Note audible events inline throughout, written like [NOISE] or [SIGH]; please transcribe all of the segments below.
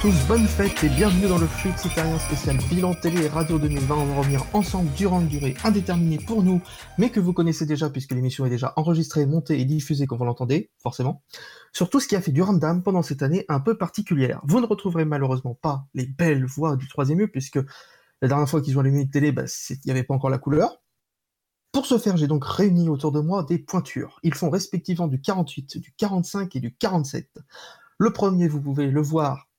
Tous, bonne fête et bienvenue dans le Flux Italien spécial bilan télé et radio 2020. On va revenir ensemble durant une durée indéterminée pour nous, mais que vous connaissez déjà puisque l'émission est déjà enregistrée, montée et diffusée comme vous l'entendez, forcément, sur tout ce qui a fait du ramdam pendant cette année un peu particulière. Vous ne retrouverez malheureusement pas les belles voix du troisième lieu puisque la dernière fois qu'ils ont allumé une télé, bah, il n'y avait pas encore la couleur. Pour ce faire, j'ai donc réuni autour de moi des pointures. Ils font respectivement du 48, du 45 et du 47. Le premier, vous pouvez le voir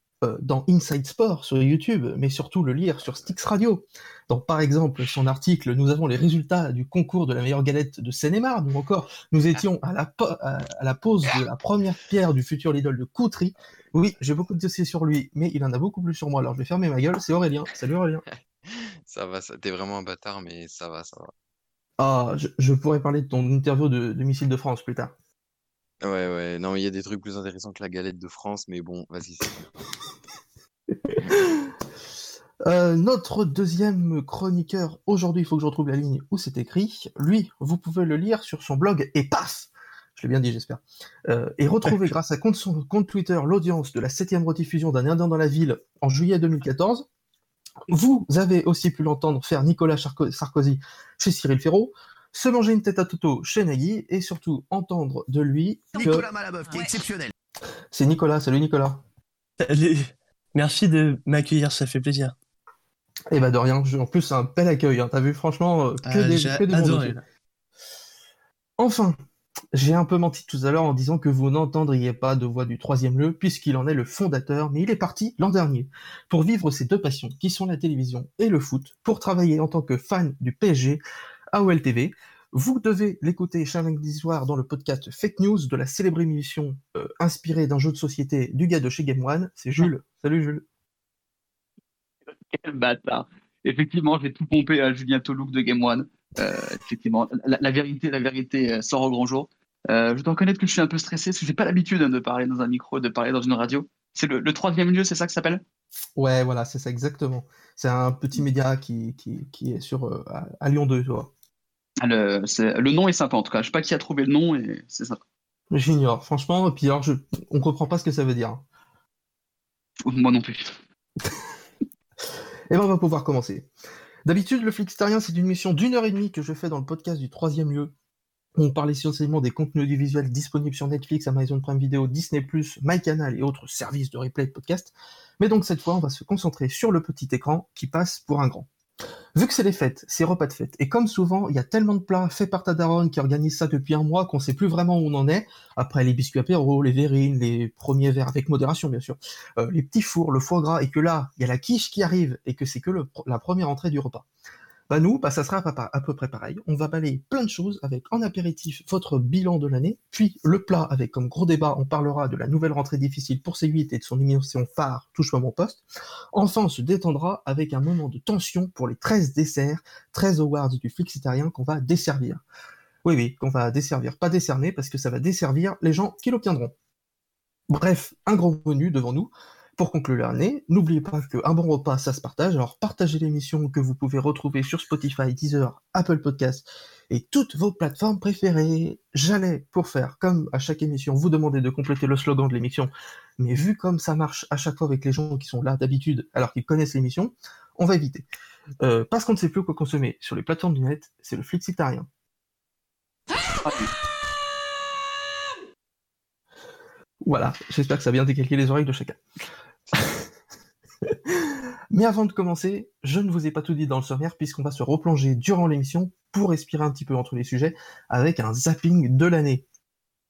dans Inside Sport sur YouTube, mais surtout le lire sur Styx Radio. Dans par exemple son article, nous avons les résultats du concours de la meilleure galette de Seine-et-Marne, ou encore nous étions à la, à la pose de la première pierre du futur Lidl de Coutry. Oui, j'ai beaucoup de dossiers sur lui, mais il en a beaucoup plus sur moi, alors je vais fermer ma gueule. C'est Aurélien. Salut Aurélien. [LAUGHS] ça va, ça... t'es vraiment un bâtard, mais ça va, ça va. Ah, je, pourrais parler de ton interview de, de Missile de France plus tard. Ouais, ouais, non, il y a des trucs plus intéressants que la galette de France, mais bon, vas-y. [LAUGHS] Euh, notre deuxième chroniqueur, aujourd'hui, il faut que je retrouve la ligne où c'est écrit. Lui, vous pouvez le lire sur son blog et paf Je l'ai bien dit, j'espère. Euh, et retrouver [LAUGHS] grâce à compte, son compte Twitter l'audience de la septième rediffusion d'un Indien dans la ville en juillet 2014. Vous avez aussi pu l'entendre faire Nicolas Sarkozy chez Cyril Ferraud, se manger une tête à Toto chez Nagui et surtout entendre de lui Nicolas Malabeuf, qui est exceptionnel. C'est Nicolas, salut Nicolas. Salut. Merci de m'accueillir, ça fait plaisir. Et eh bah de rien, en plus c'est un bel accueil, hein. t'as vu franchement euh, que des, que des adoré. Enfin, j'ai un peu menti tout à l'heure en disant que vous n'entendriez pas de voix du troisième lieu puisqu'il en est le fondateur, mais il est parti l'an dernier pour vivre ses deux passions qui sont la télévision et le foot, pour travailler en tant que fan du PSG à OLTV. Vous devez l'écouter chaque lundi soir dans le podcast Fake News de la célèbre émission euh, inspirée d'un jeu de société du gars de chez Game One. C'est Jules. Salut Jules. Quel bâtard. Effectivement, j'ai tout pompé à Julien Tolouk de Game One. Euh, effectivement, la, vérité, la vérité euh, sort au grand jour. je dois reconnaître que je suis un peu stressé parce que j'ai pas l'habitude hein, de parler dans un micro, de parler dans une radio. C'est le, troisième lieu, c'est ça que ça s'appelle? Ouais, voilà, c'est ça exactement. C'est un petit média qui, qui, est sur à Lyon 2, tu vois. Ah, le, nom est sympa en tout cas. Je sais pas qui a trouvé le nom et c'est sympa. J'ignore, franchement. Et puis alors, je, on comprend pas ce que ça veut dire. Moi non plus. et eh ben, on va pouvoir commencer. D'habitude, le Flixterien, c'est une mission d'une heure et demie que je fais dans le podcast du troisième lieu. On parle essentiellement des contenus audiovisuels disponibles sur Netflix, Amazon Prime Video, Disney+, MyCanal et autres services de replay de podcast. Mais donc cette fois, on va se concentrer sur le petit écran qui passe pour un grand. Vu que c'est les fêtes, c'est repas de fête, et comme souvent, il y a tellement de plats faits par ta qui organise ça depuis un mois qu'on sait plus vraiment où on en est. Après les biscuits apéro, les verrines, les premiers verres avec modération bien sûr, euh, les petits fours, le foie gras, et que là, il y a la quiche qui arrive, et que c'est que la première entrée du repas. Bah nous, bah ça sera à peu près pareil. On va balayer plein de choses avec en apéritif votre bilan de l'année, puis le plat avec comme gros débat, on parlera de la nouvelle rentrée difficile pour C8 et de son émission phare Touche-moi mon poste. Enfin, on se détendra avec un moment de tension pour les 13 desserts, 13 awards du flixitarien qu'on va desservir. Oui, oui, qu'on va desservir, pas décerner, parce que ça va desservir les gens qui l'obtiendront. Bref, un gros menu devant nous. Pour conclure l'année, n'oubliez pas qu'un bon repas, ça se partage. Alors partagez l'émission que vous pouvez retrouver sur Spotify, Deezer, Apple Podcasts et toutes vos plateformes préférées. J'allais, pour faire comme à chaque émission, vous demander de compléter le slogan de l'émission. Mais vu comme ça marche à chaque fois avec les gens qui sont là d'habitude, alors qu'ils connaissent l'émission, on va éviter. Euh, parce qu'on ne sait plus quoi consommer sur les plateformes du net, c'est le flixitarien. Voilà, j'espère que ça vient décalquer les oreilles de chacun. Mais avant de commencer, je ne vous ai pas tout dit dans le sommaire puisqu'on va se replonger durant l'émission pour respirer un petit peu entre les sujets avec un zapping de l'année.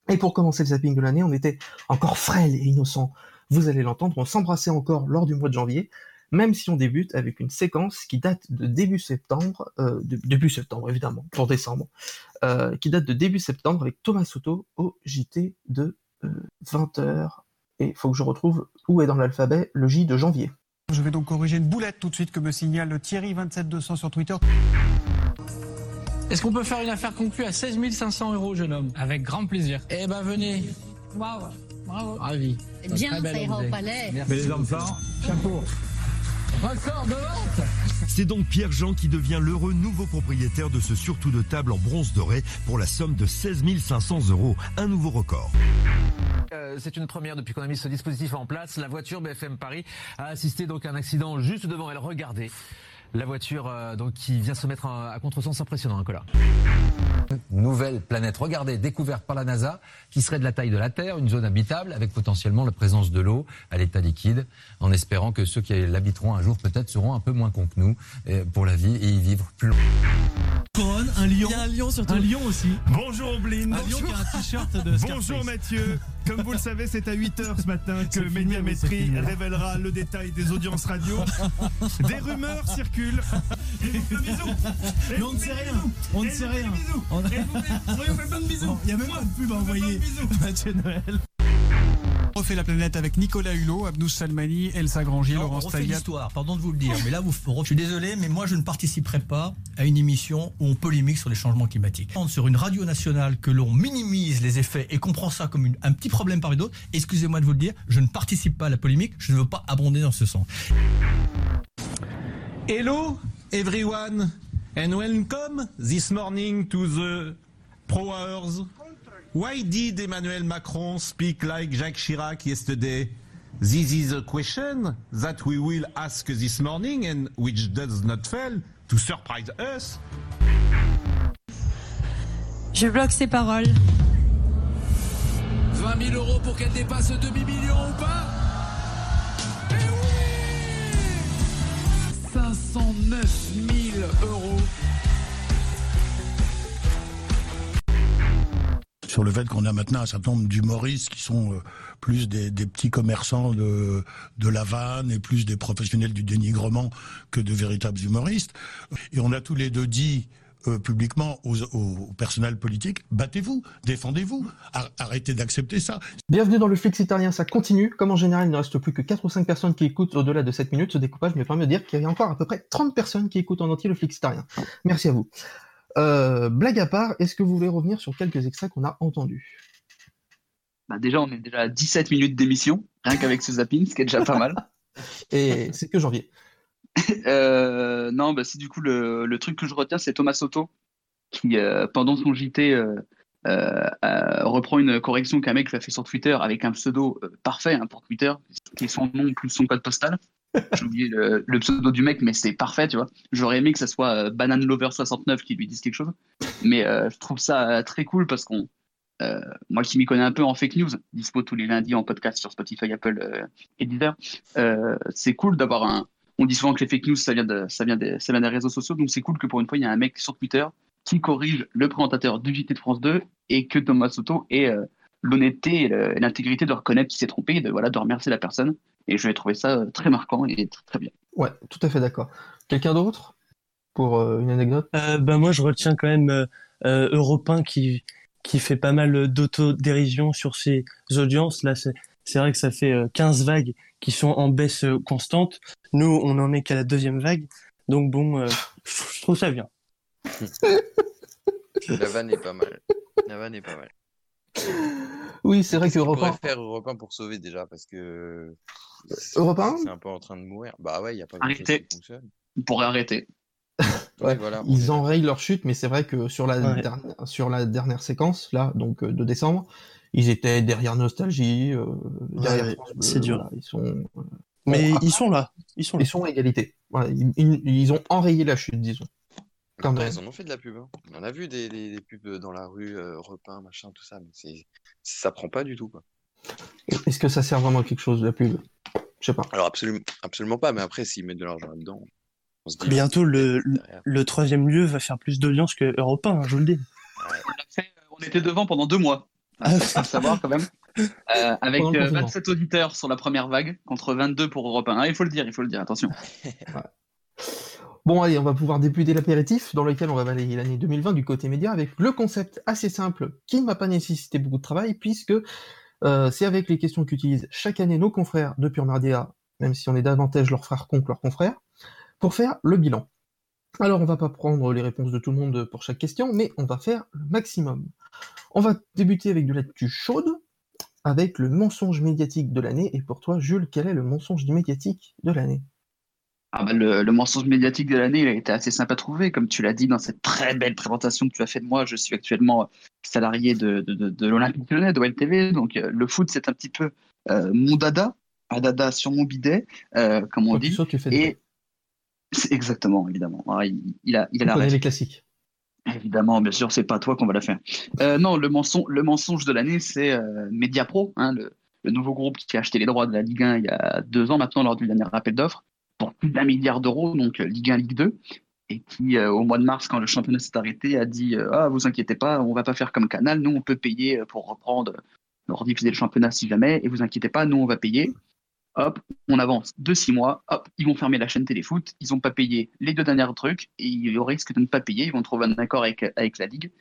Et pour commencer le zapping de l'année, on était encore frêle et innocent. Vous allez l'entendre, on s'embrassait encore lors du mois de janvier, même si on débute avec une séquence qui date de début septembre, euh, début septembre évidemment, pour décembre, euh, qui date de début septembre avec Thomas Soto au JT de 20h. Et il faut que je retrouve où est dans l'alphabet le J de janvier. Je vais donc corriger une boulette tout de suite que me signale Thierry27200 sur Twitter. Est-ce qu'on peut faire une affaire conclue à 16 500 euros, jeune homme? Avec grand plaisir. Eh ben, venez. Waouh, bravo. Ravi. Bien, ça ira au palais. Merci. Mais les enfants, chapeau. Record de vente C'est donc Pierre-Jean qui devient l'heureux nouveau propriétaire de ce surtout de table en bronze doré pour la somme de 16 500 euros. Un nouveau record. Euh, c'est une première depuis qu'on a mis ce dispositif en place. La voiture BFM Paris a assisté donc à un accident juste devant elle. Regardez la voiture euh, donc qui vient se mettre à, à contresens impressionnant, Nicolas. Nouvelle planète, regardez, découverte par la NASA, qui serait de la taille de la Terre, une zone habitable avec potentiellement la présence de l'eau à l'état liquide, en espérant que ceux qui l'habiteront un jour peut-être seront un peu moins cons que nous euh, pour la vie et y vivre plus longtemps. Couronne, un lion. Il y a un lion surtout. Un lion aussi. Bonjour Ombline. Un lion qui a un t-shirt de Bonjour. Mathieu. Comme vous le savez, c'est à 8h ce matin que Médiamétrie révélera le détail des audiences radio. Des rumeurs circulent. Et [LAUGHS] vous faites un bisou. Et Mais on ne sait rien. On ne sait rien. On- Et vous faites- on fait plein de bisous. Il n'y a même pas de pub à On fait envoyer. bisous. Mathieu Noël. On refait la planète avec Nicolas Hulot, Abdous Salmani, Elsa Grangier, Non, on Laurence refait Taillat. l'histoire, pardon de vous le dire, mais là, vous, je suis désolé, mais moi, je ne participerai pas à une émission où on polémique sur les changements climatiques. Sur une radio nationale que l'on minimise les effets et qu'on prend ça comme une- un petit problème parmi d'autres, excusez-moi de vous le dire, je ne participe pas à la polémique, je ne veux pas abonder dans ce sens. Hello everyone and welcome this morning to the Pro Hours. Why did Emmanuel Macron speak like Jacques Chirac yesterday? This is a question that we will ask this morning and which does not fail to surprise us. Je bloque ces paroles. 20 000 euros pour qu'elle dépasse le demi-million ou pas? 509 000 euros. sur le fait qu'on a maintenant un certain nombre d'humoristes qui sont euh, plus des, des petits commerçants de, de la vanne et plus des professionnels du dénigrement que de véritables humoristes. Et on a tous les deux dit euh, publiquement aux, au personnel politique, battez-vous, défendez-vous, ar- arrêtez d'accepter ça. Bienvenue dans le Flix italien, ça continue. Comme en général, il ne reste plus que 4 ou 5 personnes qui écoutent au-delà de 7 minutes, ce découpage me permet de dire qu'il y a encore à peu près 30 personnes qui écoutent en entier le Flix italien. Merci à vous. Euh, blague à part, est-ce que vous voulez revenir sur quelques extraits qu'on a entendus? Bah déjà, on est déjà à 17 minutes d'émission, rien qu'avec ce zapping, ce qui est déjà pas mal. [LAUGHS] Et c'est que janvier. [LAUGHS] Euh, non, bah si du coup, le, le truc que je retiens, c'est Thomas Soto, qui, euh, pendant son JT, euh, reprend une correction qu'un mec lui a fait sur Twitter avec un pseudo parfait hein, pour Twitter, qui est son nom plus son code postal. [LAUGHS] J'ai oublié le, le pseudo du mec, mais c'est parfait, tu vois. J'aurais aimé que ça soit Banane Lover 69 qui lui dise quelque chose. Mais je trouve ça très cool parce qu'on. euh, moi qui m'y connais un peu en fake news, dispo tous les lundis en podcast sur Spotify, Apple euh, et Deezer, euh, c'est cool d'avoir un. On dit souvent que les fake news ça vient, de, ça, vient des, ça vient des réseaux sociaux, donc c'est cool que pour une fois il y a un mec sur Twitter qui corrige le présentateur du JT de France 2 et que Thomas Soto ait euh, l'honnêteté et l'intégrité de reconnaître qu'il s'est trompé et de, voilà, de remercier la personne. Et je vais trouver ça euh, très marquant et très, très bien. Ouais, tout à fait d'accord. Quelqu'un d'autre pour euh, une anecdote? Euh, bah moi, je retiens quand même euh, euh, Europe 1 qui, qui fait pas mal d'autodérision sur ses audiences. Là, c'est vrai que ça fait euh, 15 vagues qui sont en baisse euh, constante. Nous, on en est qu'à la deuxième vague. Donc bon, euh, je trouve ça bien. [LAUGHS] La vanne est pas mal. La vanne est pas mal. Oui, c'est vrai que qu'il Europe pourrait 1 faire Europe 1 pour sauver déjà parce que Europe 1 c'est un peu en train de mourir. Bah ouais, il y a pas Arrêtez. qui fonctionne. On pourrait arrêter. Ouais, voilà, ils enrayent leur chute, mais c'est vrai que sur la, Ouais. dernière, sur la dernière séquence, là, donc euh, de décembre, ils étaient derrière Nostalgie, euh, derrière Ouais, France Bleu, c'est dur. voilà, ils sont, euh, Mais bon, ils sont là. Ils sont là. ils sont à égalité. Voilà, ils, ils- ils ont enrayé la chute, disons. Quand même. ils en ont fait de la pub. hein. On en a vu des, des, des pubs dans la rue, euh, repas, machin, tout ça, mais ça prend pas du tout quoi. Est-ce que ça sert vraiment à quelque chose, la pub? Je sais pas. Alors absolument, absolument pas, mais après s'ils mettent de l'argent là-dedans, on se dit Bientôt, le, troisième lieu va faire plus d'audience que Europe 1, hein, je vous le dis. On l'a fait, euh, on était devant pendant deux mois. Ah, le savoir quand même. Euh, avec Pendant le euh, confinement. 27 auditeurs sur la première vague contre 22 pour Europe 1. Ah, il faut le dire, il faut le dire, attention. [LAUGHS] Bon, allez, on va pouvoir débuter l'apéritif, dans lequel on va balayer l'année 2020 du côté média avec le concept assez simple qui ne m'a pas nécessité beaucoup de travail, puisque euh, c'est avec les questions qu'utilisent chaque année nos confrères de Pure Merdia, même si on est davantage leurs frères con que leurs confrères, pour faire le bilan. Alors, on va pas prendre les réponses de tout le monde pour chaque question, mais on va faire le maximum. On va débuter avec de l'actu chaude, avec le mensonge médiatique de l'année. Et pour toi, Jules, quel est le mensonge médiatique de l'année? Ah bah, le, le mensonge médiatique de l'année, il a été assez simple à trouver. Comme tu l'as dit dans cette très belle présentation que tu as fait de moi, je suis actuellement salarié de, de, de, de l'Olympique Lyonnais, de OLTV. Donc euh, le foot, c'est un petit peu euh, mon dada, un dada sur mon bidet, euh, comme on Quand dit. tu fais Et exactement, évidemment. Ah, il, il a, il a la les classiques. Évidemment, bien sûr, c'est pas toi qu'on va la faire. Euh, non, le, mensonge, de l'année, c'est euh, Mediapro, hein, le, nouveau groupe qui a acheté les droits de la Ligue 1 il y a deux ans maintenant lors du dernier appel d'offres pour plus d'un milliard d'euros, donc euh, Ligue 1, Ligue 2, et qui, au mois de mars, quand le championnat s'est arrêté, a dit Ah, vous inquiétez pas, on va pas faire comme Canal, nous on peut payer pour reprendre, rediffuser le championnat si jamais, et vous inquiétez pas, nous on va payer. Hop, on avance de six mois, hop, ils vont fermer la chaîne téléfoot, ils n'ont pas payé les deux derniers trucs, et ils au risque de ne pas payer, ils vont trouver un accord avec, avec la Ligue.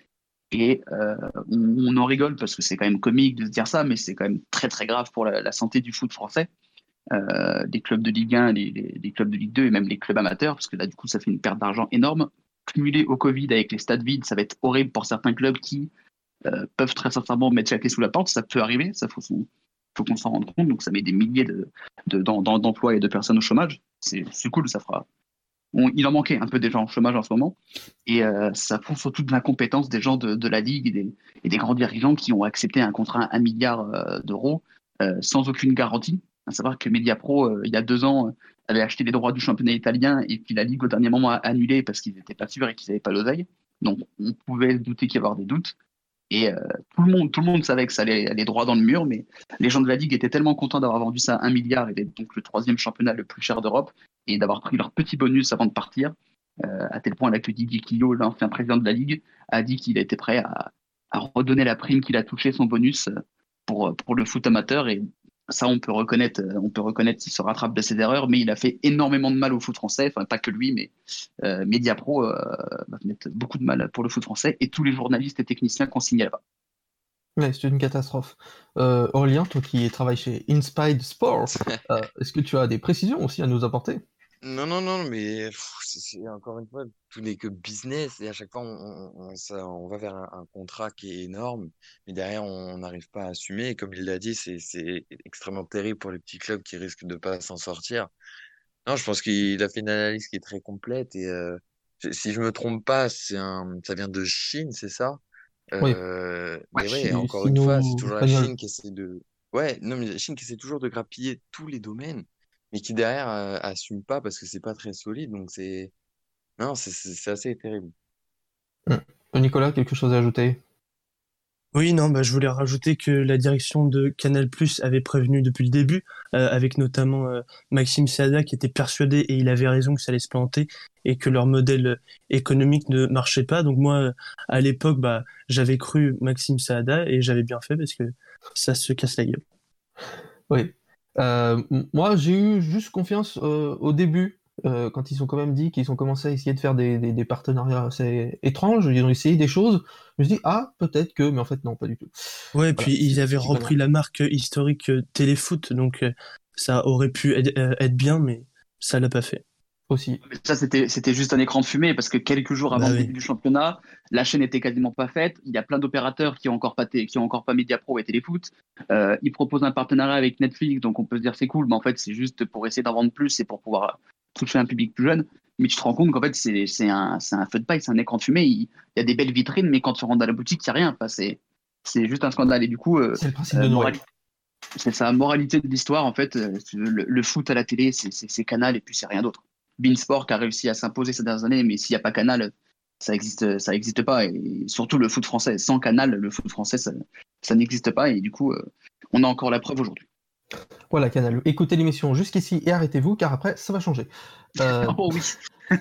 Et euh, on, en rigole parce que c'est quand même comique de se dire ça, mais c'est quand même très très grave pour la, santé du foot français. Des clubs de Ligue 1, les, les- les clubs de Ligue 2 et même les clubs amateurs, parce que là du coup ça fait une perte d'argent énorme. Cumulé au Covid avec les stades vides, ça va être horrible pour certains clubs qui euh, peuvent très sincèrement mettre la clé sous la porte. Ça peut arriver, ça faut, faut qu'on s'en rende compte. Donc ça met des milliers de, de- d'emplois et de personnes au chômage. C'est cool, ça fera. Il en manquait un peu des gens au chômage en ce moment. Et euh, ça prouve surtout de l'incompétence des gens de, la Ligue et des, grands dirigeants qui ont accepté un contrat à 1 milliard euh, d'euros euh, sans aucune garantie. À savoir que Mediapro, euh, il y a deux ans, avait acheté les droits du championnat italien et puis la Ligue au dernier moment a annulé parce qu'ils n'étaient pas sûrs et qu'ils n'avaient pas l'oseille. Donc on pouvait douter qu'il y avoir des doutes. Et euh, tout, le monde, tout le monde savait que ça allait aller droit dans le mur, mais les gens de la Ligue étaient tellement contents d'avoir vendu ça à 1 milliard et d'être donc le troisième championnat le plus cher d'Europe et d'avoir pris leur petit bonus avant de partir, euh, à tel point que Didier Quillot, l'ancien président de la Ligue, a dit qu'il était prêt à, à redonner la prime qu'il a touché, son bonus, euh, pour, pour le foot amateur. Et ça, on peut reconnaître, euh, on peut reconnaître qu'il se rattrape de ses erreurs, mais il a fait énormément de mal au foot français. Enfin, pas que lui, mais euh, Mediapro euh, va mettre beaucoup de mal pour le foot français et tous les journalistes et techniciens qu'on signale là-bas. Ouais, c'est une catastrophe. Euh, Aurélien, toi qui travailles chez Inspired Sports, [LAUGHS] euh, est-ce que tu as des précisions aussi à nous apporter? Non, non, non, mais pff, c'est c'est- encore une fois, tout n'est que business et à chaque fois, on, on, on- ça- on va vers un, un contrat qui est énorme, mais derrière, on n'arrive pas à assumer. Et comme il l'a dit, c'est c'est extrêmement terrible pour les petits clubs qui risquent de pas s'en sortir. Non, je pense qu'il a fait une analyse qui est très complète et euh, je- si je me trompe pas, c'est un, ça vient de Chine, c'est ça? Oui. Euh, Ouais, mais ouais, encore une fois, c'est toujours la. Chine qui essaie de, ouais, non, mais la Chine qui essaie toujours de grappiller tous les domaines, mais qui derrière euh, assume pas parce que c'est pas très solide, donc c'est, non, c'est c'est- c'est assez terrible. Euh, Nicolas, quelque chose à ajouter? Oui, non, bah, je voulais rajouter que la direction de Canal+ avait prévenu depuis le début, euh, avec notamment euh, Maxime Saada qui était persuadé et il avait raison que ça allait se planter et que leur modèle euh, économique ne marchait pas. Donc moi, euh, à l'époque, bah, j'avais cru Maxime Saada et j'avais bien fait parce que ça se casse la gueule. Oui. Euh, moi, j'ai eu juste confiance euh, au début, euh, quand ils ont quand même dit qu'ils ont commencé à essayer de faire des, des- des partenariats assez étranges, ils ont essayé des choses. Je me suis dit, ah, peut-être que, mais en fait, non, pas du tout. Ouais, Voilà, puis ils avaient repris la marque historique Téléfoot, donc ça aurait pu être, être bien, mais ça l'a pas fait. Aussi. Mais Ça, c'était juste un écran de fumée parce que quelques jours avant Bah le oui. début du championnat, la chaîne était quasiment pas faite. Il y a plein d'opérateurs qui ont encore pas qui ont encore pas Mediapro et Téléfoot. Euh, ils proposent un partenariat avec Netflix, donc on peut se dire c'est cool, mais en fait c'est juste pour essayer d'en vendre plus et pour pouvoir toucher un public plus jeune. Mais tu te rends compte qu'en fait c'est un un feu de paille, c'est un écran de fumée. Il, il y a des belles vitrines, mais quand tu rentres dans la boutique, il y a rien. Enfin, c'est juste un scandale. Et du coup, euh, C'est le principe euh, de Noël. morali- c'est sa moralité de l'histoire en fait. euh, Le, le foot à la télé, c'est Canal et puis c'est rien d'autre. Beansport a réussi à s'imposer ces dernières années, mais s'il n'y a pas Canal, ça existe, ça existe pas. Et surtout le foot français, sans Canal, le foot français, ça, ça n'existe pas. Et du coup, euh, on a encore la preuve aujourd'hui. Voilà, Canal. Écoutez l'émission jusqu'ici et arrêtez-vous, car après, ça va changer. Euh, [LAUGHS] Oh oui. [LAUGHS]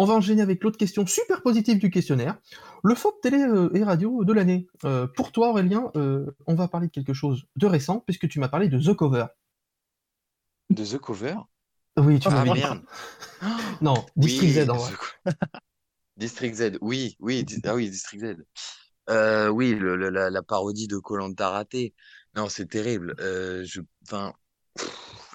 On va enchaîner avec l'autre question super positive du questionnaire. Le FOP télé euh, et radio de l'année. Euh, pour toi, Aurélien, euh, on va parler de quelque chose de récent, puisque tu m'as parlé de The Cover. De The Cover? Oui, tu Ah merde. [GASPS] Non, District Oui, Z en vrai. [LAUGHS] District Z, oui, oui, ah oui, District Z. Euh, oui, le, le- la, la parodie de koh raté. Non, c'est terrible. Euh, je, enfin,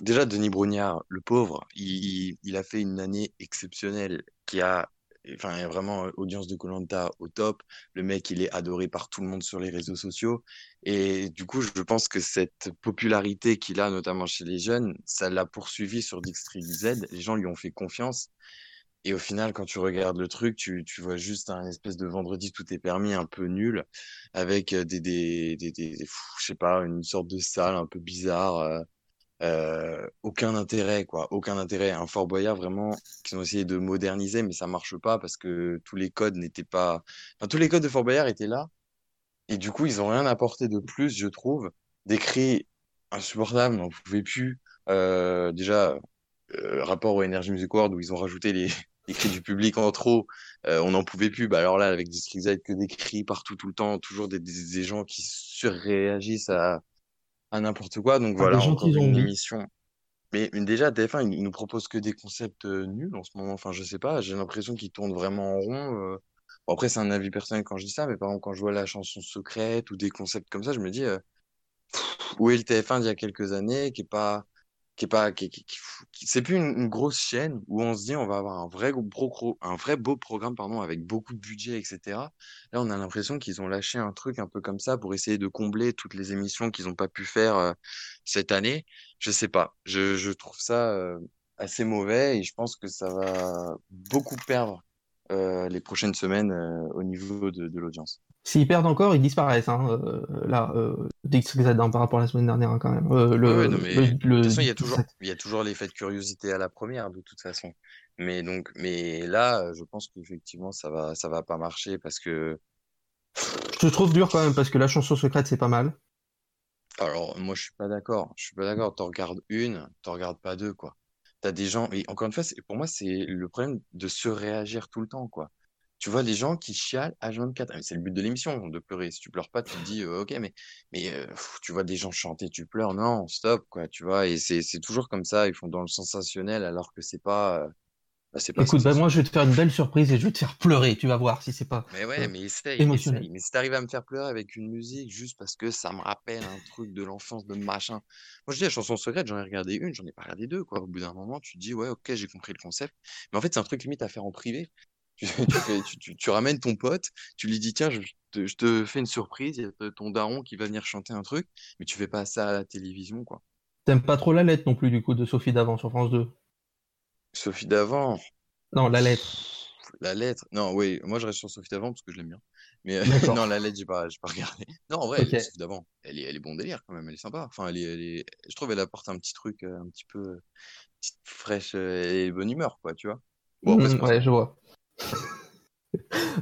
déjà Denis Brognard, le pauvre, il, il a fait une année exceptionnelle qui a enfin, vraiment audience de Colanta au top. Le mec, il est adoré par tout le monde sur les réseaux sociaux. Et du coup, je pense que cette popularité qu'il a, notamment chez les jeunes, ça l'a poursuivi sur District Z. Les gens lui ont fait confiance. Et au final, quand tu regardes le truc, tu, tu vois juste un espèce de vendredi tout est permis un peu nul, avec des, des, des, des, je sais pas, une sorte de salle un peu bizarre. Aucun intérêt, quoi. Aucun intérêt. Un Fort Boyard, vraiment, qu'ils ont essayé de moderniser, mais ça marche pas parce que tous les codes n'étaient pas. Enfin, tous les codes de Fort Boyard étaient là. Et du coup, ils ont rien apporté de plus, je trouve. Des cris insupportables, on pouvait plus. Euh, déjà, euh, rapport au Energy Music World où ils ont rajouté les, [LAUGHS] les cris du public en trop, euh, on n'en pouvait plus. Bah alors là, avec District Z, que des cris partout, tout le temps, toujours des, des gens qui surréagissent à, à n'importe quoi. Donc Ah, voilà, encore une émission. Mais, déjà, TF1, ils, nous proposent que des concepts euh, nuls en ce moment. Enfin, je sais pas, j'ai l'impression qu'ils tournent vraiment en rond. euh. Bon, après, c'est un avis personnel quand je dis ça, mais par exemple, quand je vois la chanson secrète ou des concepts comme ça, je me dis, euh, où est le TF1 d'il y a quelques années, qui est pas, qui est pas, qui, qui- qui- c'est plus une, grosse chaîne où on se dit, on va avoir un vrai gros- un vrai beau programme, pardon, avec beaucoup de budget, etc. Là, on a l'impression qu'ils ont lâché un truc un peu comme ça pour essayer de combler toutes les émissions qu'ils n'ont pas pu faire euh, cette année. Je sais pas. Je, je trouve ça euh, assez mauvais et je pense que ça va beaucoup perdre euh, les prochaines semaines euh, au niveau de, de l'audience. S'ils perdent encore, ils disparaissent. Hein, euh, là, euh, par rapport à la semaine dernière, hein, quand même. Euh, le, Ouais, ouais, non, mais le- de toute façon, il y a toujours, il y a toujours l'effet de curiosité à la première, de toute façon. Mais donc, mais là, euh, je pense qu'effectivement, ça va, ça va pas marcher parce que, Je te trouve dur quand même parce que la chanson secrète, c'est pas mal. alors, moi, je suis pas d'accord. Je suis pas d'accord. T'en regardes une, t'en regardes pas deux, quoi. T'as des gens, et encore une fois, pour moi, c'est le problème de surréagir tout le temps, quoi. Tu vois des gens qui chialent H24. Ah, mais C'est le but de l'émission, de pleurer. Si tu pleures pas, tu te dis, euh, ok, mais, mais euh, pff, tu vois des gens chanter, tu pleures. Non, stop, quoi, tu vois. Et c'est, toujours comme ça. Ils font dans le sensationnel alors que c'est pas, euh, bah, c'est pas Écoute, bah, moi, je vais te faire une belle surprise et je vais te faire pleurer. Tu vas voir si c'est pas Mais ouais, euh, mais essaye, émotionnel. essaye. Mais si t'arrives à me faire pleurer avec une musique juste parce que ça me rappelle un truc de l'enfance, de machin. Moi, je dis la chanson secrète, j'en ai regardé une, j'en ai pas regardé deux, quoi. Au bout d'un moment, tu te dis, ouais, ok, j'ai compris le concept. Mais en fait, c'est un truc limite à faire en privé. Tu, tu fais, tu, tu, tu ramènes ton pote, tu lui dis, tiens, je te, je te fais une surprise, il y a ton daron qui va venir chanter un truc, mais tu fais pas ça à la télévision, quoi. T'aimes pas trop la lettre non plus, du coup, de Sophie d'avant sur France 2. Sophie d'avant? Non, la lettre. La lettre? Non, oui, moi je reste sur Sophie d'avant parce que je l'aime bien. Mais euh, [LAUGHS] non, la lettre, j'ai pas, pas regardé. Non, en vrai, Ok. elle, Sophie d'avant, elle est, elle est bon délire quand même, elle est sympa. Enfin, elle est, elle est... je trouve elle apporte un petit truc euh, un petit peu euh, petite fraîche euh, et bonne humeur, quoi, tu vois. Bon, après, pas ouais, ça. je vois.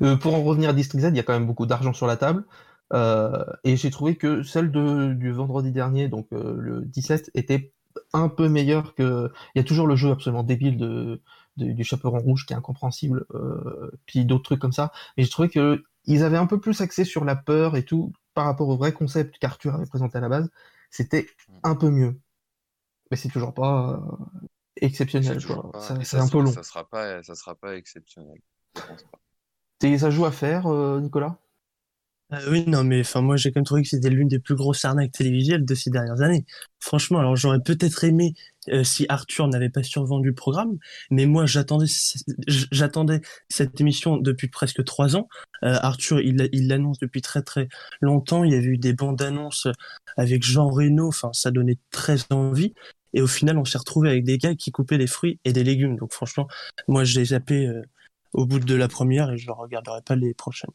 Euh, pour en revenir à District Z, il y a quand même beaucoup d'argent sur la table. Euh, et j'ai trouvé que celle de, du vendredi dernier, donc euh, le 17, était un peu meilleure que. Il y a toujours le jeu absolument débile de, de- du chaperon rouge qui est incompréhensible, euh, puis d'autres trucs comme ça. Mais j'ai trouvé que ils avaient un peu plus axé sur la peur et tout par rapport au vrai concept qu'Arthur avait présenté à la base. C'était un peu mieux. Mais c'est toujours pas exceptionnel, toujours quoi. pas, Ça- et C'est un peu long. ça sera pas, ça sera pas exceptionnel. T'es- Ça joue à faire, euh, Nicolas? Euh, oui, non, mais enfin, moi, j'ai quand même trouvé que c'était l'une des plus grosses arnaques télévisuelles de ces dernières années. Franchement, alors j'aurais peut-être aimé euh, si Arthur n'avait pas survendu le programme, mais moi, j'attendais, j'attendais cette émission depuis presque trois ans. Arthur, il, l'annonce depuis très très longtemps. Il y avait eu des bandes annonces avec Jean Reno. Enfin, ça donnait très envie. Et au final, on s'est retrouvé avec des gars qui coupaient des fruits et des légumes. Donc, franchement, moi, j'ai zappé au bout de la première et je ne regarderai pas les prochaines.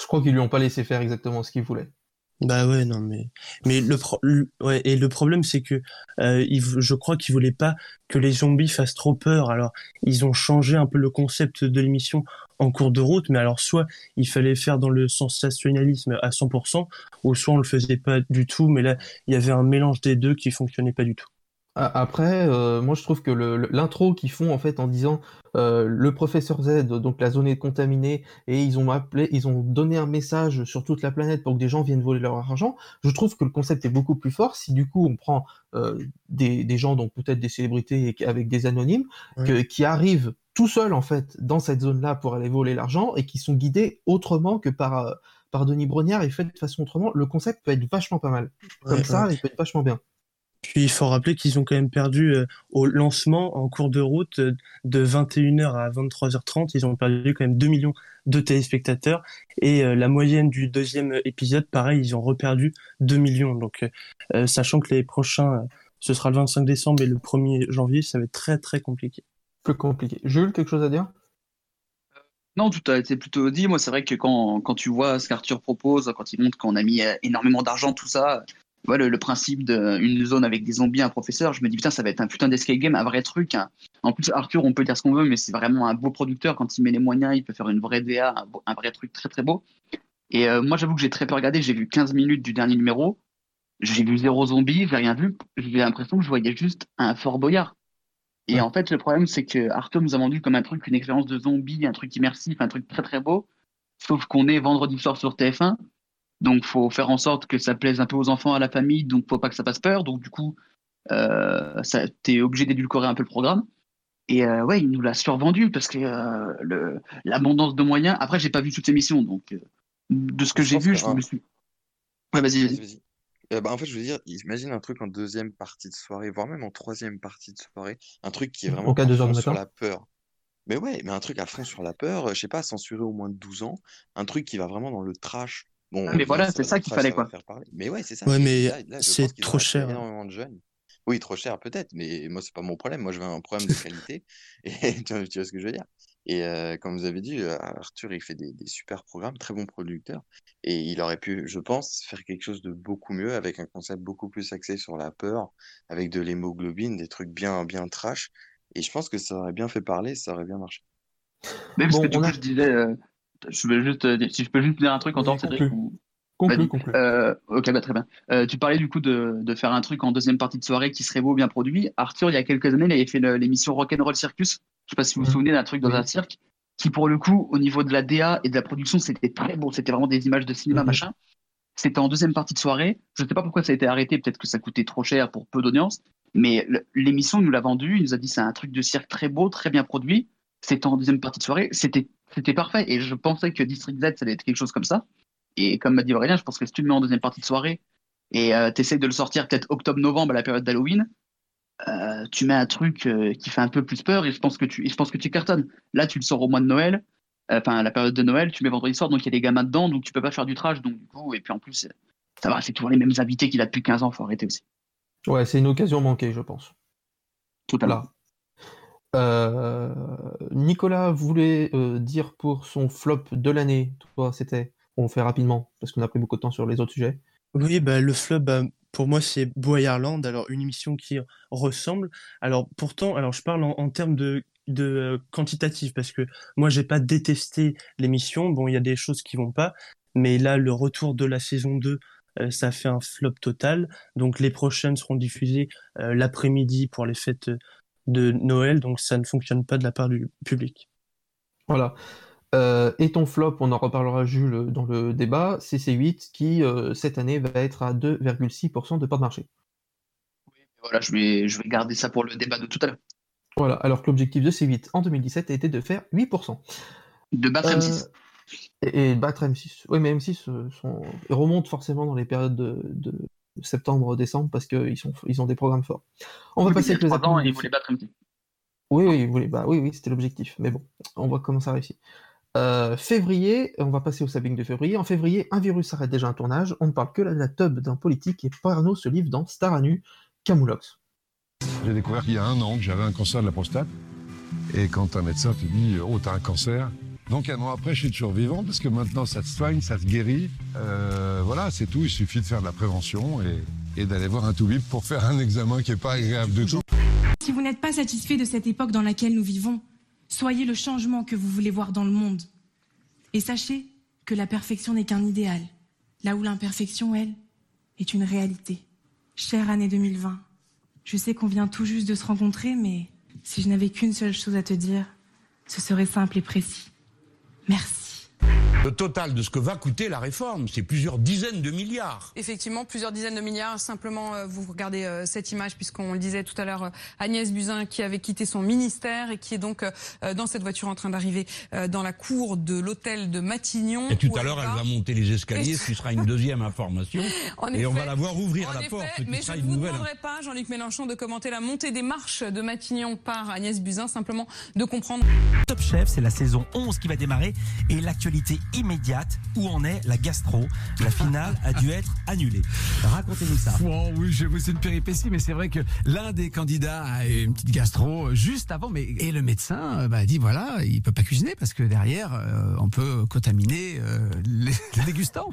Je crois qu'ils lui ont pas laissé faire exactement ce qu'il voulait. Bah ouais, non, mais, mais le, pro- ouais, et le problème, c'est que, euh, il je crois qu'ils voulaient pas que les zombies fassent trop peur. Alors, ils ont changé un peu le concept de l'émission en cours de route, mais alors, soit il fallait faire dans le sensationnalisme à 100%, ou soit on le faisait pas du tout, mais là, il y avait un mélange des deux qui fonctionnait pas du tout. Après, euh, moi je trouve que l'intro qu'ils font en fait en disant euh, le professeur Z, donc la zone est contaminée, et ils ont appelé, ils ont donné un message sur toute la planète pour que des gens viennent voler leur argent. Je trouve que le concept est beaucoup plus fort si du coup on prend euh, des, des gens, donc peut-être des célébrités avec des anonymes, que- qui arrivent tout seuls en fait dans cette zone-là pour aller voler l'argent et qui sont guidés autrement que par par Denis Brognard et fait de façon autrement. Le concept peut être vachement pas mal. Comme Ouais, ça, ouais. il peut être vachement bien. Puis il faut rappeler qu'ils ont quand même perdu euh, au lancement en cours de route euh, de 21h à 23h30. Ils ont perdu quand même 2 millions de téléspectateurs. Et euh, la moyenne du deuxième épisode, pareil, ils ont reperdu 2 millions. Donc euh, sachant que les prochains, euh, ce sera le 25 décembre et le 1er janvier, ça va être très très compliqué. Plus compliqué. Jules, quelque chose à dire? Non, tout a été plutôt dit. Moi, c'est vrai que quand, quand tu vois ce qu'Arthur propose, quand il montre qu'on a mis énormément d'argent, tout ça, vois, le, le principe d'une zone avec des zombies, un professeur, je me dis putain, ça va être un putain d'escape game, un vrai truc. hein. En plus, Arthur, on peut dire ce qu'on veut, mais c'est vraiment un beau producteur. Quand il met les moyens, il peut faire une vraie DA, un vrai truc très très beau. Et euh, moi, j'avoue que j'ai très peu regardé. J'ai vu 15 minutes du dernier numéro. J'ai vu zéro zombie, j'ai rien vu. J'ai l'impression que je voyais juste un Fort Boyard. Et en fait, le problème, c'est que Arthur nous a vendu comme un truc, une expérience de zombie, un truc immersif, un truc très très beau. Sauf qu'on est vendredi soir sur TF1. Donc, faut faire en sorte que ça plaise un peu aux enfants, à la famille. Donc, faut pas que ça passe peur. Donc, du coup, euh, ça, t'es obligé d'édulcorer un peu le programme. Et euh, ouais, il nous l'a survendu parce que euh, le- l'abondance de moyens. Après, j'ai pas vu toute émission, donc euh, de ce que j'ai vu, que- je me suis. Ouais, vas-y, vas-y. Vas-y. Euh, bah, en fait, je veux dire, imagine un truc en deuxième partie de soirée, voire même en troisième partie de soirée, un truc qui est vraiment En cas à de deux heures fond sur la peur. Mais ouais, mais un truc à fond sur la peur, je sais pas, censuré au moins de 12 ans, un truc qui va vraiment dans le trash. Bon, Ah, mais voilà, c'est ça qu'il fallait, quoi. faire parler. Mais ouais, c'est ça. Ouais, mais c'est trop cher. énormément de jeunes. Oui, trop cher peut-être, mais moi, c'est pas mon problème. Moi, je veux un problème de qualité. [LAUGHS] Et tu vois, tu vois ce que je veux dire? Et euh, comme vous avez dit, euh, Arthur, il fait des, des super programmes, très bon producteur. Et il aurait pu, je pense, faire quelque chose de beaucoup mieux avec un concept beaucoup plus axé sur la peur, avec de l'hémoglobine, des trucs bien, bien trash. Et je pense que ça aurait bien fait parler, ça aurait bien marché. Mais parce Bon, que du on coup, a- je disais, euh, je veux juste, euh, si je peux juste dire un truc en tant que Cédric. ou- conclue. Euh, ok, bah, très bien. Euh, tu parlais du coup de, de faire un truc en deuxième partie de soirée qui serait beau, bien produit. Arthur, il y a quelques années, il avait fait l'émission Rock'n'Roll Circus. Je sais pas si vous vous Mhm. souvenez d'un truc dans un cirque, qui pour le coup, au niveau de la DA et de la production, c'était très beau. C'était vraiment des images de cinéma, Mhm. machin. C'était en deuxième partie de soirée. Je sais pas pourquoi ça a été arrêté. Peut-être que ça coûtait trop cher pour peu d'audience. Mais l'émission nous l'a vendu. Il nous a dit c'est un truc de cirque très beau, très bien produit. C'était en deuxième partie de soirée. C'était c'était parfait. Et je pensais que District Z, ça allait être quelque chose comme ça. Et comme m'a dit Aurélien, je pense que si tu le mets en deuxième partie de soirée et euh, tu de le sortir peut-être octobre-novembre à la période d'Halloween, euh, tu mets un truc euh, qui fait un peu plus peur et je pense que tu, et je pense que tu cartonnes. Là, tu le sors au mois de Noël, enfin à la période de Noël, tu mets vendredi soir, donc il y a des gamins dedans, donc tu peux pas faire du trash, donc du coup, et puis en plus, ça va, c'est toujours les mêmes invités qu'il a depuis 15 ans, faut arrêter aussi. Ouais, c'est une occasion manquée, je pense. Totalement. Voilà. Euh, Nicolas voulait euh, dire pour son flop de l'année, toi, c'était, on fait rapidement, parce qu'on a pris beaucoup de temps sur les autres sujets. Oui, bah, le flop, bah, pour moi, c'est Boyarland. Alors, une émission qui ressemble. Alors, pourtant, alors, je parle en, termes de, de euh, quantitatif parce que moi, j'ai pas détesté l'émission. Bon, il y a des choses qui vont pas, mais là, le retour de la saison 2, euh, ça fait un flop total. Donc, les prochaines seront diffusées l'après-midi pour les fêtes de Noël. Donc, ça ne fonctionne pas de la part du public. Voilà. Euh, et ton flop, on en reparlera, Jules, dans le débat, c'est C8 qui, euh, cette année, va être à 2,6% de part de marché. Voilà, je vais, je vais garder ça pour le débat de tout à l'heure. Voilà, alors que l'objectif de C8 en 2017 était de faire 8%. De battre M6. Et, et battre M6. Oui, mais M6 euh, sont, ils remontent forcément dans les périodes de, de septembre-décembre parce qu'ils sont, ils ont des programmes forts. On va Oui, passer il avec les trois ans, ils voulaient battre M6. Oui, oui, oui, bah, oui, oui, c'était l'objectif. Mais bon, on voit comment ça réussit. Euh, février, on va passer au sabbing de février. En février, un virus arrête déjà un tournage. On ne parle que de la tub d'un politique et Parano se livre dans Star à nu, Camoulox. J'ai découvert qu'il y a un an que j'avais un cancer de la prostate. Et quand un médecin te dit Oh, t'as un cancer. Donc un an après, je suis toujours vivant parce que maintenant ça se soigne, ça se guérit. Euh, voilà, c'est tout. Il suffit de faire de la prévention et, d'aller voir un toubib pour faire un examen qui n'est pas agréable du tout. Si vous n'êtes pas satisfait de cette époque dans laquelle nous vivons, soyez le changement que vous voulez voir dans le monde. Et sachez que la perfection n'est qu'un idéal, là où l'imperfection, elle, est une réalité. Chère année 2020, je sais qu'on vient tout juste de se rencontrer, mais si je n'avais qu'une seule chose à te dire, ce serait simple et précis. Merci. Le total de ce que va coûter la réforme, c'est plusieurs dizaines de milliards. Effectivement, plusieurs dizaines de milliards. Simplement, euh, vous regardez euh, cette image, puisqu'on le disait tout à l'heure, euh, Agnès Buzyn qui avait quitté son ministère et qui est donc dans cette voiture en train d'arriver dans la cour de l'hôtel de Matignon. Et tout à l'heure, elle va- monter les escaliers, ce qui sera une deuxième information. [LAUGHS] En et on va la voir ouvrir la effet, porte, ce qui mais sera je ne vous nouvelle. demanderai pas, Jean-Luc Mélenchon, de commenter la montée des marches de Matignon par Agnès Buzyn, simplement de comprendre. Top Chef, c'est la saison 11 qui va démarrer et l'actualité immédiate, où en est la gastro? La finale a dû être annulée. Racontez-nous ça. Bon, oui, je c'est une péripétie, mais c'est vrai que l'un des candidats a eu une petite gastro juste avant, mais et le médecin euh, bah, dit voilà, il peut pas cuisiner parce que derrière, euh, on peut contaminer euh, les, [LAUGHS] les dégustants.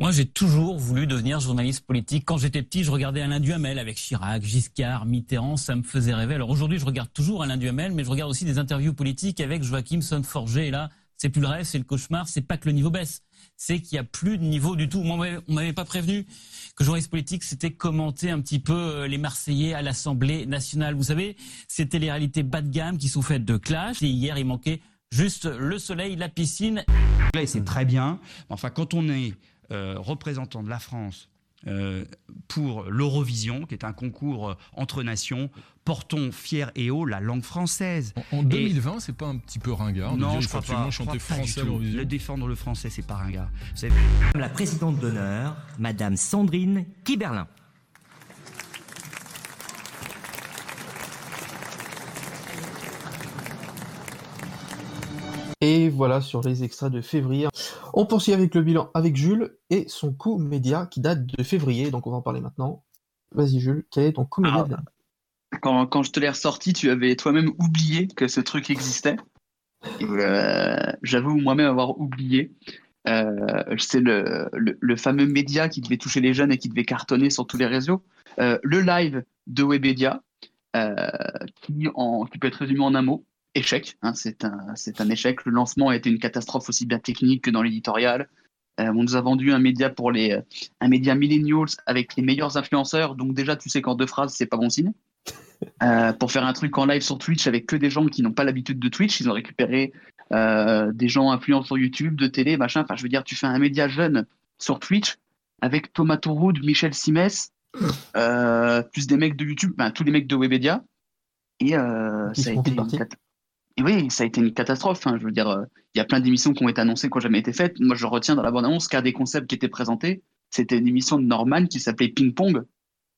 Moi, j'ai toujours voulu devenir journaliste politique. Quand j'étais petit, je regardais Alain Duhamel avec Chirac, Giscard, Mitterrand, ça me faisait rêver. Alors aujourd'hui, je regarde toujours Alain Duhamel, mais je regarde aussi des interviews politiques avec Joachim Sonforger. Et là, c'est plus le rêve, c'est le cauchemar. C'est pas que le niveau baisse, c'est qu'il y a plus de niveau du tout. Moi, on m'avait- pas prévenu que journaliste politique, c'était commenter un petit peu euh, les Marseillais à l'Assemblée nationale. Vous savez, c'était les réalités bas de gamme qui sont faites de clash. Et hier, il manquait juste le soleil, la piscine c'est très bien. Enfin, quand on est euh, représentant de la France pour l'Eurovision, qui est un concours euh, entre nations, portons fier et haut la langue française. En 2020, c'est pas un petit peu ringard de Non, dire je crois pas. je crois chanter pas du français à tout. l'Eurovision Le défendre le français, c'est pas ringard. La présidente d'honneur, Madame Sandrine Kiberlin. Voilà sur les extraits de février. On poursuit avec le bilan avec Jules et son coup média qui date de février, donc on va en parler maintenant. Vas-y Jules, quel est ton coup média l'année Quand, je te l'ai ressorti, tu avais toi-même oublié que ce truc existait. Euh, J'avoue moi-même avoir oublié. Euh, c'est le, fameux média qui devait toucher les jeunes et qui devait cartonner sur tous les réseaux. Euh, le live de Webedia, qui peut être résumé en un mot, échec. hein, c'est un, échec. Le lancement a été une catastrophe aussi bien technique que dans l'éditorial. Euh, on nous a vendu un média pour les, un média millennials avec les meilleurs influenceurs. Donc déjà, tu sais qu'en deux phrases, c'est pas bon signe. [LAUGHS] Euh, pour faire un truc en live sur Twitch avec que des gens qui n'ont pas l'habitude de Twitch, ils ont récupéré euh, des gens influents sur YouTube, de télé, machin. Enfin, je veux dire, tu fais un média jeune sur Twitch avec Thomas Touroud, Michel Simès, [LAUGHS] euh, plus des mecs de YouTube, ben, tous les mecs de Webedia. Et euh, ça a été une et oui, ça a été une catastrophe. hein. Je veux dire, euh, il y a plein d'émissions qui ont été annoncées qui n'ont jamais été faites. Moi, je retiens dans la bande-annonce qu'un des concepts qui était présenté, c'était une émission de Norman qui s'appelait Ping Pong,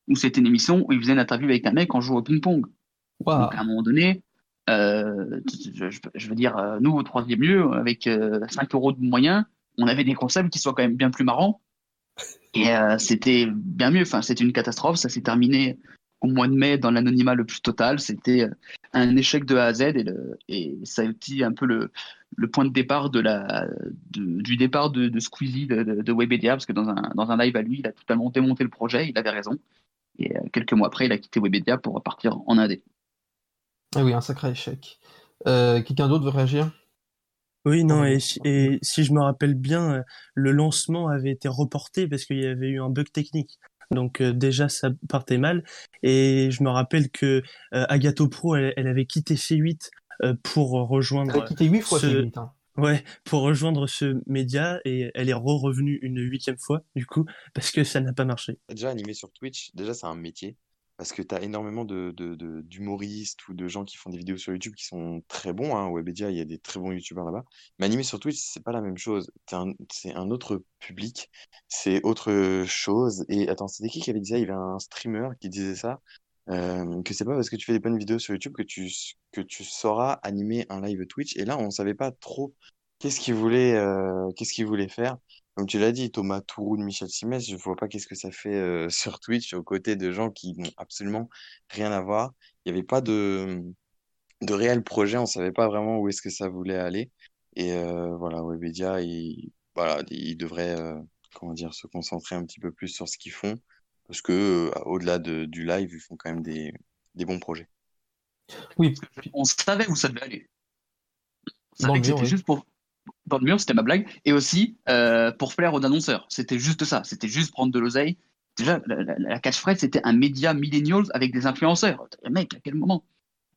où c'était une émission où il faisait une interview avec un mec en jouant au ping-pong. Donc, à un moment donné, euh, je, je- je veux dire, euh, nous, au troisième lieu, avec euh, 5 euros de moyens, on avait des concepts qui soient quand même bien plus marrants. Et euh, c'était bien mieux. Enfin, c'était une catastrophe. Ça s'est terminé au mois de mai dans l'anonymat le plus total. C'était euh, un échec de A à Z et, le, et ça a été un peu le, le point de départ de la, de- du départ de, de Squeezie de, de, de Webedia, parce que dans un, dans un live à lui, il a totalement démonté le projet. Il avait raison. Et euh, quelques mois après, il a quitté Webedia pour repartir en Indé. Ah oui, un sacré échec. Euh, Quelqu'un d'autre veut réagir? Oui, non, et, si- et si je me rappelle bien, le lancement avait été reporté parce qu'il y avait eu un bug technique. Donc euh, déjà, ça partait mal. Et je me rappelle que euh, Agato Pro, elle, elle avait quitté C8 euh, pour rejoindre... Elle a quitté huit fois ce- C8, hein. Ouais, pour rejoindre ce média et elle est re-revenue une huitième fois, du coup, parce que ça n'a pas marché. Déjà animé sur Twitch, déjà c'est un métier parce que tu as énormément de, d'humoristes ou de gens qui font des vidéos sur YouTube qui sont très bons. Hein. Webedia, il y a des très bons YouTubeurs là-bas. Mais animé sur Twitch, c'est pas la même chose. C'est un autre public, c'est autre chose. Et attends, c'était qui qui avait dit ça? Il y avait un streamer qui disait ça. euh, que c'est pas parce que tu fais des bonnes vidéos sur YouTube que tu, que tu sauras animer un live Twitch. Et là, on savait pas trop qu'est-ce qu'il voulait, euh, qu'est-ce qu'il voulait faire. Comme tu l'as dit, Thomas Touroud, Michel Simès, je vois pas qu'est-ce que ça fait euh, [LAUGHS] sur Twitch aux côtés de gens qui n'ont absolument rien à voir. Il n'y avait pas de, de réel projet, on savait pas vraiment où est-ce que ça voulait aller. Et euh, voilà, Webedia, il, voilà, il devrait euh, comment dire, se concentrer un petit peu plus sur ce qu'ils font, parce que euh, au-delà de, du live, ils font quand même des, des bons projets. Oui. On savait où ça devait aller. On savait le que mur, c'était oui. juste pour. Dans le mur, c'était ma blague. Et aussi euh, pour plaire aux annonceurs. C'était juste ça. C'était juste prendre de l'oseille. Déjà, la, la, la catchphrase, c'était un média millennials avec des influenceurs. Mec, à quel moment?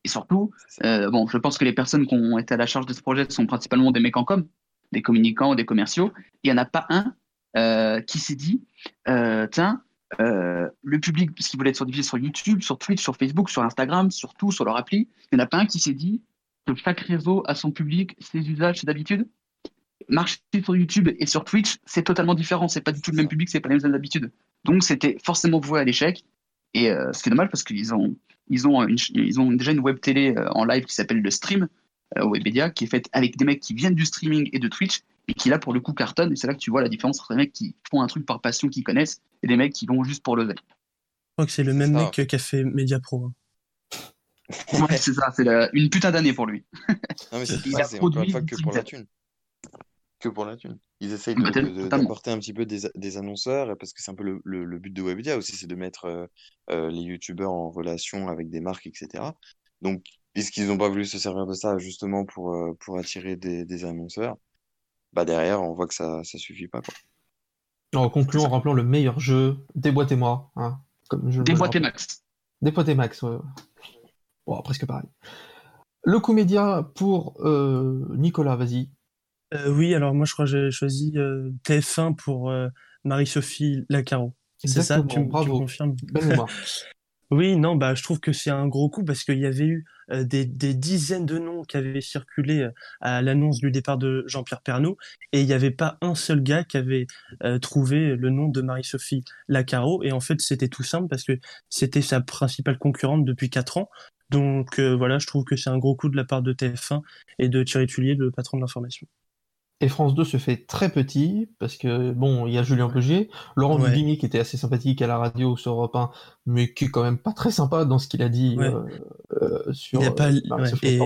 Et surtout, euh, bon, je pense que les personnes qui ont été à la charge de ce projet sont principalement des mecs en com. des communicants, des commerciaux. Il n'y en a pas un euh, qui s'est dit, tiens, le public, puisqu'il voulait être sur, diffusé sur YouTube, sur Twitch, sur Facebook, sur Instagram, sur tout, sur leur appli, il n'y en a pas un qui s'est dit que chaque réseau a son public, ses usages, ses habitudes? Marcher sur YouTube et sur Twitch, c'est totalement différent. C'est pas du tout le même public, c'est pas les mêmes habitudes. Donc c'était forcément voué à l'échec. Et euh, ce qui est dommage parce qu'ils ont, ils ont, une- ils ont déjà une web télé euh, en live qui s'appelle le Stream, euh, Webedia, qui est faite avec des mecs qui viennent du streaming et de Twitch et qui là pour le coup cartonne. Et c'est là que tu vois la différence entre des mecs qui font un truc par passion, qu'ils connaissent, et des mecs qui vont juste pour le Je crois que c'est le même ça. mec qui a fait Media Pro. hein. Ouais, c'est ça, c'est la- une putain d'année pour lui. Non, mais c'est Il ça, a c'est encore une produit fois que pour la thune. Que pour la thune. Ils essayent Bah, totalement. d'apporter un petit peu des, des annonceurs, parce que c'est un peu le, le- le but de Webedia aussi, c'est de mettre euh, euh, les youtubeurs en relation avec des marques, etc. Donc, puisqu'ils n'ont pas voulu se servir de ça justement pour, euh, pour attirer des, des annonceurs, bah derrière, on voit que ça ça suffit pas. Quoi. En concluant, en rappelant le meilleur jeu, déboîtez-moi. Hein, comme je Déboîtez le- Max. Déboîtez Max, ouais. Bon, presque pareil. Le coup média pour euh, Nicolas, vas-y. Euh, oui, alors moi je crois que j'ai choisi euh, TF1 pour euh, Marie-Sophie Lacaro. C'est ça, tu, me- tu me bravo. confirmes. [LAUGHS] Oui, non, bah je trouve que c'est un gros coup parce qu'il y avait eu euh, des, des dizaines de noms qui avaient circulé à l'annonce du départ de Jean-Pierre Pernaut et il n'y avait pas un seul gars qui avait euh, trouvé le nom de Marie-Sophie Lacaro et en fait c'était tout simple parce que c'était sa principale concurrente depuis quatre ans. Donc euh, voilà, je trouve que c'est un gros coup de la part de TF1 et de Thierry Tullier, le patron de l'information. Et France 2 se fait très petit, parce que, bon, il y a Julien Pegier, Laurent Ouais. Dubimi qui était assez sympathique à la radio sur Europe 1, mais qui est quand même pas très sympa dans ce qu'il a dit Ouais. euh, euh, sur Il a pas, euh, ouais, Marie-Sophie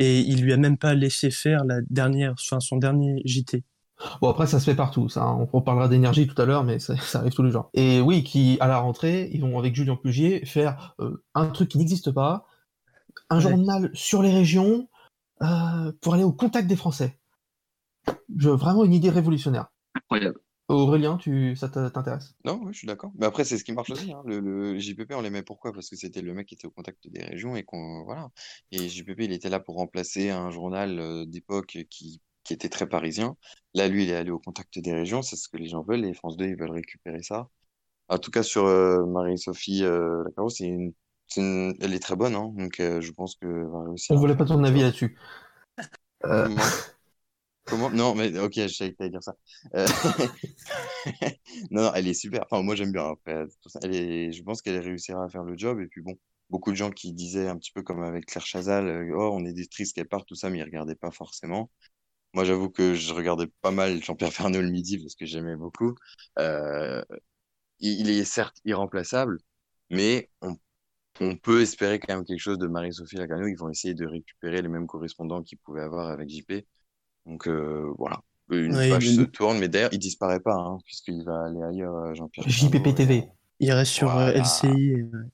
et, il lui a même pas laissé faire la dernière, enfin son dernier JT. Bon, après, ça se fait partout, ça. hein. On parlera d'énergie tout à l'heure, mais ça, ça arrive tous les jours. Et oui, qui, à la rentrée, ils vont, avec Julien Pugier, faire euh, un truc qui n'existe pas, un Ouais. journal sur les régions, euh, pour aller au contact des Français. Je, vraiment une idée révolutionnaire. Incroyable. Aurélien, tu, ça t'intéresse? Non, oui, je suis d'accord. Mais après, c'est ce qui marche aussi. Hein. Le, le JPP, on l'aimait pourquoi? Parce que c'était le mec qui était au contact des régions et qu'on voilà. Et JPP, il était là pour remplacer un journal euh, d'époque qui, qui était très parisien. Là, lui, il est allé au contact des régions. C'est ce que les gens veulent. Et France 2, ils veulent récupérer ça. En tout cas, sur euh, Marie-Sophie euh, Lacaro, c'est une, c'est une- elle est très bonne. Hein. Donc, euh, je pense que va réussir On voulait pas ton avis là-dessus. [LAUGHS] Non, mais ok, je savais que t'allais dire ça. Euh, [LAUGHS] Non, non, elle est super. Enfin, moi, j'aime bien. Après. Elle est... Je pense qu'elle réussira à faire le job. Et puis, bon, beaucoup de gens qui disaient un petit peu comme avec Claire Chazal, euh, oh, on est des tristes qu'elle parte, tout ça, mais ils regardaient pas forcément. Moi, j'avoue que je regardais pas mal Jean-Pierre Pernaut le midi parce que j'aimais beaucoup. Euh, il, est certes irremplaçable, mais on, on peut espérer quand même quelque chose de Marie-Sophie Lacano. Ils vont essayer de récupérer les mêmes correspondants qu'ils pouvaient avoir avec JP. Donc euh, voilà, une Ouais, page il- se tourne, mais d'ailleurs, il disparaît pas, hein, puisqu'il va aller ailleurs, euh, Jean-Pierre JPP Pernaut, et- TV. Il reste sur euh, Voilà. LCI et euh.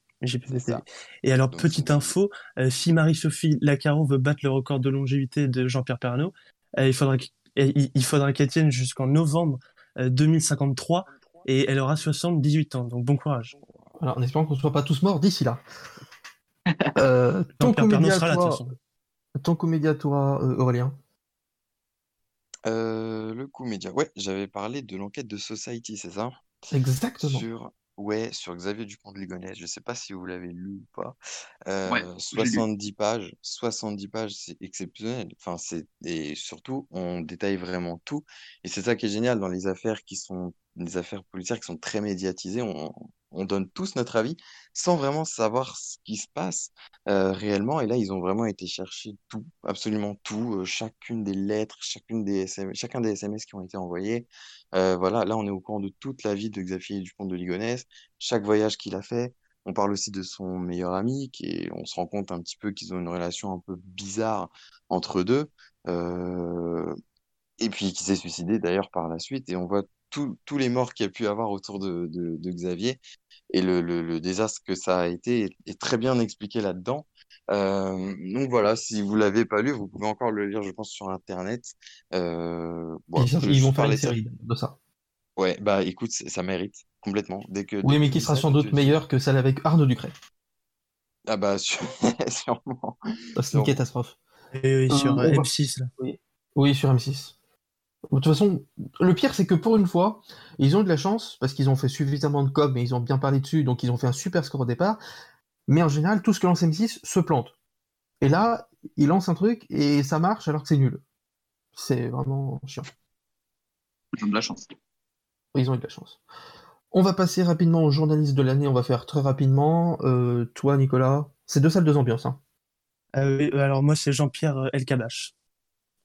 Et alors, petite info, euh, si Marie-Sophie Lacaro veut battre le record de longévité de Jean-Pierre Pernaut, euh, il faudra qu'- euh, il il faudra qu'elle tienne jusqu'en novembre euh, 2053 et elle aura 78 ans. Donc bon courage. Alors, en espérant qu'on ne soit pas tous morts d'ici là. [LAUGHS] Euh, ton Jean-Pierre Pernaut comédien, sera là, de toi, toute façon. ton comédien, toi, euh, Aurélien. Euh, le coup média. Ouais, j'avais parlé de l'enquête de Society, c'est ça? Exactement. Sur, ouais, sur Xavier Dupont de Ligonnès. Je sais pas si vous l'avez lu ou pas. Euh, Ouais, je l'ai lu. 70 pages. 70 pages, c'est exceptionnel. Enfin, c'est, et surtout, on détaille vraiment tout. Et c'est ça qui est génial dans les affaires qui sont, les affaires policières qui sont très médiatisées. On, on donne tous notre avis sans vraiment savoir ce qui se passe euh, réellement. Et là, ils ont vraiment été chercher tout, absolument tout, euh, chacune des lettres, chacune des chacun des SMS qui ont été envoyés. Euh, voilà, là, on est au courant de toute la vie de Xavier Dupont de Ligonnès, chaque voyage qu'il a fait. On parle aussi de son meilleur ami, qui on se rend compte un petit peu qu'ils ont une relation un peu bizarre entre deux. Et puis qui s'est suicidé d'ailleurs par la suite. Et on voit tous les morts qu'il y a pu avoir autour de Xavier et le, le, le désastre que ça a été est, est très bien expliqué là-dedans. Euh, donc voilà, si vous l'avez pas lu, vous pouvez encore le lire, je pense, sur Internet. Euh, bon, Ils, je vais ils vont faire une parler ça. série de ça. Ouais, bah écoute, ça mérite complètement. Dès que, Oui, dès mais qui tu sera sans tu doute te dis, meilleure que celle avec Arnaud Ducret. ah bah sû- [LAUGHS] sûrement. C'est une catastrophe. Et oui, sur Euh, euh, on va- M6 là. Oui. Oui, sur M6. De toute façon, le pire, c'est que pour une fois, ils ont eu de la chance parce qu'ils ont fait suffisamment de com et ils ont bien parlé dessus, donc ils ont fait un super score au départ. Mais en général, tout ce que lance M6 se plante. Et là, ils lancent un truc et ça marche alors que c'est nul. C'est vraiment chiant. Ils ont de la chance. Ils ont eu de la chance. On va passer rapidement aux journalistes de l'année. On va faire très rapidement. Euh, toi, Nicolas, c'est deux salles, deux ambiances. Hein. Euh, oui, alors moi c'est Jean-Pierre euh, Elkabach.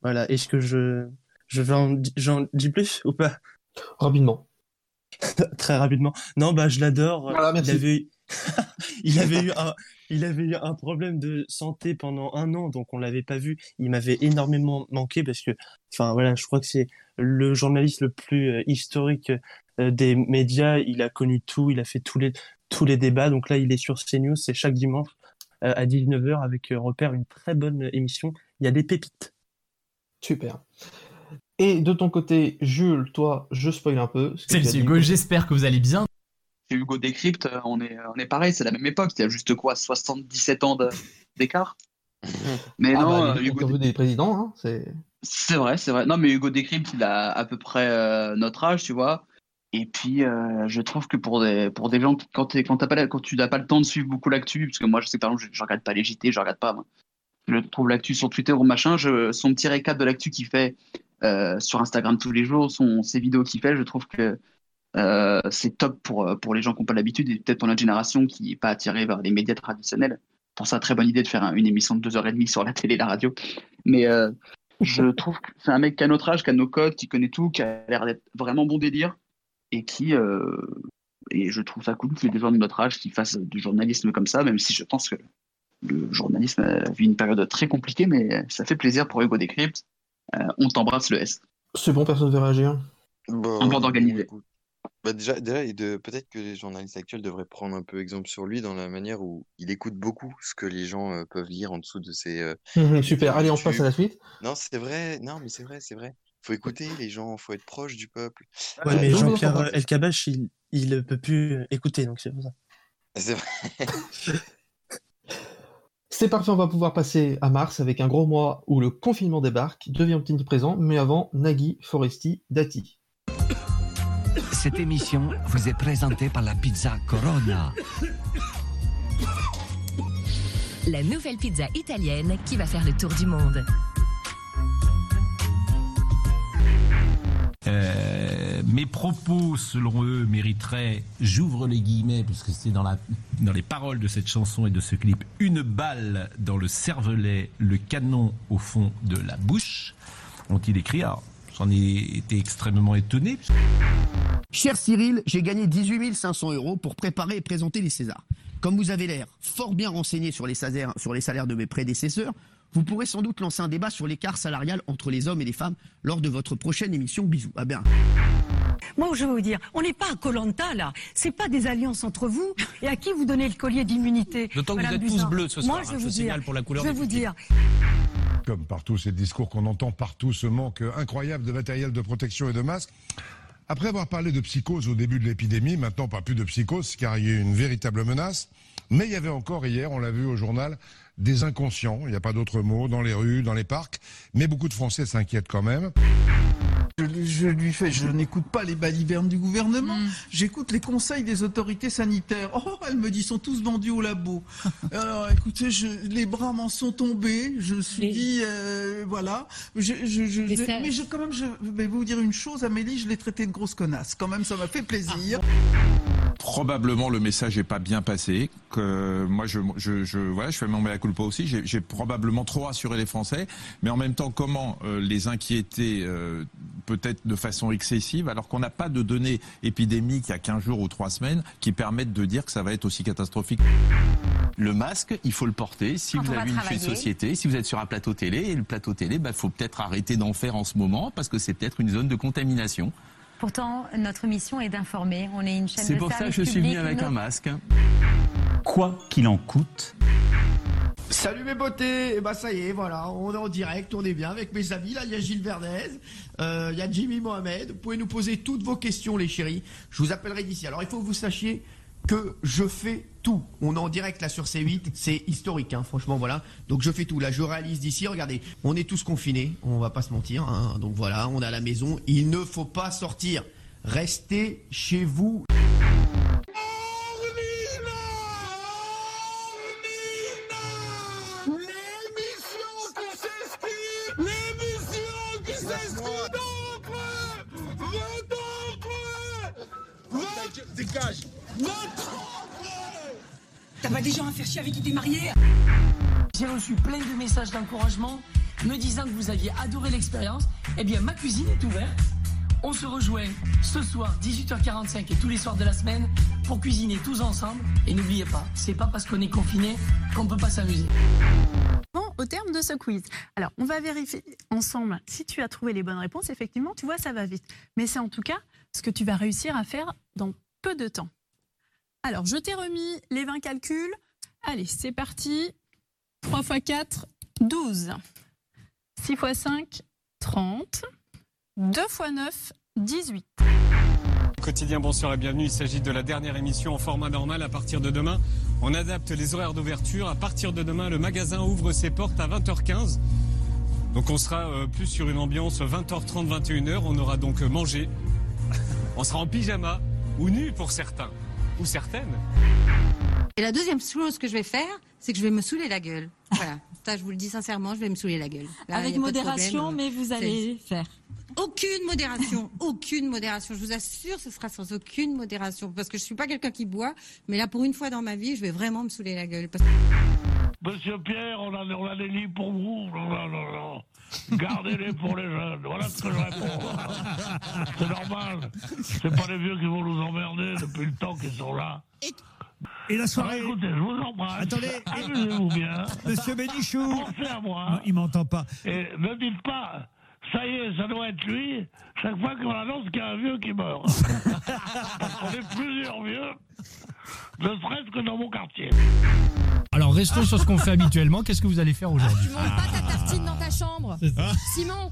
Voilà, est-ce que je je vais en, j'en dis plus ou pas? Rapidement. [LAUGHS] Très rapidement. Non, bah je l'adore. Voilà, merci. Il avait eu... [LAUGHS] il avait eu un il avait eu un problème de santé pendant un an, donc on l'avait pas vu. Il m'avait énormément manqué parce que, enfin voilà, je crois que c'est le journaliste le plus euh, historique euh, des médias. Il a connu tout, il a fait tous les tous les débats. Donc là, il est sur CNews, c'est chaque dimanche euh, à 19h avec Repère, une très bonne émission. Il y a des pépites. Super. Et de ton côté, Jules, toi, je spoil un peu. c'est dit. Hugo, j'espère que vous allez bien. Hugo Décrypte, euh, on est, on est pareil, c'est la même époque. Il y a juste quoi, 77 ans d'écart [LAUGHS] Mais Ah non, bah, euh, Hugo interviews des présidents, hein, c'est. C'est vrai, c'est vrai. Non, mais Hugo Décrypte, il a à peu près euh, notre âge, tu vois. Et puis, euh, je trouve que pour des, pour des gens, qui- quand, quand, t'as pas, la- quand tu n'as pas le temps de suivre beaucoup l'actu, parce que moi, je sais par exemple, je, je regarde pas les JT, je regarde pas. moi. Je trouve l'actu sur Twitter ou machin. Je, son petit récap de l'actu qu'il fait euh, sur Instagram tous les jours, son, ses vidéos qu'il fait, je trouve que euh, c'est top pour, euh, pour les gens qui n'ont pas l'habitude et peut-être pour notre génération qui n'est pas attirée vers les médias traditionnels. Pour ça, très bonne idée de faire un- une émission de 2h30 sur la télé et la radio. Mais euh, je [LAUGHS] trouve que c'est un mec qui a notre âge, qui a nos codes, qui connaît tout, qui a l'air d'être vraiment bon délire et qui. et je trouve ça cool ait des gens de notre âge qui fassent du journalisme comme ça, même si je pense que le journalisme a vu une période très compliquée, mais ça fait plaisir pour Hugo Décrypte. Euh, on t'embrasse, le S. C'est bon, personne ne veut réagir? Bon, En bande organisée. Bah déjà, déjà peut-être que les journalistes actuels devraient prendre un peu exemple sur lui dans la manière où il écoute beaucoup ce que les gens euh, peuvent lire en dessous de ses. euh, Mhm, super. vidéos Allez, on passe à la suite. Non, c'est vrai. Non, mais c'est vrai, c'est vrai. Faut écouter les gens, faut être proche du peuple. Ouais, Euh, mais Jean-Pierre Elkabach, il il ne peut plus écouter, donc c'est pour ça. C'est vrai. [LAUGHS] C'est parfait, on va pouvoir passer à mars avec un gros mois où le confinement débarque, devient petit présent, mais avant, Nagui, Foresti, Dati. Cette émission vous est présentée par la pizza Corona. La nouvelle pizza italienne qui va faire le tour du monde. Euh, mes propos, selon eux, mériteraient, j'ouvre les guillemets, puisque c'est dans, les paroles de cette chanson et de ce clip, une balle dans le cervelet, le canon au fond de la bouche, ont-ils écrit. Alors, j'en ai été extrêmement étonné. Cher Cyril, j'ai gagné 18 500 euros pour préparer et présenter les Césars. Comme vous avez l'air fort bien renseigné sur les salaires de mes prédécesseurs, vous pourrez sans doute lancer un débat sur l'écart salarial entre les hommes et les femmes lors de votre prochaine émission. Bisous. Ah ben. Moi, je veux vous dire, on n'est pas à Colanta là. C'est pas des alliances entre vous et à qui vous donnez le collier d'immunité. D'autant que vous êtes tous bleus ce Moi, soir, je hein, vais je vous signale dire, pour la couleur je vais vous dire, Comme partout, ces discours qu'on entend partout, ce manque incroyable de matériel de protection et de masques. Après avoir parlé de psychose au début de l'épidémie, maintenant pas plus de psychose car il y a une véritable menace. Mais il y avait encore hier, on l'a vu au journal, des inconscients, il n'y a pas d'autre mot, dans les rues, dans les parcs. Mais beaucoup de Français s'inquiètent quand même. Je, je lui fais, je n'écoute pas les balivernes du gouvernement, Mm. j'écoute les conseils des autorités sanitaires. Oh, elle me dit, ils sont tous vendus au labo. [LAUGHS] Alors, écoutez, je, les bras m'en sont tombés. Je me suis dit, euh, voilà. Je, je, je- Mais je- ça- mais je, quand même, je vais vous dire une chose, Amélie, je l'ai traité de grosse connasse. Quand même, ça m'a fait plaisir. Probablement le message n'est pas bien passé. Que moi, je, je, je, voilà, je fais mon mea culpa aussi. J'ai probablement trop rassuré les Français, mais en même temps, comment euh, les inquiéter euh, peut-être de façon excessive, alors qu'on n'a pas de données épidémiques il y a 15 jours ou 3 semaines qui permettent de dire que ça va être aussi catastrophique. Le masque, il faut le porter. Si Quand vous avez une travailler. société, si vous êtes sur un plateau télé, et le plateau télé, il faut peut-être arrêter d'en faire en ce moment parce que c'est peut-être une zone de contamination. Pourtant, notre mission est d'informer. On est une chaîne C'est de pour ça que je suis venu avec un masque. Quoi qu'il en coûte. Salut mes beautés Et bah ça y est, voilà, on est en direct, on est bien avec mes amis. Là, il y a Gilles Verdez, euh, il y a Jimmy Mohamed. Vous pouvez nous poser toutes vos questions, les chéris. Je vous appellerai d'ici. Alors, il faut que vous sachiez que je fais On est en direct là sur C8, c'est historique, hein, franchement, voilà. Donc je fais tout. Là, je réalise d'ici, regardez, on est tous confinés, on va pas se mentir. hein. Donc voilà, on est à la maison, il ne faut pas sortir. Restez chez vous. T'as pas des gens à faire chier avec qui t'es marié J'ai reçu plein de messages d'encouragement me disant que vous aviez adoré l'expérience. Eh bien, ma cuisine est ouverte. On se rejoint ce soir, 18h45 et tous les soirs de la semaine pour cuisiner tous ensemble. Et n'oubliez pas, c'est pas parce qu'on est confiné qu'on peut pas s'amuser. Bon, au terme de ce quiz. Alors, on va vérifier ensemble si tu as trouvé les bonnes réponses. Effectivement, tu vois, ça va vite. Mais c'est en tout cas ce que tu vas réussir à faire dans peu de temps. Alors, je t'ai remis les 20 calculs. Allez, c'est parti. 3 x 4, 12. 6 x 5, 30. 2 x 9, 18. Quotidien, bonsoir et bienvenue. Il s'agit de la dernière émission en format normal. À partir de demain, on adapte les horaires d'ouverture. À partir de demain, le magasin ouvre ses portes à 20h15. Donc on sera euh, plus sur une ambiance 20h30, 21h. On aura donc mangé. [LAUGHS] on sera en pyjama ou nu pour certains ou certaines. Et la deuxième chose que je vais faire, c'est que je vais me saouler la gueule. Voilà. [LAUGHS] Ça, je vous le dis sincèrement, je vais me saouler la gueule. Là, Avec y a pas de modération, problème. mais vous allez faire. Aucune modération, [LAUGHS] aucune modération. Je vous assure, ce sera sans aucune modération. Parce que je suis pas quelqu'un qui boit, mais là, pour une fois dans ma vie, je vais vraiment me saouler la gueule. Parce que- Monsieur Pierre, on a, on a des lits pour vous. Non, non, non, non. Gardez-les pour les jeunes. Voilà ce que je réponds. C'est normal. C'est pas les vieux qui vont nous emmerder depuis le temps qu'ils sont là. Et la soirée. Alors, écoutez, je vous embrasse. Attendez. Amusez-vous bien. Monsieur Bénichou. Pensez à moi. Non, il m'entend pas. Et ne dites pas, ça y est, ça doit être lui, chaque fois qu'on annonce qu'il y a un vieux qui meurt. [LAUGHS] Parce qu'on est plusieurs vieux, ne serait-ce que dans mon quartier. Alors restons sur ce qu'on fait habituellement. Qu'est-ce que vous allez faire aujourd'hui Tu montes pas ta tartine dans ta chambre. Simon,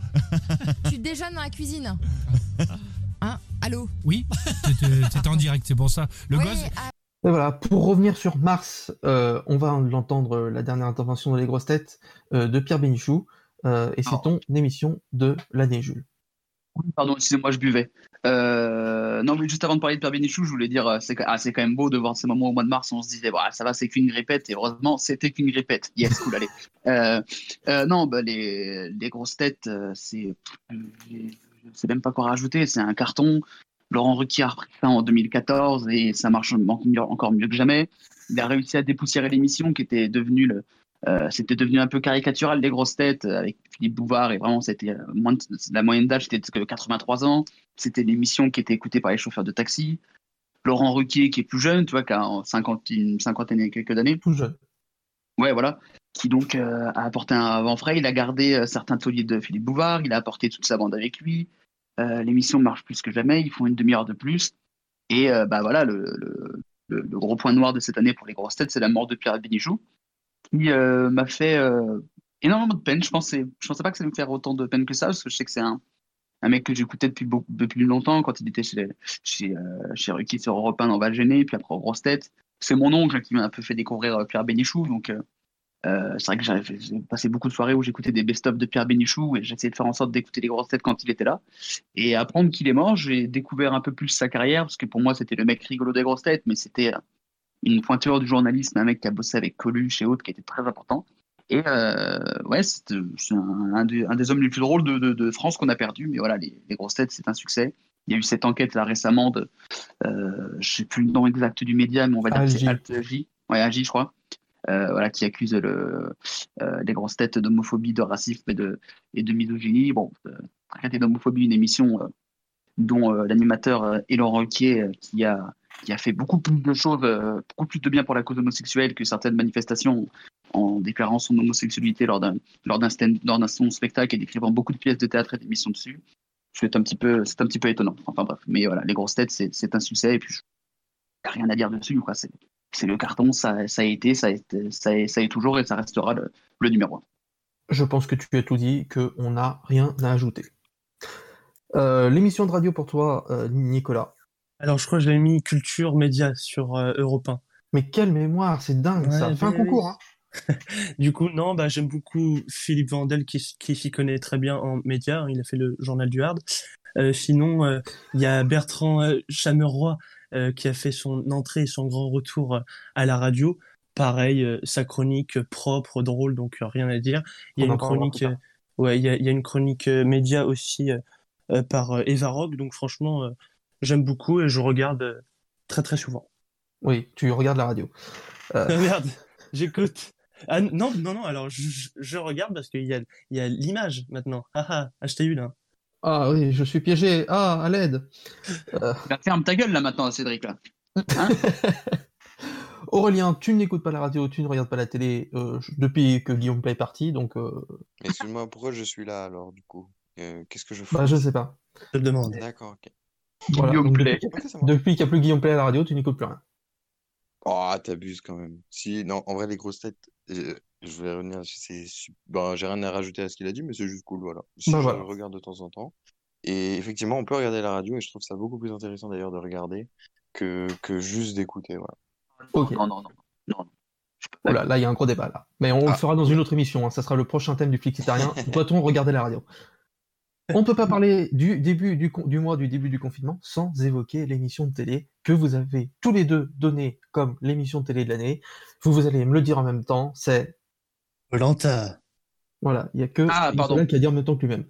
tu déjeunes dans la cuisine. Hein Allô Oui, c'était c'était en direct, c'est pour ça. Le Oui, gosse. Et voilà, pour revenir sur Mars, euh, on va l'entendre, euh, la dernière intervention de Les Grosses Têtes euh, de Pierre Bénichou, euh, et c'est ton émission de l'année, Jules. Pardon, excusez-moi, je buvais. Euh, non, juste avant de parler de Pierre Bénichou, je voulais dire, euh, c'est ah, quand même beau de voir ces moments au mois de mars où on se disait, bah, ça va, c'est qu'une grippette, et heureusement, c'était qu'une grippette. Yes, cool, allez. Euh, non, bah, les, les grosses têtes, c'est. Je sais même pas quoi rajouter, c'est un carton. Laurent Ruquier a repris ça en 2014 et ça marche encore mieux que jamais. Il a réussi à dépoussiérer l'émission qui était devenue le, euh, c'était devenu un peu caricatural les grosses têtes euh, avec Philippe Bouvard et vraiment c'était euh, moins de- la moyenne d'âge c'était que 83 ans. C'était l'émission qui était écoutée par les chauffeurs de taxi. Laurent Ruquier qui est plus jeune, tu vois, qui a en 50, une cinquantaine et quelques années. Plus jeune. Ouais, voilà. Qui donc euh, a apporté un vent frais. Il a gardé euh, certains tauliers de Philippe Bouvard. Il a apporté toute sa bande avec lui. L'émission marche plus que jamais. Ils font une demi-heure de plus. Et bah voilà, le, le- le- le gros point noir de cette année pour les grosses têtes, c'est la mort de Pierre Bénichou, qui euh, m'a fait euh, énormément de peine. Je pensais, je pensais pas que ça allait me faire autant de peine que ça, parce que je sais que c'est un, mec que j'écoutais depuis depuis longtemps, quand il était chez, chez, euh, chez Ruquier sur Europe 1 dans Val Gêné, puis après aux grosses têtes. C'est mon oncle qui m'a un peu fait découvrir Pierre Bénichou, donc c'est vrai que j'ai passé beaucoup de soirées où j'écoutais des best-of de Pierre Bénichou et j'essayais de faire en sorte d'écouter les grosses têtes quand il était là. Et apprendre qu'il est mort, j'ai découvert un peu plus sa carrière, parce que pour moi, c'était le mec rigolo des grosses têtes, mais c'était une pointure du journalisme, un mec qui a bossé avec Coluche et autres, qui était très important. Et euh, ouais, c'est un, un des, hommes les plus drôles de, de- de France qu'on a perdu, mais voilà, les, les grosses têtes, c'est un succès. Il y a eu cette enquête là récemment de, euh, je sais plus le nom exact du média, mais on va dire que c'est J, ouais, AJ, je crois, euh, voilà, qui accuse le, euh, les grosses têtes d'homophobie, de racisme et de, et de misogynie. Bon, euh, traiter d'homophobie, une émission dont l'animateur Ruquier, euh, qui a qui a fait beaucoup plus de choses, euh, beaucoup plus de bien pour la cause homosexuelle que certaines manifestations en déclarant son homosexualité lors d'un lors d'un lors d'un son spectacle et décrivant beaucoup de pièces de théâtre et d'émissions dessus. C'est un petit peu c'est un petit peu étonnant. Enfin bref, mais voilà, les grosses têtes c'est un succès et puis y a rien à dire dessus. C'est c'est le carton, ça, ça a été, ça a ça est, ça est toujours et ça restera le, numéro un. Je pense que tu as tout dit, qu'on n'a rien à ajouter. Euh, L'émission de radio pour toi, euh, Nicolas, Alors, je crois que j'avais mis culture média sur euh, Europe 1. Mais quelle mémoire, c'est dingue ça. Fais un oui, concours. Hein. [LAUGHS] Du coup, non, bah, j'aime beaucoup Philippe Vandel qui, qui s'y connaît très bien en médias. hein, Il a fait le journal du Hard. Euh, sinon, euh, il y a Bertrand euh, Chameroy qui a fait son entrée et son grand retour à la radio. Pareil, sa chronique propre, drôle, donc rien à dire. Il y a On une chronique, ouais, il y y a une chronique média aussi par Eva Rock. Donc franchement, j'aime beaucoup et je regarde euh, très très souvent. Oui, tu regardes la radio. Euh, Ah, [LAUGHS] merde, j'écoute. Ah non, non, non, alors je, regarde parce qu'il y a, il y a l'image maintenant. Ah ah, HTU là. Ah oui, je suis piégé. Ah, à l'aide. Euh, [LAUGHS] Bah, ferme ta gueule là maintenant, Cédric là. [LAUGHS] Aurélien, tu n'écoutes pas la radio, tu ne regardes pas la télé euh, depuis que Guillaume Play est parti, donc euh, Mais excuse-moi, pourquoi je suis là alors, du coup? Euh, Qu'est-ce que je fais? Bah, je sais pas. Je te demande. D'accord, ok. Voilà, Guillaume donc Play. depuis, qu'il n'y a plus Guillaume Play à la radio, tu n'écoutes plus rien. Oh, t'abuses quand même. Si, non, en vrai, les grosses têtes, euh, je vais revenir, c'est, ben, j'ai rien à rajouter à ce qu'il a dit, mais c'est juste cool, voilà. Si Bah, je voilà. regarde de temps en temps. Et effectivement, on peut regarder la radio, et je trouve ça beaucoup plus intéressant d'ailleurs de regarder que, que juste d'écouter, voilà. Ok. Non, non, non. Oh là, là, il y a un gros débat là. Mais on le Ah. fera dans une autre émission. hein. Ça sera le prochain thème du Flixitarien. [LAUGHS] Doit-on regarder la radio? On ne peut pas parler du début du, du mois du début du confinement sans évoquer l'émission de télé que vous avez tous les deux donnée comme l'émission de télé de l'année. Vous, vous allez me le dire en même temps. C'est Lanta. voilà, il y a que Ah, pardon. Qui a dit en même temps que lui-même.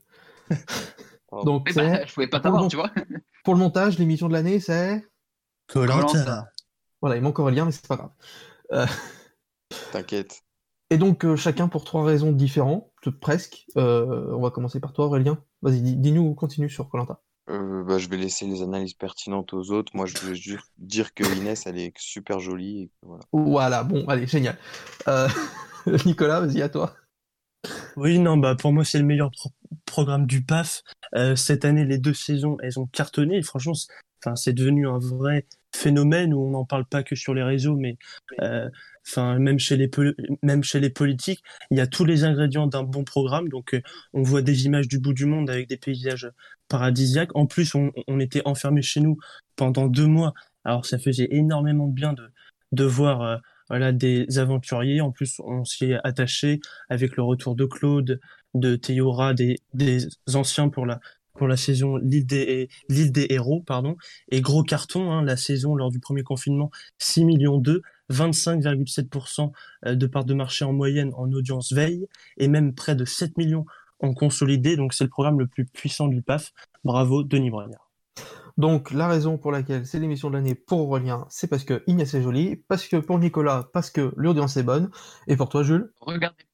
[LAUGHS] Donc Eh ben, c'est je pouvais pas t'avoir, tu vois. [LAUGHS] Pour le montage, l'émission de l'année, c'est Colanta. voilà, il manque Aurélien, mais c'est pas grave. Euh, T'inquiète. Et donc, euh, chacun pour trois raisons différentes, presque. Euh, on va commencer par toi, Aurélien. Vas-y, dis- dis-nous, continue sur Colanta. Euh, bah, je vais laisser les analyses pertinentes aux autres. Moi, je voulais juste dire que Inès, elle est super jolie. Et que, voilà. Voilà, bon, allez, génial. Euh, [LAUGHS] Nicolas, vas-y, à toi. Oui, non, bah pour moi c'est le meilleur pro- programme du PAF. Euh, cette année, les deux saisons, elles ont cartonné. Et franchement, c'est devenu un vrai phénomène où on n'en parle pas que sur les réseaux, mais euh, enfin même chez les même chez les politiques, il y a tous les ingrédients d'un bon programme. Donc, euh, on voit des images du bout du monde avec des paysages paradisiaques. En plus, on, on était enfermés chez nous pendant deux mois. Alors, ça faisait énormément de bien de de voir euh, voilà des aventuriers. En plus, on s'y est attaché avec le retour de Claude, de Théora, des, des anciens pour la pour la saison l'île des l'île des héros pardon. Et gros carton hein, la saison lors du premier confinement 6 millions 2 25,7% euh, de part de marché en moyenne en audience veille et même près de 7 millions en consolidé. Donc c'est le programme le plus puissant du PAF bravo Denis Brognard Donc, la raison pour laquelle c'est l'émission de l'année pour Aurélien, c'est parce que Inès est jolie, parce que pour Nicolas, parce que l'audience est bonne, et pour toi, Jules? Regardez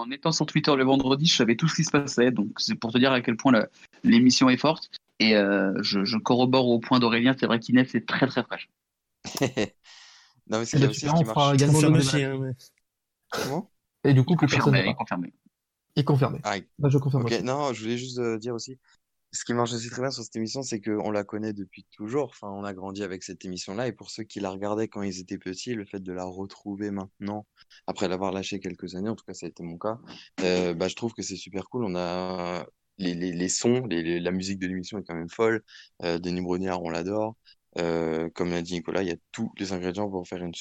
en étant sur Twitter le vendredi, je savais tout ce qui se passait. Donc c'est pour te dire à quel point la- l'émission est forte. Et euh, je, je corrobore au point d'Aurélien, c'est vrai qu'Inès est très très fraîche. [LAUGHS] Non, mais c'est ben, aussi super, ce on qui marche. également le aussi, hein, mais- Comment? Et du coup, Confirmé, confirmé. Et confirmé. Ah, Bah, je confirme ok, aussi. non, je voulais juste euh, dire aussi, ce qui marche aussi très bien sur cette émission, c'est qu'on la connaît depuis toujours. Enfin, on a grandi avec cette émission-là. Et pour ceux qui la regardaient quand ils étaient petits, le fait de la retrouver maintenant, après l'avoir lâchée quelques années, en tout cas, ça a été mon cas, euh, bah, je trouve que c'est super cool. On a les, les, les sons, la musique de l'émission est quand même folle. Euh, Denis Brognard, on l'adore. Euh, comme l'a dit Nicolas, il y a tous les ingrédients pour faire une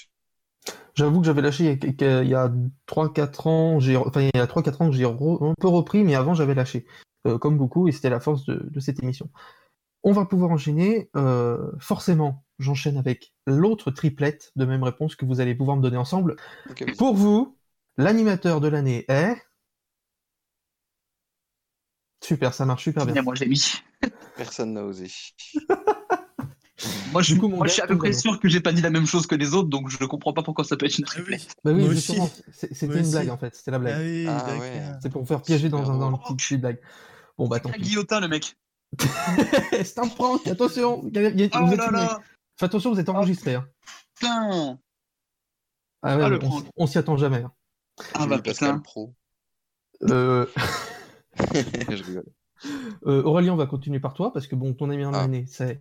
J'avoue que j'avais lâché il y a, que- il y a 3-4 ans, j'ai, enfin, il y a 3-4 ans que j'ai un peu repris, mais avant j'avais lâché, comme beaucoup, et c'était la force de, de cette émission. On va pouvoir enchaîner, euh, forcément, j'enchaîne avec l'autre triplette de même réponse que vous allez pouvoir me donner ensemble. Pour vous, l'animateur de l'année est... Super, ça marche super bien. Moi j'ai mis. Personne n'a osé. [LAUGHS] Moi je, Du coup, mon moi, je suis à peu près dans- sûr que j'ai pas dit la même chose que les autres, donc je ne comprends pas pourquoi ça peut être une triplette. Bah oui, Moi justement, c'était une aussi. blague en fait, c'était la blague. Ah oui, Ah ouais. C'est pour vous faire piéger dans, un, dans une petite, petite blague. Bon bah tant Un pis. guillotin le mec. [LAUGHS] c'est un prank, attention il y a- il y a- Oh vous êtes là là Faites attention, vous êtes enregistré. hein. Putain Ah ouais, Ah, le on, s'y attend jamais. hein. Ah bah Pascal. Pro. Euh, [LAUGHS] Je rigole. euh, Aurélien, on va continuer par toi parce que bon, ton ami en Ah. année, c'est.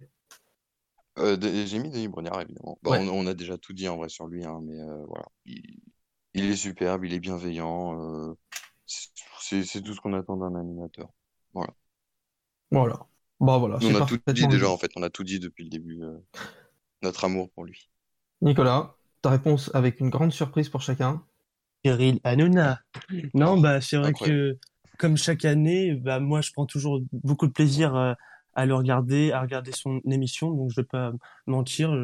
Euh, de- j'ai mis Denis Brognard, évidemment. Bah, Ouais. on, on a déjà tout dit en vrai sur lui, hein, mais euh, voilà. Il, il est superbe, il est bienveillant. euh, c'est tout ce qu'on attend d'un animateur. Voilà. Voilà. Bon, voilà. On a tout dit déjà, en fait. On a tout dit depuis le début. euh, notre amour pour lui. Nicolas, ta réponse avec une grande surprise pour chacun. Cyril Hanouna. Non, bah, c'est vrai Incroyable. que, comme chaque année, bah, moi, je prends toujours beaucoup de plaisir euh, à le regarder, à regarder son émission, donc je vais pas mentir,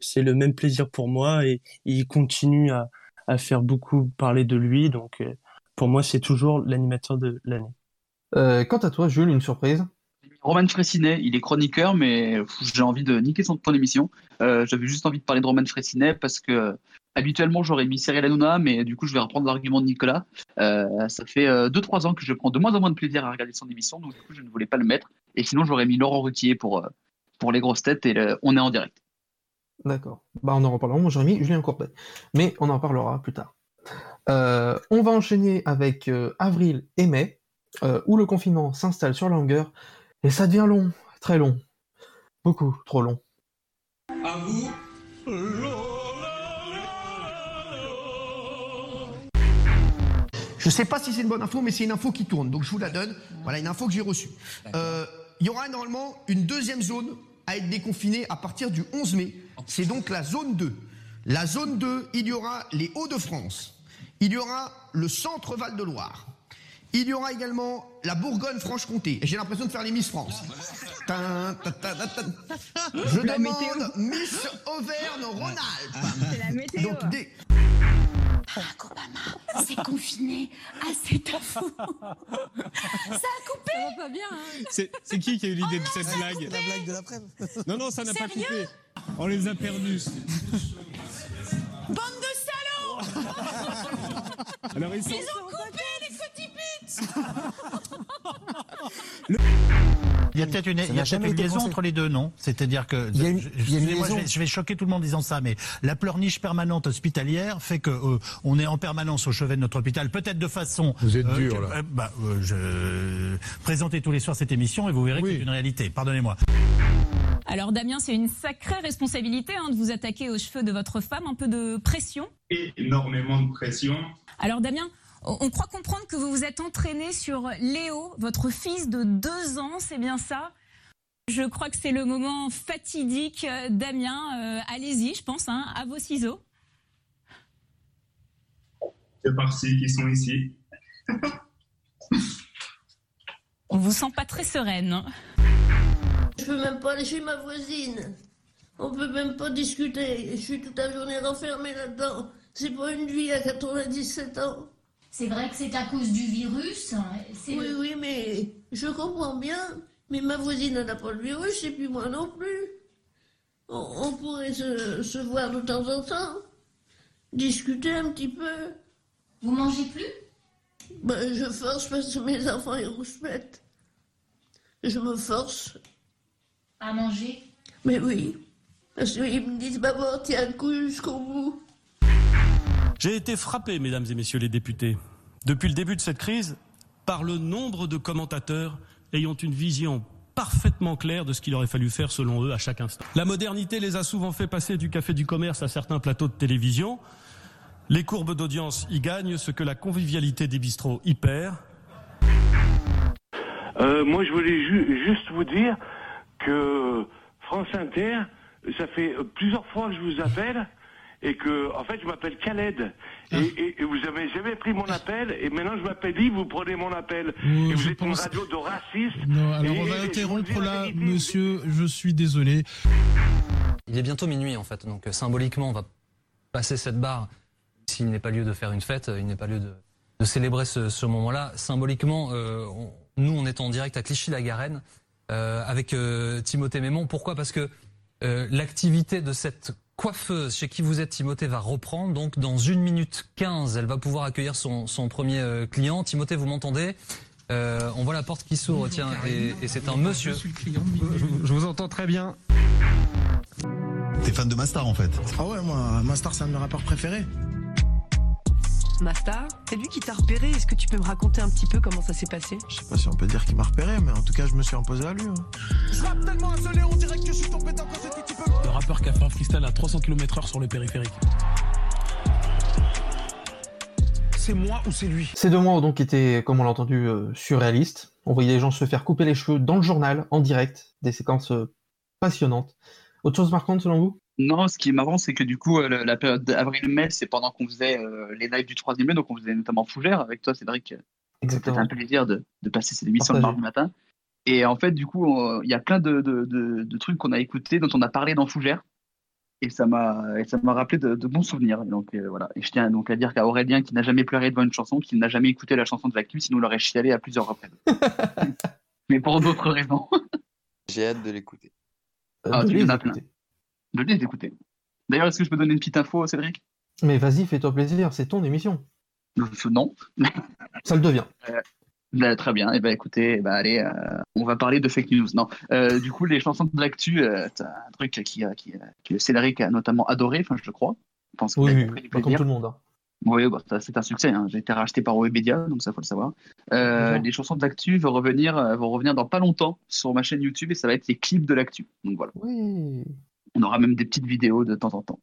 c'est le même plaisir pour moi et il continue à, à faire beaucoup parler de lui, donc euh, pour moi, c'est toujours l'animateur de l'année. Euh, quant à toi, Jules, une surprise? Roman Fressinet, il est chroniqueur, mais j'ai envie de niquer son ton émission. Euh, J'avais juste envie de parler de Roman Fressinet parce que habituellement j'aurais mis Cyril Hanouna, mais du coup je vais reprendre l'argument de Nicolas. Euh, ça fait 2-3 ans que je prends de moins en moins de plaisir à regarder son émission, donc du coup je ne voulais pas le mettre. Et sinon j'aurais mis Laurent Ruquier pour, euh, pour les grosses têtes et euh, on est en direct. D'accord. Bah, on en reparlera. Moi, j'aurais mis Julien Courbet. Mais on en parlera plus tard. Euh, on va enchaîner avec euh, avril et mai, euh, où le confinement s'installe sur la longueur. Et ça devient long, très long. Beaucoup trop long. À vous. Je sais pas si c'est une bonne info, mais c'est une info qui tourne, donc je vous la donne. Voilà une info que j'ai reçue. Euh, Il y aura normalement une deuxième zone à être déconfinée à partir du 11 mai. C'est donc la zone 2. La zone 2, il y aura les Hauts-de-France. Il y aura le centre Val-de-Loire. Il y aura également la Bourgogne-Franche-Comté. Et j'ai l'impression de faire les Miss France. [LAUGHS] Tin, tin. Je La demande météo. Miss Auvergne-Rhône-Alpes. C'est la météo. Donc des, Barack Obama s'est confiné à cette info. Ça a coupé. Ça va pas bien. hein. C'est qui qui a eu l'idée de cette blague La blague de l'après Non, non, ça n'a pas coupé. On les a perdus. Bande de salauds Alors, ils sont- Ils ont coupé les petits Il y a peut-être une, il y a une liaison entre les deux, non? C'est-à-dire que Il y a une- je- il y a une excusez-moi, je, liaison. vais, je vais choquer tout le monde en disant ça, mais la pleurniche permanente hospitalière fait que euh, on est en permanence au chevet de notre hôpital, peut-être de façon. Vous êtes euh, dur, que- là. euh, bah, euh, je présentez tous les soirs cette émission et vous verrez que c'est une réalité. Pardonnez-moi. Alors Damien, c'est une sacrée responsabilité hein, de vous attaquer aux cheveux de votre femme, un peu de pression. énormément de pression. Alors Damien, on croit comprendre que vous vous êtes entraîné sur Léo, votre fils de deux ans, c'est bien ça? Je crois que c'est le moment fatidique. Euh, Damien, euh, allez-y, je pense, hein, à vos ciseaux. C'est par-ci qui sont ici? [LAUGHS] On vous sent pas très sereine. hein. Je peux même pas aller chez ma voisine. On peut même pas discuter. Je suis toute la journée renfermée là-dedans. C'est pas une vie à 97 ans. C'est vrai que c'est à cause du virus. hein, Oui, le- oui, mais je comprends bien. Mais ma voisine, n'a pas le virus, et puis moi non plus. On, on pourrait se, se voir de temps en temps. Discuter un petit peu. Vous mangez plus? Ben, je force parce que mes enfants, ils rouspètent. Je me force. à manger? Mais oui. Parce qu'ils me disent, maman, tiens le coup jusqu'au bout. J'ai été frappé, mesdames et messieurs les députés, depuis le début de cette crise, par le nombre de commentateurs ayant une vision parfaitement claire de ce qu'il aurait fallu faire selon eux à chaque instant. La modernité les a souvent fait passer du café du commerce à certains plateaux de télévision. Les courbes d'audience y gagnent ce que la convivialité des bistrots y perd. Euh, moi, je voulais ju- juste vous dire que France Inter, ça fait plusieurs fois que je vous appelle et que, en fait, je m'appelle Khaled. Et, et- et vous avez jamais pris mon appel et maintenant je m'appelle Yves, vous prenez mon appel. Oh, et vous êtes pense- une radio de racistes. Non, alors Et- on va interrompre là, monsieur, je suis désolé. Il est bientôt minuit en fait, donc euh, symboliquement on va passer cette barre. S'il n'est pas lieu de faire une fête, euh, il n'est pas lieu de, de célébrer ce, ce moment-là. Symboliquement, euh, on- nous on est en direct à Clichy-la-Garenne euh, avec euh, Timothée Mémon. Pourquoi? Parce que euh, l'activité de cette coiffeuse chez qui vous êtes Timothée va reprendre. Donc dans une minute 15, elle va pouvoir accueillir son, son premier euh, client. Timothée, vous m'entendez? Euh, On voit la porte qui s'ouvre, tiens, et, et c'est un monsieur. Je vous entends très bien. T'es fan de Mastar en fait Ah ouais, moi, Mastar, c'est un de mes rappeurs préférés. Mastar, c'est lui qui t'a repéré. Est-ce que tu peux me raconter un petit peu comment ça s'est passé? Je sais pas si on peut dire qu'il m'a repéré, mais en tout cas, je me suis imposé à lui. ouais. Je rappe tellement à ce on dirait que je suis tombé dans quand c'était petit peu. Le rappeur qui a fait un freestyle à 300 km/h sur le périphérique. C'est moi ou c'est lui? Ces deux mois ont donc été, comme on l'a entendu, euh, surréalistes. On voyait les gens se faire couper les cheveux dans le journal, en direct, des séquences euh, passionnantes. Autre chose marquante selon vous? Non, ce qui est marrant, c'est que du coup, euh, la, la période d'avril-mai, c'est pendant qu'on faisait euh, les lives du troisième lieu, donc on faisait notamment Fougère avec toi, Cédric. C'était un plaisir de, de passer cette émission le Partagé. mardi matin. Et en fait, du coup, il y a plein de, de- de- de trucs qu'on a écoutés, dont on a parlé dans Fougère. Et ça m'a et ça m'a rappelé de, de bons souvenirs. Et donc euh, voilà. Et je tiens donc à dire qu'à Aurélien, qui n'a jamais pleuré devant une chanson, qui n'a jamais écouté la chanson de l'actu, sinon il aurait chialé à plusieurs reprises. [LAUGHS] Mais pour d'autres raisons. J'ai hâte de l'écouter. Ah, tu en as plein. De les écouter. D'ailleurs, est-ce que je peux donner une petite info, Cédric? Mais vas-y, fais-toi plaisir, c'est ton émission. Non. [LAUGHS] Ça le devient. Euh, bah, très bien. Et ben écoutez, eh ben, allez, euh, on va parler de fake news. Non, Euh, du coup, les chansons de l'actu, euh, c'est un truc qui, euh, qui, euh, que Cédric a notamment adoré. Enfin, je crois. Je pense Oui, oui, le pas comme tout le monde. hein. Oui, bah, c'est un succès. hein. J'ai été racheté par Webedia, donc ça faut le savoir. Euh, les chansons de l'actu vont revenir, euh, vont revenir dans pas longtemps sur ma chaîne YouTube et ça va être les clips de l'actu. Donc voilà. Oui. On aura même des petites vidéos de temps en temps.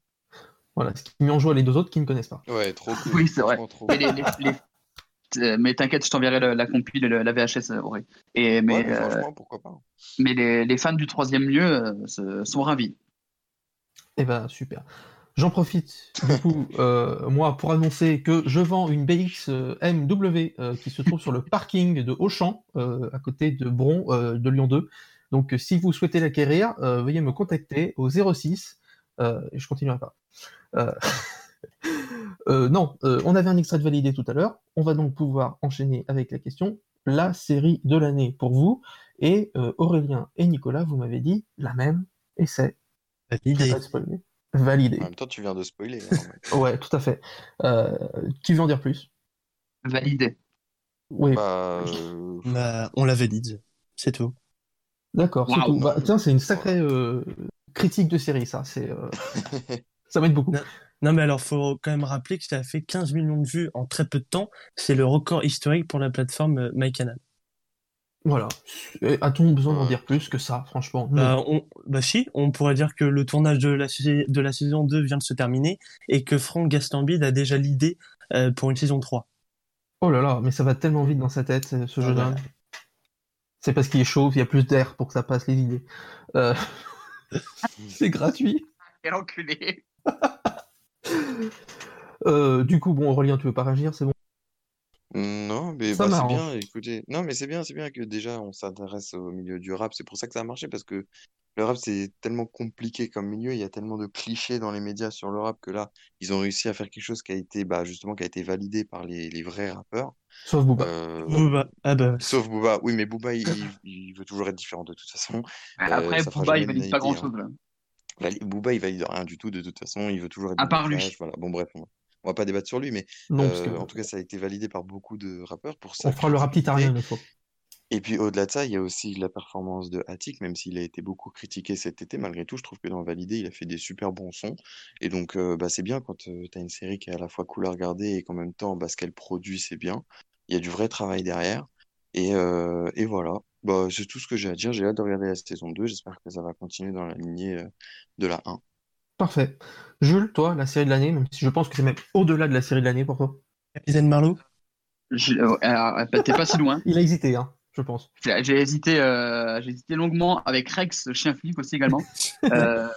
Voilà, ce qui met en joie les deux autres qui ne connaissent pas. Ouais, trop cool. Oui, c'est vrai. Franchement, trop Et les- les- les- euh, mais t'inquiète, je t'enverrai le- la compile la VHS, Auré. Et mais, Ouais, mais euh, franchement, pourquoi pas. mais les, les fans du troisième lieu euh, se- sont ravis. Eh ben super. J'en profite du coup, [LAUGHS] euh, moi, pour annoncer que je vends une BX euh, MW euh, qui se trouve sur le parking de Auchan, euh, à côté de Bron, euh, de Lyon 2. Donc, euh, si vous souhaitez l'acquérir, euh, veuillez me contacter au 06. euh, et je continuerai pas. Euh, [LAUGHS] euh, non, euh, on avait un extrait de validé tout à l'heure. On va donc pouvoir enchaîner avec la question la série de l'année pour vous. Et euh, Aurélien et Nicolas, vous m'avez dit la même, et c'est validé. Je vais pas spoiler. Validé. En même temps, tu viens de spoiler. hein, [LAUGHS] Ouais, tout à fait. Euh, qui veut en dire plus? Validé. Oui. Bah, euh, Bah, on la valide, c'est tout. D'accord, c'est tout. Bah, tiens, c'est une sacrée euh, critique de série, ça. C'est, euh, [LAUGHS] ça m'aide beaucoup. Non, non, mais alors, faut quand même rappeler que ça a fait 15 millions de vues en très peu de temps. C'est le record historique pour la plateforme euh, MyCanal. Voilà. Et A-t-on besoin d'en dire plus que ça, franchement? Bah, on, bah si, on pourrait dire que le tournage de la, de la saison 2 vient de se terminer et que Franck Gastambide a déjà l'idée euh, pour une saison 3. Oh là là, mais ça va tellement vite dans sa tête, ce jeune ouais. C'est parce qu'il est chaud, il y a plus d'air pour que ça passe les idées. Euh, [LAUGHS] c'est gratuit. [LAUGHS] Quel enculé. [LAUGHS] Euh, du coup, bon, Aurélien, tu veux pas réagir, c'est bon? Non, mais Ça bah, c'est bien, écoutez. Non, mais c'est bien, c'est bien que déjà on s'intéresse au milieu du rap. C'est pour ça que ça a marché, parce que le rap, c'est tellement compliqué comme milieu. Il y a tellement de clichés dans les médias sur le rap que là, ils ont réussi à faire quelque chose qui a été, bah, justement, qui a été validé par les, les vrais rappeurs. Sauf Booba. Euh, Booba, ah bah. Sauf Booba. Oui, mais Booba, il, veut toujours être différent de toute façon. Après, Euh, ça fera Booba, il valide pas l'unanité, grand-chose, hein. là. Booba, il valide rien du tout de toute façon. Il veut toujours être À part lui. Voilà. Bon, bref, on va, on va pas débattre sur lui, mais Non, parce euh, que- en tout cas, ça a été validé par beaucoup de rappeurs pour On sa fera le rapitarien une fois. Et puis au-delà de ça, il y a aussi la performance de Attic, même s'il a été beaucoup critiqué cet été, malgré tout, je trouve que dans Validé, il a fait des super bons sons. Et donc, euh, bah, c'est bien quand tu as une série qui est à la fois cool à regarder et qu'en même temps, bah, ce qu'elle produit, c'est bien. Il y a du vrai travail derrière. Et, euh, et voilà, bah, c'est tout ce que j'ai à dire. J'ai hâte de regarder la saison 2. J'espère que ça va continuer dans la lignée euh, de la 1. Parfait. Jules, toi, la série de l'année, même si je pense que c'est même au-delà de la série de l'année pour toi. Capitaine Marlowe? Je- euh, bah, T'es pas si loin. [LAUGHS] Il a hésité, hein, je pense. J'ai hésité, euh, j'ai hésité longuement avec Rex, le chien flic aussi également. [LAUGHS] Euh,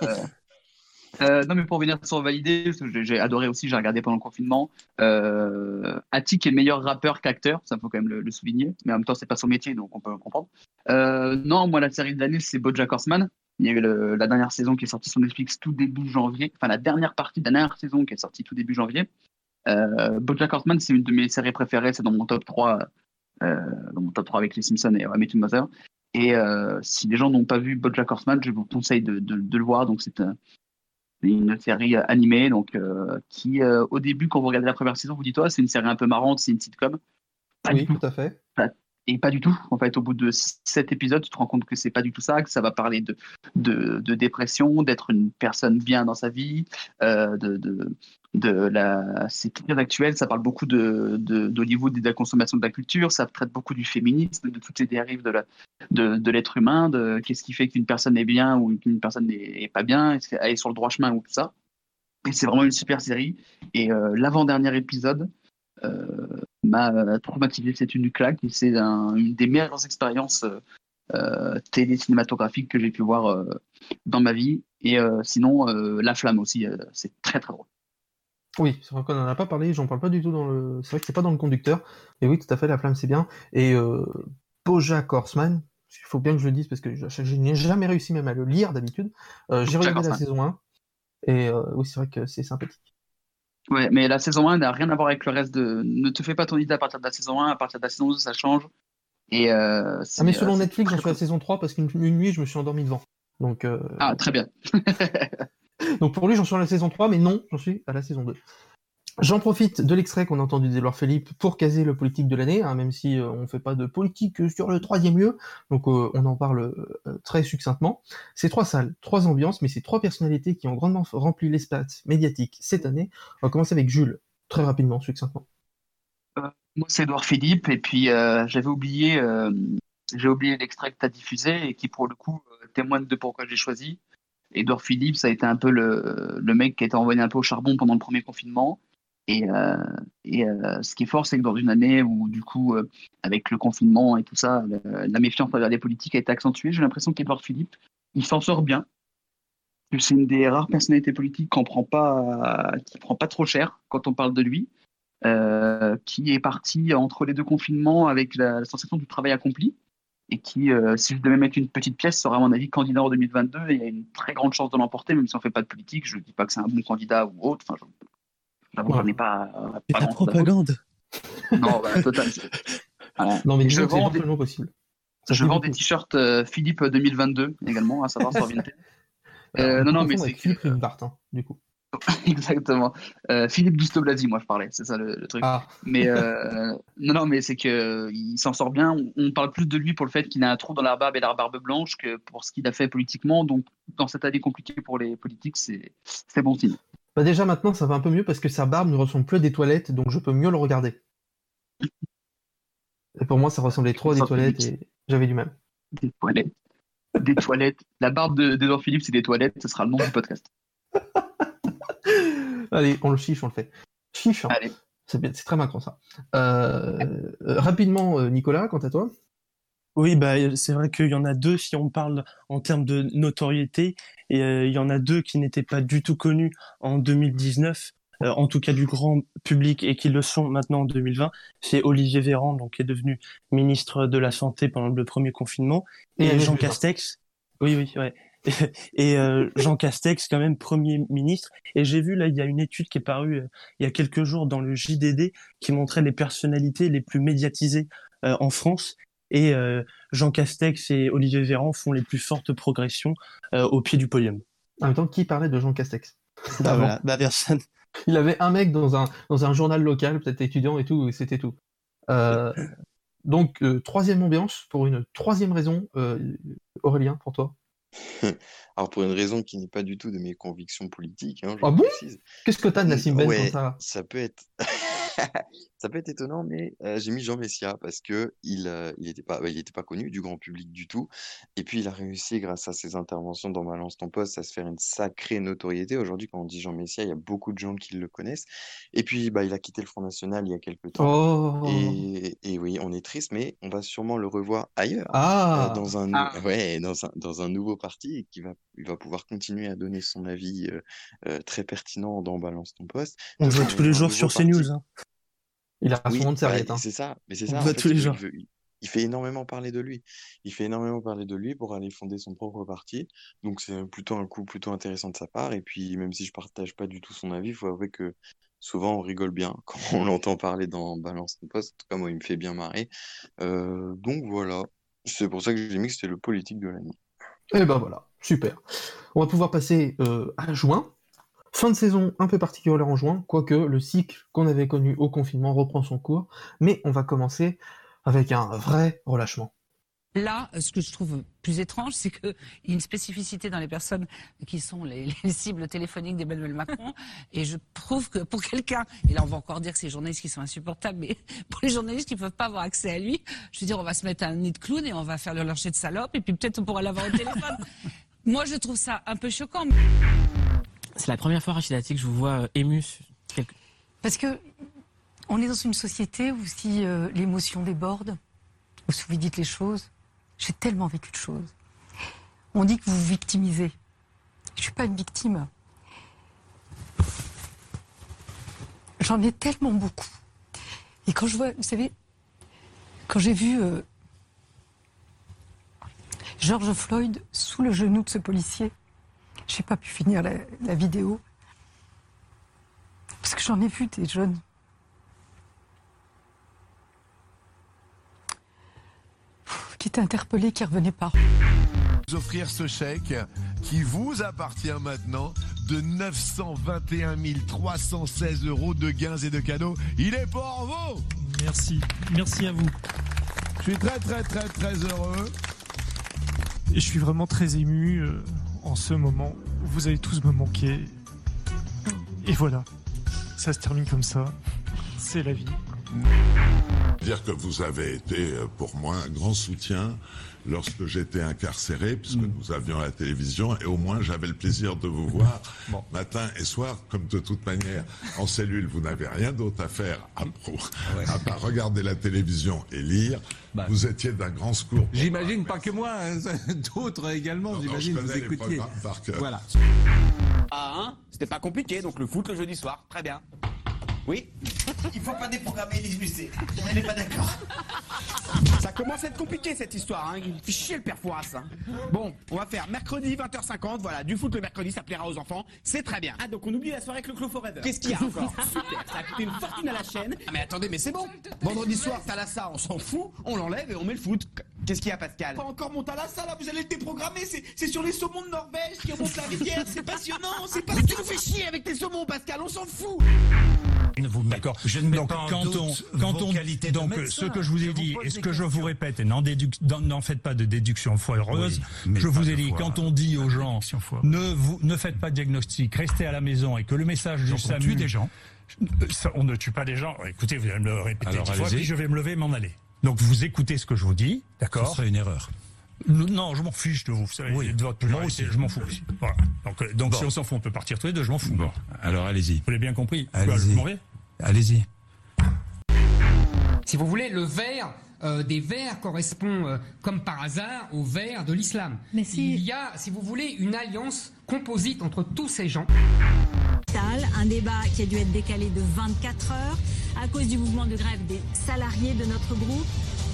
euh, non, mais pour revenir sur Validé, j'ai- adoré aussi, j'ai regardé pendant le confinement. Euh, Attic est meilleur rappeur qu'acteur, ça faut quand même le, le souligner, mais en même temps, c'est pas son métier, donc on peut comprendre. Euh, non, moi, la série de l'année, c'est Bojack Horseman. Il y a eu le- la dernière saison qui est sortie sur Netflix tout début janvier, enfin la dernière partie de la dernière saison qui est sortie tout début janvier. Bojack Horseman, c'est une de mes séries préférées, c'est dans mon top 3, euh, dans mon top 3 avec les Simpsons et Your Mother. Et euh, si les gens n'ont pas vu BoJack Horseman, je vous conseille de, de- de le voir. Donc c'est un- une série euh, animée, donc euh, qui euh, au début, quand vous regardez la première saison, vous dites oh, c'est une série un peu marrante, c'est une sitcom. Pas oui, du tout. tout à fait. Pas- Et pas du tout. En fait, au bout de sept épisodes, tu te rends compte que c'est pas du tout ça, que ça va parler de, de, de dépression, d'être une personne bien dans sa vie, euh, de, de, de la. C'est très actuel, ça parle beaucoup de, d'Hollywood et de la consommation de la culture, ça traite beaucoup du féminisme, de toutes les dérives de, de, de l'être humain, de qu'est-ce qui fait qu'une personne est bien ou qu'une personne n'est est pas bien, est-ce qu'elle est sur le droit chemin ou tout ça. Et c'est vraiment une super série. Et euh, l'avant-dernier épisode, euh, m'a traumatisé. C'est une claque et c'est un- une des meilleures expériences euh, euh, télé cinématographiques que j'ai pu voir euh, dans ma vie. Et euh, sinon, La Flamme aussi, c'est très très drôle. Oui, c'est vrai qu'on n'en a pas parlé, j'en parle pas du tout dans le. C'est vrai que c'est pas dans le conducteur, mais oui, tout à fait, la flamme c'est bien. Et euh, Bojack Horseman, il faut bien que je le dise parce que je, je n'ai jamais réussi même à le lire d'habitude. Euh, j'ai regardé la saison 1, et euh, oui, c'est vrai que c'est sympathique. Ouais, mais la saison 1 n'a rien à voir avec le reste de. Ne te fais pas ton idée à partir de la saison 1, à partir de la saison 2, ça change. Et euh, Ah, mais selon Netflix, j'en suis à la saison 3 parce qu'une une nuit, je me suis endormi devant. Donc, euh, Ah, très bien. [LAUGHS] Donc pour lui, j'en suis à la saison 3, mais non, j'en suis à la saison 2. J'en profite de l'extrait qu'on a entendu d'Edouard Philippe pour caser le politique de l'année, hein, même si euh, on ne fait pas de politique sur le troisième lieu, donc euh, on en parle euh, très succinctement. C'est trois salles, trois ambiances, mais c'est trois personnalités qui ont grandement rempli l'espace médiatique cette année. On va commencer avec Jules, très rapidement, succinctement. Moi, c'est Edouard Philippe, et puis j'avais oublié, oublié l'extrait que tu as diffusé et qui, pour le coup, témoigne de pourquoi j'ai choisi. Edouard Philippe, ça a été un peu le, le mec qui a été envoyé un peu au charbon pendant le premier confinement. Et, euh, euh, ce qui est fort, c'est que dans une année où, du coup, euh, avec le confinement et tout ça, la méfiance envers les politiques a été accentuée, j'ai l'impression qu'Edouard Philippe, il s'en sort bien. C'est une des rares personnalités politiques qu'on prend pas, qui prend pas trop cher quand on parle de lui qui est parti entre les deux confinements avec la sensation du travail accompli et qui, euh, si je devais mettre une petite pièce, sera à mon avis candidat en 2022 et il y a une très grande chance de l'emporter, même si on fait pas de politique. Je ne dis pas que c'est un bon candidat ou autre. Enfin, je- j'en ai pas. euh, la à propagande. Non, bah, total. [LAUGHS] voilà. Non, mais je vends, des, possible. Ça je vends beaucoup. des t-shirts euh, Philippe 2022 également, à savoir sur Vinted. [LAUGHS] Euh, On non, non, mais c'est Philippe Rivebart, hein, du coup. [LAUGHS] Exactement. Euh, Philippe Douste-Blazy, moi je parlais, c'est ça le, le truc. Ah. Mais euh, [LAUGHS] non, non, mais c'est que euh, il s'en sort bien. On, on parle plus de lui pour le fait qu'il a un trou dans la barbe et la barbe blanche que pour ce qu'il a fait politiquement. Donc, dans cette année compliquée pour les politiques, c'est bon signe. Bah déjà maintenant, ça va un peu mieux parce que sa barbe ne ressemble plus à des toilettes, donc je peux mieux le regarder. [LAUGHS] Et pour moi, ça ressemblait trop à des toilettes Philippe. et j'avais du mal. Des toilettes. Des toilettes. La barbe de- d'Edouard Philippe, c'est des toilettes. Ce sera le nom du podcast. Allez, on le chiche, on le fait. Chiche. hein. Allez. C'est bien- c'est très Macron ça. Euh, euh, rapidement, euh, Nicolas, quant à toi. Oui, bah, c'est vrai qu'il y en a deux si on parle en termes de notoriété, et euh, il y en a deux qui n'étaient pas du tout connus en 2019, euh, en tout cas du grand public, et qui le sont maintenant en 2020. C'est Olivier Véran, donc qui est devenu ministre de la Santé pendant le premier confinement, Et Jean. Castex. Oui, oui, ouais. [LAUGHS] Et euh, Jean Castex, quand même, Premier ministre. Et j'ai vu, là, il y a une étude qui est parue euh, il y a quelques jours dans le JDD qui montrait les personnalités les plus médiatisées euh, en France. Et Jean Castex et Olivier Véran font les plus fortes progressions au pied du podium. En même temps, qui parlait de Jean Castex? Bah voilà, bah personne. [LAUGHS] Il avait un mec dans un, dans un journal local, peut-être étudiant et tout, et c'était tout. Donc, troisième ambiance, pour une troisième raison, Aurélien, pour toi? [LAUGHS] Alors, pour une raison qui n'est pas du tout de mes convictions politiques, hein, je Ah bon? Qu'est-ce que t'as de Nassim Ben Ouais, ça? ça peut être, ça peut être étonnant, mais euh, j'ai mis Jean Messia parce que il, euh, il était pas, bah, il était pas connu du grand public du tout, et puis il a réussi grâce à ses interventions dans Balance ton poste à se faire une sacrée notoriété. Aujourd'hui, quand on dit Jean Messia, il y a beaucoup de gens qui le connaissent. Et puis, bah, il a quitté le Front National il y a quelques temps. Oh. Et, et oui, on est triste, mais on va sûrement le revoir ailleurs, Ah. euh, dans un, Ah. ouais, dans un, dans un nouveau parti, et qui va, il va pouvoir continuer à donner son avis euh, euh, très pertinent dans Balance ton poste. On le voit tous les jours sur CNews. Hein. Il a Oui, son nom de bah, serviette. hein. c'est ça, mais c'est ça. En fait, tous les il jours. veut- il- il fait énormément parler de lui. Il fait énormément parler de lui pour aller fonder son propre parti. Donc c'est plutôt un coup plutôt intéressant de sa part. Et puis même si je partage pas du tout son avis, il faut avouer que souvent on rigole bien [LAUGHS] quand on l'entend parler dans Balance ton poste. En tout cas, moi, il me fait bien marrer. Euh, donc voilà. C'est pour ça que j'ai mis que c'était le politique de l'année. Et ben voilà, super. On va pouvoir passer euh, à juin. Fin de saison un peu particulière en juin, quoique le cycle qu'on avait connu au confinement reprend son cours. Mais on va commencer avec un vrai relâchement. Là, ce que je trouve plus étrange, c'est qu'il y a une spécificité dans les personnes qui sont les, [LAUGHS] les cibles téléphoniques d'Emmanuel Macron. Et je trouve que pour quelqu'un, et là on va encore dire que c'est les journalistes qui sont insupportables, mais [LAUGHS] pour les journalistes qui ne peuvent pas avoir accès à lui, je veux dire, on va se mettre un nid de clown et on va faire le lâcher de salope, et puis peut-être on pourra l'avoir au téléphone. [LAUGHS] Moi, je trouve ça un peu choquant. C'est la première fois, Rachida Dati, que je vous vois euh, ému. Parce que On est dans une société où si euh, l'émotion déborde, ou si vous dites les choses, j'ai tellement vécu de choses. On dit que vous vous victimisez. Je suis pas une victime. J'en ai tellement beaucoup. Et quand je vois, vous savez, quand j'ai vu euh, George Floyd sous le genou de ce policier, j'ai pas pu finir la, la vidéo. Parce que j'en ai vu des jeunes. qui étaient interpellés, qui revenaient pas. Vous offrir ce chèque qui vous appartient maintenant de 921 316 euros de gains et de cadeaux. Il est pour vous Merci. Merci à vous. Je suis très très très très heureux. Et je suis vraiment très ému euh, en ce moment. Vous allez tous me manquer. Et voilà. Ça se termine comme ça. C'est la vie. Dire que vous avez été euh, pour moi un grand soutien lorsque j'étais incarcéré, puisque nous avions la télévision, et au moins j'avais le plaisir de vous voir [LAUGHS] matin et soir, comme de toute manière, en cellule, vous n'avez rien d'autre à faire à, pro- à part regarder la télévision et lire. vous étiez d'un grand secours. J'imagine pas que moi, hein, [LAUGHS] d'autres également, j'imagine vous écoutiez. par cœur. Voilà. Ah, hein C'était pas compliqué, donc le foot le jeudi soir. Très bien. Oui Il faut pas déprogrammer Élise Lucet. On n'est pas d'accord. Ça commence à être compliqué cette histoire, hein. Il fait chier le père Fouras. hein. Bon, on va faire mercredi 20h50, voilà, du foot le mercredi, ça plaira aux enfants, c'est très bien. Ah, donc on oublie la soirée avec le Clos Forever. Qu'est-ce qu'il y a [LAUGHS] encore Super, ça a coûté une fortune à la chaîne. Ah, mais attendez, mais c'est bon Vendredi soir, Thalassa, on s'en fout, on l'enlève et on met le foot. Qu'est-ce qu'il y a, Pascal Pas encore mon Thalassa là, vous allez le déprogrammer. C'est sur les saumons de Norvège qui remontent la rivière. C'est passionnant, c'est Mais tu nous fais chier avec tes saumons, Pascal, on s'en fout D'accord. Je ne mets pas en quand doute on, quand vos on, qualités de donc médecin. ce que je vous ai Je dit et ce que je vous répète, et n'en faites pas de déduction foireuse. Oui, je vous ai dit quand on dit aux gens ne vous ne faites pas de diagnostic, restez à la maison et que le message du Donc, on SAMU tue des gens. Ça, on ne tue pas des gens. Écoutez, vous allez me le répéter dix fois, puis je vais me lever et m'en aller. Donc vous écoutez ce que je vous dis, d'accord Ce serait une erreur. Non, je m'en fiche de vous. Vous savez, Oui. de votre Moi pluralité, aussi. je m'en fous aussi. Voilà. Donc, euh, donc Bon. si on s'en fout, on peut partir tous les deux. Je m'en fous. Bon, alors allez-y. Vous l'avez bien compris. Allez-y. Allez-y. Si vous voulez, le vert euh, des verts correspond, euh, comme par hasard, au vert de l'islam. Mais si- Il y a, si vous voulez, une alliance composite entre tous ces gens. Un débat qui a dû être décalé de 24 heures à cause du mouvement de grève des salariés de notre groupe.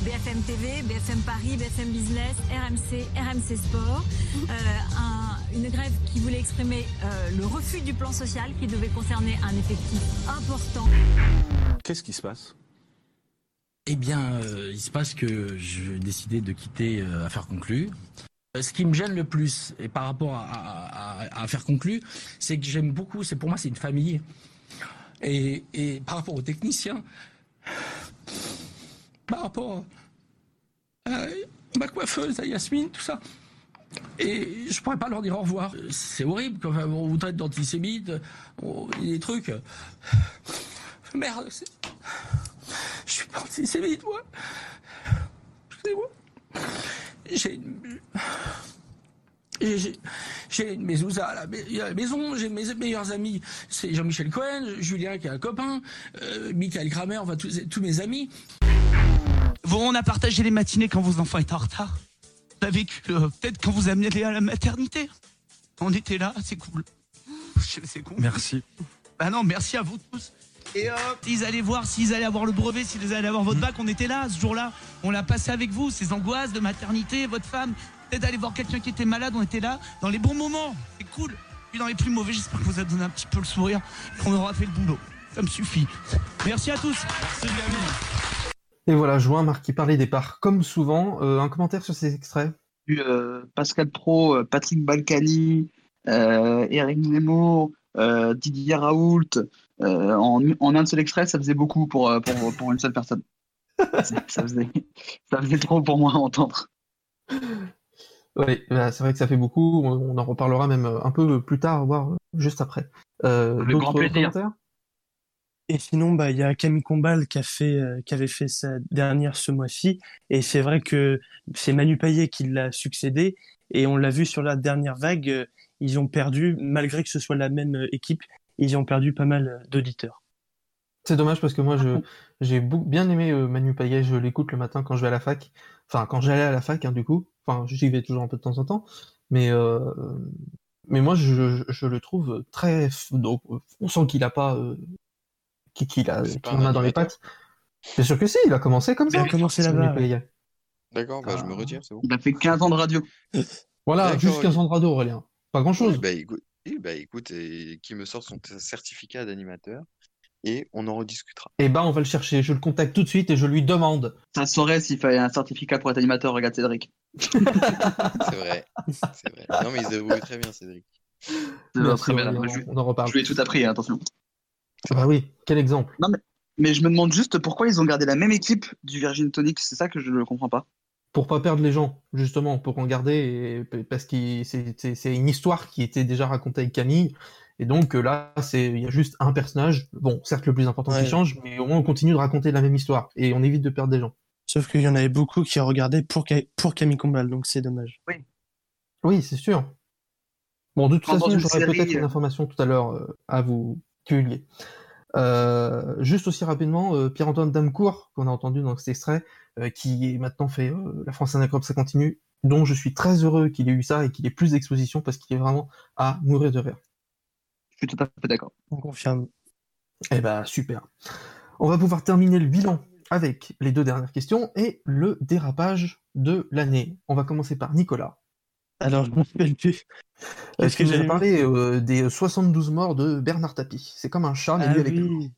BFM TV, BFM Paris, BFM Business, RMC, RMC Sport. [LAUGHS] Euh, un- une grève qui voulait exprimer euh, le refus du plan social qui devait concerner un effectif important. Qu'est-ce qui se passe? Eh bien, euh, il se passe que je vais décider de quitter euh, Affaires conclues. Ce qui me gêne le plus, et par rapport à, à, à- à Affaires conclues, c'est que j'aime beaucoup, c'est pour moi c'est une famille. Et, et par rapport aux techniciens, par rapport à ma coiffeuse, à Yasmine, tout ça, et je pourrais pas leur dire au revoir. C'est horrible, quand on vous traite d'antisémite, des trucs. Merde, je suis pas antisémite, moi. Excusez-moi. J'ai une... J'ai mezouza à la, maison, j'ai mes meilleurs amis, c'est Jean-Michel Cohen, Julien qui est un copain, euh, Michael Kramer, enfin tous mes amis. Bon, on a partagé les matinées quand vos enfants étaient en retard. On a vécu euh, peut-être quand vous amenez à la maternité. On était là, c'est cool. C'est con. Merci. Bah non, merci à vous tous. Et hop, ils allaient voir s'ils allaient avoir le brevet, s'ils allaient avoir votre bac. On était là ce jour-là. On l'a passé avec vous, ces angoisses de maternité, votre femme. Peut-être aller voir quelqu'un qui était malade. On était là dans les bons moments. C'est cool. Puis dans les plus mauvais, j'espère que vous a donné un petit peu le sourire. et qu'on aura fait le boulot. Ça me suffit. Merci à tous. Et voilà, Join, Marc qui parlait des parts comme souvent. Euh, un commentaire sur ces extraits euh, Pascal Pro, euh, Patrick Balkany, euh, Eric Zemmour, euh, Didier Raoult, euh, en, en un seul extrait, ça faisait beaucoup pour, pour, pour une seule personne. [LAUGHS] ça, ça faisait, ça faisait trop pour moi à entendre. Oui, bah, c'est vrai que ça fait beaucoup. On on en reparlera même un peu plus tard, voire juste après. Euh, Le grand d'autres plaisir. commentaires? Et sinon, bah, il y a Camille Combal qui a fait, euh, qui avait fait sa dernière ce mois-ci. Et c'est vrai que c'est Manu Payet qui l'a succédé. Et on l'a vu sur la dernière vague, euh, ils ont perdu, malgré que ce soit la même euh, équipe, ils ont perdu pas mal d'auditeurs. C'est dommage parce que moi, je, j'ai bou- bien aimé euh, Manu Payet, je l'écoute le matin quand je vais à la fac. Enfin, quand j'allais à la fac, hein, du coup. Enfin, j'y vais toujours un peu de temps en temps. Mais, euh, mais moi, je, je, je le trouve très. Donc, on sent qu'il a pas. euh, C'est a un la main dans les pattes? Bien sûr que si, il a commencé comme Il ça. a commencé là-bas. D'accord, bah, je me retire, c'est bon. Il a fait 15 ans de radio. [LAUGHS] Voilà, juste ok. 15 ans de radio, Aurélien. Pas grand chose. Ouais, bah, écoute, bah, écoute, et qui me sort son certificat d'animateur et on en rediscutera. Eh ben, on va le chercher. Je le contacte tout de suite et je lui demande. Ça saurait s'il fallait un certificat pour être animateur, regarde Cédric. [LAUGHS] C'est vrai, c'est vrai. Non, mais il se débrouille très bien, Cédric. Très bien. Je, on en reparle. je lui ai tout appris, hein, attention. Ah bah oui, quel exemple. Non, mais, mais je me demande juste pourquoi ils ont gardé la même équipe du Virgin Tonic. C'est ça que je ne comprends pas. Pour pas perdre les gens, justement, pour en garder, et, parce que c'est une histoire qui était déjà racontée avec Camille, et donc euh, là, c'est il y a juste un personnage, bon, certes le plus important Ouais. qui change, mais au moins on continue de raconter la même histoire, et on évite de perdre des gens. Sauf qu'il y en avait beaucoup qui regardaient pour, Ca- pour Camille Combal, donc c'est dommage. Oui, c'est sûr. Bon, de toute façon, j'aurai peut-être une euh, information tout à l'heure euh, à vous Euh, juste aussi rapidement, euh, Pierre-Antoine Damcourt, qu'on a entendu dans cet extrait, euh, qui est maintenant fait euh, La France Anacrope, ça continue, dont je suis très heureux qu'il ait eu ça et qu'il ait plus d'exposition parce qu'il est vraiment à mourir de rire. Je suis tout à fait d'accord. On confirme. Eh ben, super. On va pouvoir terminer le bilan avec les deux dernières questions et le dérapage de l'année. On va commencer par Nicolas. Alors, je me rappelle plus. Euh, Qu'est-ce tu que as j'avais parlé euh, des 72 morts de Bernard Tapie. C'est comme un chat, mais Ah lui avec oui.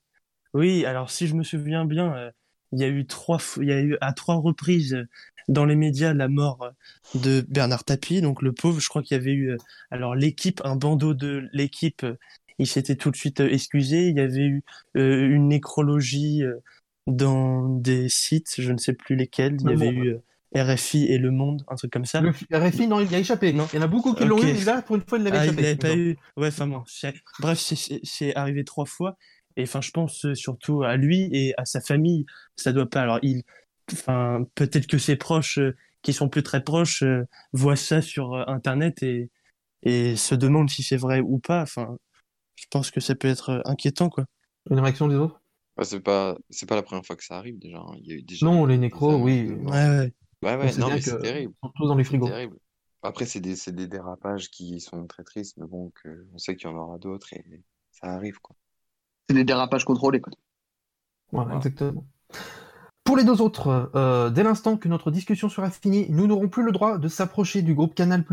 Oui, alors si je me souviens bien, euh, il y a eu trois, il y a eu à trois reprises euh, dans les médias la mort euh, de Bernard Tapie, donc le pauvre. Je crois qu'il y avait eu, euh, alors l'équipe, un bandeau de l'équipe, euh, il s'était tout de suite euh, excusé. Il y avait eu euh, une nécrologie euh, dans des sites, je ne sais plus lesquels. Il y avait eu euh, RFI et Le Monde, un truc comme ça. Le RFI, non, il a échappé. Non. Il y en a beaucoup qui l'ont Ok. eu, mais là, pour une fois, il l'avait Ah, il échappé. pas il me eu. Ouais, enfin bon. Bref, c'est- arrivé trois fois. Et enfin, je pense euh, surtout à lui et à sa famille. Ça doit pas. Alors, il, enfin, peut-être que ses proches, euh, qui sont plus très proches, euh, voient ça sur euh, Internet et, et se demandent si c'est vrai ou pas. Enfin, je pense que ça peut être inquiétant, quoi. Une réaction des autres? Bah, c'est pas, c'est pas la première fois que ça arrive déjà. hein. Il y a eu déjà Non, les nécros, oui. Ouais, ouais. Ouais, ouais, non, mais c'est terrible. ils sont tous dans les C'est frigos. terrible. Après, c'est des, c'est des dérapages qui sont très tristes, mais bon, que, on sait qu'il y en aura d'autres et ça arrive, quoi. C'est des dérapages contrôlés. Quoi. Voilà, exactement. Pour les deux autres, euh, dès l'instant que notre discussion sera finie, nous n'aurons plus le droit de s'approcher du groupe Canal+,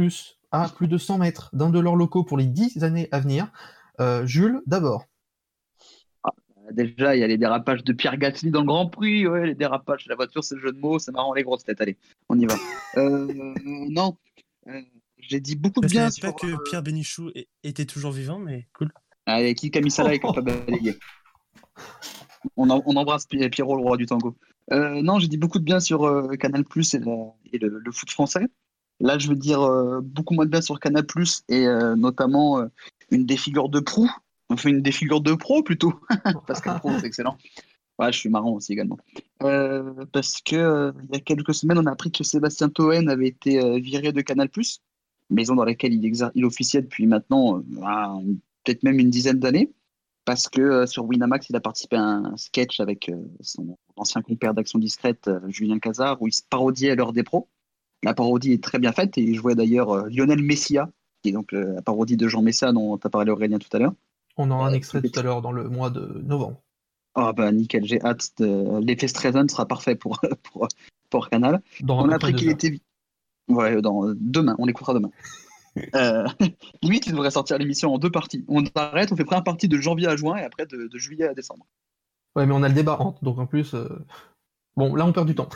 à plus de 100 mètres d'un de leurs locaux pour les 10 années à venir. Euh, Jules, d'abord. Déjà, il y a les dérapages de Pierre Gasly dans le Grand Prix. Ouais, les dérapages de la voiture, c'est le jeu de mots. C'est marrant, les grosses têtes. Allez, on y va. Euh, [LAUGHS] non, Euh, j'ai dit beaucoup de Je bien savais pas sur. euh, que Pierre Bénichou était toujours vivant, mais cool. Allez, qui a mis ça là et qui a pas balayé on, en- on embrasse Pi- Pierrot, le roi du tango. Non, j'ai dit beaucoup de bien sur Canal Plus et, le, le foot français. Là, je veux dire euh, beaucoup moins de bien sur Canal Plus et euh, notamment euh, une des figures de proue, enfin une des figures de pro plutôt, [LAUGHS] parce que pro c'est excellent. Ouais, je suis marrant aussi également. Euh, parce que euh, il y a quelques semaines, on a appris que Sébastien Toen avait été euh, viré de Canal maison dans laquelle il, exer- il officiait depuis maintenant ah, peut-être même une dizaine d'années parce que sur Winamax, il a participé à un sketch avec son ancien compère d'Action Discrète, Julien Cazard, où il se parodiait à l'heure des pros. La parodie est très bien faite et je vois d'ailleurs Lionel Messia, qui est donc la parodie de Jean Messia dont tu as parlé Aurélien tout à l'heure. On aura un extrait tout à l'heure dans le mois de novembre. Ah bah nickel, j'ai hâte. De... L'effet Streisand sera parfait pour, [LAUGHS] pour, pour Canal. Dans on a appris qu'il était... Ouais, dans... demain, on l'écoutera demain. [LAUGHS] Euh, [LAUGHS] limite, il devrait sortir l'émission en deux parties. On arrête, on fait première partie de janvier à juin et après de, de juillet à décembre. Ouais, mais on a le débat entre, donc en plus. euh, Bon, là, on perd du temps.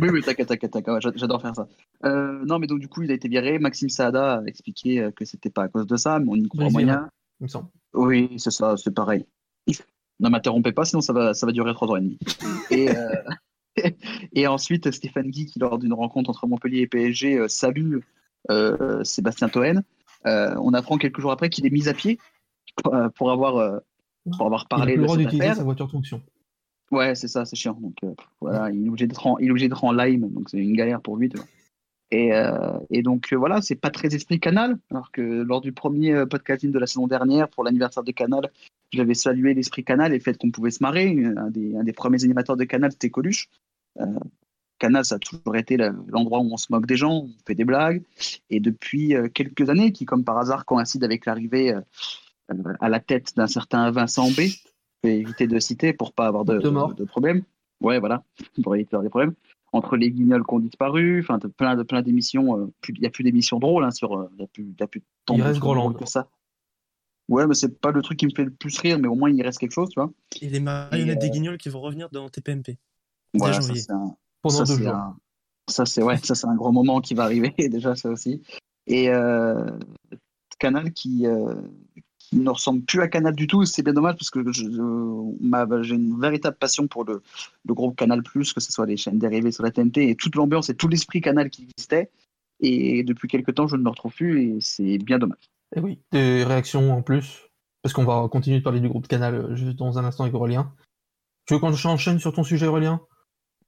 oui, oui, t'inquiète, ouais, j'a- j'adore faire ça. Euh, non, mais donc du coup, il a été viré. Maxime Saada a expliqué euh, que c'était pas à cause de ça, mais on y Brésil, moyen. Il me semble. Oui, c'est ça, c'est pareil. Ne m'interrompez pas, sinon ça va, ça va durer trois heures et demie. Et, euh, [LAUGHS] et ensuite, Stéphane Guy, qui lors d'une rencontre entre Montpellier et PSG, euh, salue euh, Sébastien Toen. Euh, on apprend quelques jours après qu'il est mis à pied pour, pour avoir, pour avoir Il a parlé plus le de cette d'utiliser affaire. sa voiture de fonction. Ouais, c'est ça, c'est chiant. Donc voilà, il est obligé d'être en, il est obligé d'être en lime, donc c'est une galère pour lui. tu vois. Et, euh, et donc euh, voilà, c'est pas très esprit Canal, alors que lors du premier euh, podcasting de la saison dernière pour l'anniversaire de Canal, j'avais salué l'esprit Canal et le fait qu'on pouvait se marrer. Un des, un des premiers animateurs de Canal, c'était Coluche. Euh, Canal, ça a toujours été l'endroit où on se moque des gens, on fait des blagues. Et depuis quelques années, qui comme par hasard coïncide avec l'arrivée à la tête d'un certain Vincent B, je vais éviter de citer pour pas avoir de, De de, de problème. Ouais, voilà, pour éviter d'avoir des problèmes. Entre les guignols qui ont disparu, enfin, de plein de plein d'émissions. euh, Il n'y a plus d'émissions drôles hein, sur. euh, Il n'y a, plus- il y a plus tant Il de reste Groland. que ça. Ouais, mais c'est pas le truc qui me fait le plus rire, mais au moins il reste quelque chose, tu vois. Et les marionnettes Et, des euh, guignols qui vont revenir dans TPMP. Voilà, ça janvier. c'est un, Pendant ça, deux c'est jours. un- ça c'est ouais, ça c'est un gros moment qui va arriver [LAUGHS] déjà ça aussi. Et euh, Canal qui euh, ne ressemble plus à Canal du tout, c'est bien dommage parce que ma- j'ai une véritable passion pour le, groupe Canal que ce soit les chaînes dérivées sur la TNT et toute l'ambiance et tout l'esprit Canal qui existait. Et depuis quelques temps, je ne le retrouve plus et c'est bien dommage. Et oui, des réactions en plus, parce qu'on va continuer de parler du groupe Canal euh, juste dans un instant avec Aurélien. Tu veux qu'on enchaîne sur ton sujet, Aurélien?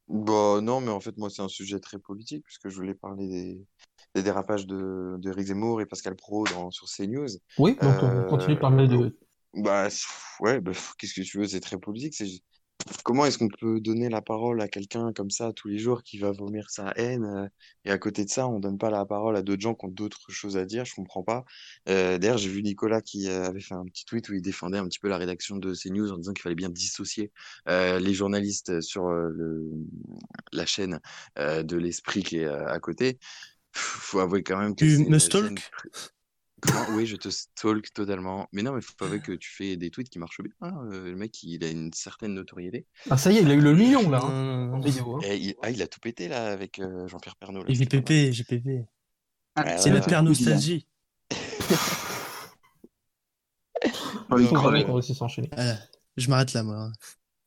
Bah non, mais en fait, moi, c'est un sujet très politique, puisque je voulais parler des, des dérapages de, de Rick Zemmour et Pascal Pro dans, sur CNews. Oui, donc on continue de parler de. Bah, ouais, bah, qu'est-ce que tu veux, c'est très politique. Comment est-ce qu'on peut donner la parole à quelqu'un comme ça tous les jours qui va vomir sa haine euh, et à côté de ça, on donne pas la parole à d'autres gens qui ont d'autres choses à dire, je comprends pas. Euh, d'ailleurs, j'ai vu Nicolas qui euh, avait fait un petit tweet où il défendait un petit peu la rédaction de CNews en disant qu'il fallait bien dissocier les journalistes sur le, la chaîne de l'esprit qui est à côté. Faut avouer quand même que Tu me stalk chaîne Comment Oui, je te stalk totalement. Mais non, mais faut avouer que tu fais des tweets qui marchent bien. hein. Euh, Le mec, il a une certaine notoriété. Ah, ça y est, il a eu le million là, hein, Euh, en vidéo. hein. Et il, ah, il a tout pété là avec euh, Jean-Pierre Pernaut. là, c'était pas mal. JPP, JPP. Ah, C'est ouais, la ouais. père nostalgie. Ah, [LAUGHS] il faut Non, vraiment mais- qu'on réussisse à enchaîner. Voilà. Je m'arrête là, moi.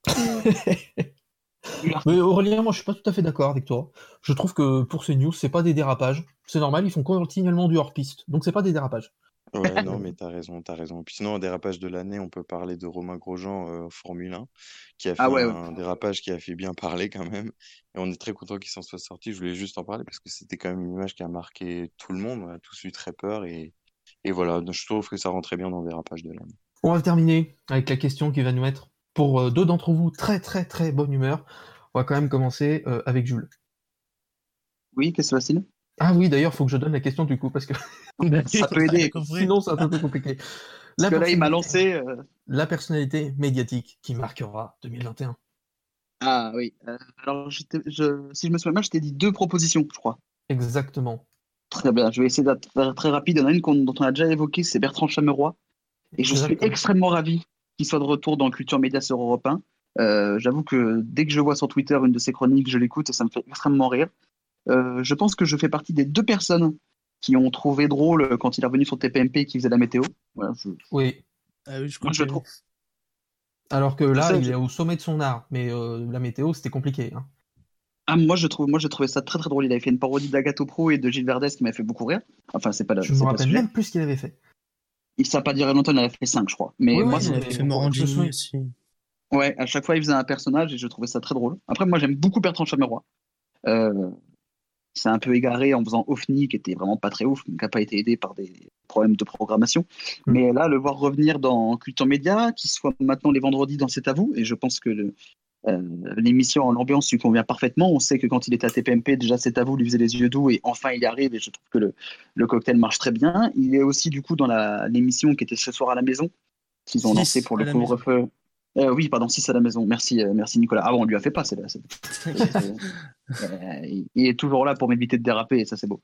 [LAUGHS] Mais Aurélien, moi je suis pas tout à fait d'accord avec toi. Je trouve que pour ces news, c'est pas des dérapages. C'est normal, ils font continuellement du hors-piste. Donc c'est pas des dérapages. Ouais, [LAUGHS] non, mais t'as raison, t'as raison. Puis sinon, un dérapage de l'année, on peut parler de Romain Grosjean euh, en Formule 1, qui a fait Ah ouais, ouais. un dérapage qui a fait bien parler quand même. Et on est très content qu'il s'en soit sorti. Je voulais juste en parler parce que c'était quand même une image qui a marqué tout le monde. On a tous eu très peur. Et, et voilà, Donc, je trouve que ça rentrait bien dans le dérapage de l'année. On va terminer avec la question qui va nous mettre, pour euh, deux d'entre vous, très très très bonne humeur. On va quand même commencer euh, avec Jules. Oui, qu'est-ce que c'est Ah oui, d'ailleurs, faut que je donne la question du coup, parce que [LAUGHS] Ça peut aider. sinon c'est un peu plus compliqué. Parce que là, il m'a lancé. euh, La personnalité médiatique qui marquera 2021. Ah oui. euh, alors, je si je me souviens bien, je t'ai dit deux propositions, je crois. Exactement. Très bien. Je vais essayer d'être très rapide. Il y en a une qu'on- dont on a déjà évoqué, c'est Bertrand Chameroy. Et je suis extrêmement ravi qu'il soit de retour dans Culture Média sur Europe 1. Euh, J'avoue que dès que je vois sur Twitter une de ses chroniques, je l'écoute et ça me fait extrêmement rire. Euh, je pense que je fais partie des deux personnes qui ont trouvé drôle quand il est revenu sur TPMP et qui faisait la météo. Voilà, je- Oui. Ah oui, je Moi, je trouve. Alors que là, Ça, il je- est au sommet de son art, mais euh, la météo, c'était compliqué. hein. Ah, moi, je trouve, moi, j'ai trouvé ça très très drôle. Il avait fait une parodie d'Agato Pro et de Gilles Verdez qui m'a fait beaucoup rire. Enfin, c'est pas la. Je me pas le rappelle même plus ce qu'il avait fait. Il s'est pas duré longtemps, il en avait fait 5, je crois. Mais Oui, moi, ça il avait fait. Morandini aussi. Ouais, à chaque fois, il faisait un personnage et je trouvais ça très drôle. Après, moi, j'aime beaucoup Bertrand Chameroy. Euh, c'est un peu égaré en faisant OFNI, qui était vraiment pas très ouf, qui n'a pas été aidé par des problèmes de programmation. Mm. Mais là, le voir revenir dans Culture Média, qui soit maintenant les vendredis dans C'est à vous, et je pense que le- euh, l'émission en ambiance lui convient parfaitement. On sait que quand il était à TPMP, déjà C'est à vous lui faisait les yeux doux, et enfin il arrive, et je trouve que le, le cocktail marche très bien. Il est aussi, du coup, dans l'émission qui était ce soir à la maison, qu'ils ont lancé pour le couvre-feu. Euh, oui, pardon, 6 à la maison. Merci, euh, merci Nicolas. Ah bon, on lui a fait pas, c'est [LAUGHS] Euh, il est toujours là pour m'éviter de déraper et ça c'est beau.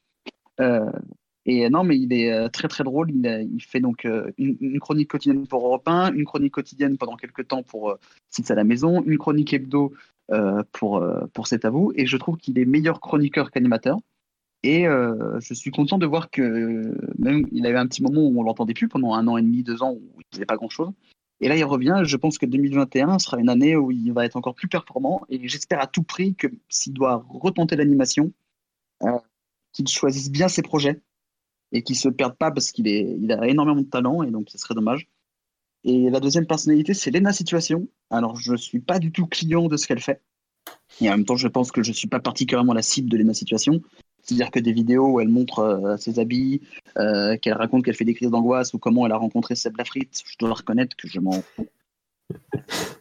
Euh, et non, mais il est euh, très très drôle. Il, a- fait donc euh, une, chronique quotidienne pour Europe 1, une chronique quotidienne pendant quelques temps pour euh, Six à la maison, une chronique hebdo euh, pour, euh, pour C'est à vous. Et je trouve qu'il est meilleur chroniqueur qu'animateur. Et euh, je suis content de voir que même il avait un petit moment où on l'entendait plus pendant un an et demi, deux ans où il faisait pas grand chose. Et là, il revient. Je pense que 2021 sera une année où il va être encore plus performant. Et j'espère à tout prix que s'il doit retenter l'animation, euh, qu'il choisisse bien ses projets et qu'il se perde pas parce qu'il est, il a énormément de talent et donc ce serait dommage. Et la deuxième personnalité, c'est Lena Situation. Alors, je suis pas du tout client de ce qu'elle fait. Et en même temps, je pense que je suis pas particulièrement la cible de Lena Situation. C'est-à-dire que des vidéos où elle montre euh, ses habits, euh, qu'elle raconte qu'elle fait des crises d'angoisse ou comment elle a rencontré Seb Lafrite, je dois reconnaître que je m'en fous.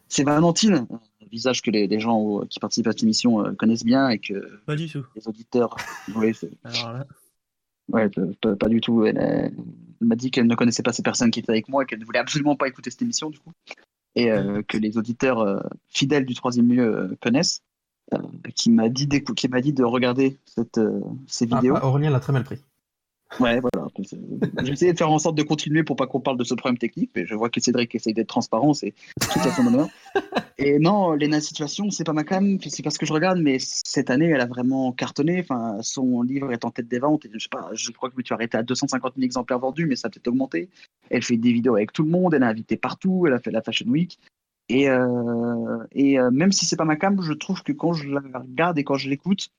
C'est Valentine, un visage que les, les gens au- qui participent à cette émission euh, connaissent bien et que Pas du tout. les auditeurs. Oui, Alors là, Ouais, pas, du tout. Elle, m'a dit qu'elle ne connaissait pas ces personnes qui étaient avec moi et qu'elle ne voulait absolument pas écouter cette émission, du coup. Et euh, que les auditeurs euh, fidèles du troisième lieu euh, connaissent. qui m'a dit, qui m'a dit de regarder cette, ces Ah, vidéos. ah, Aurélien l'a très mal pris. Ouais, voilà. Essayé de faire en sorte de continuer pour pas qu'on parle de ce problème technique, mais je vois que Cédric essaye d'être transparent, c'est tout à son [LAUGHS] honneur. Et non, Léna Situation, c'est pas ma cam, c'est parce que je regarde, mais cette année, elle a vraiment cartonné. Enfin, son livre est en tête des ventes. Et je sais pas, je crois que tu as arrêté à 250 000 exemplaires vendus, mais ça a peut-être augmenté. Elle fait des vidéos avec tout le monde, elle est invitée partout, elle a fait la Fashion Week. Et, euh, et euh, même si c'est pas ma cam, je trouve que quand je la regarde et quand je l'écoute,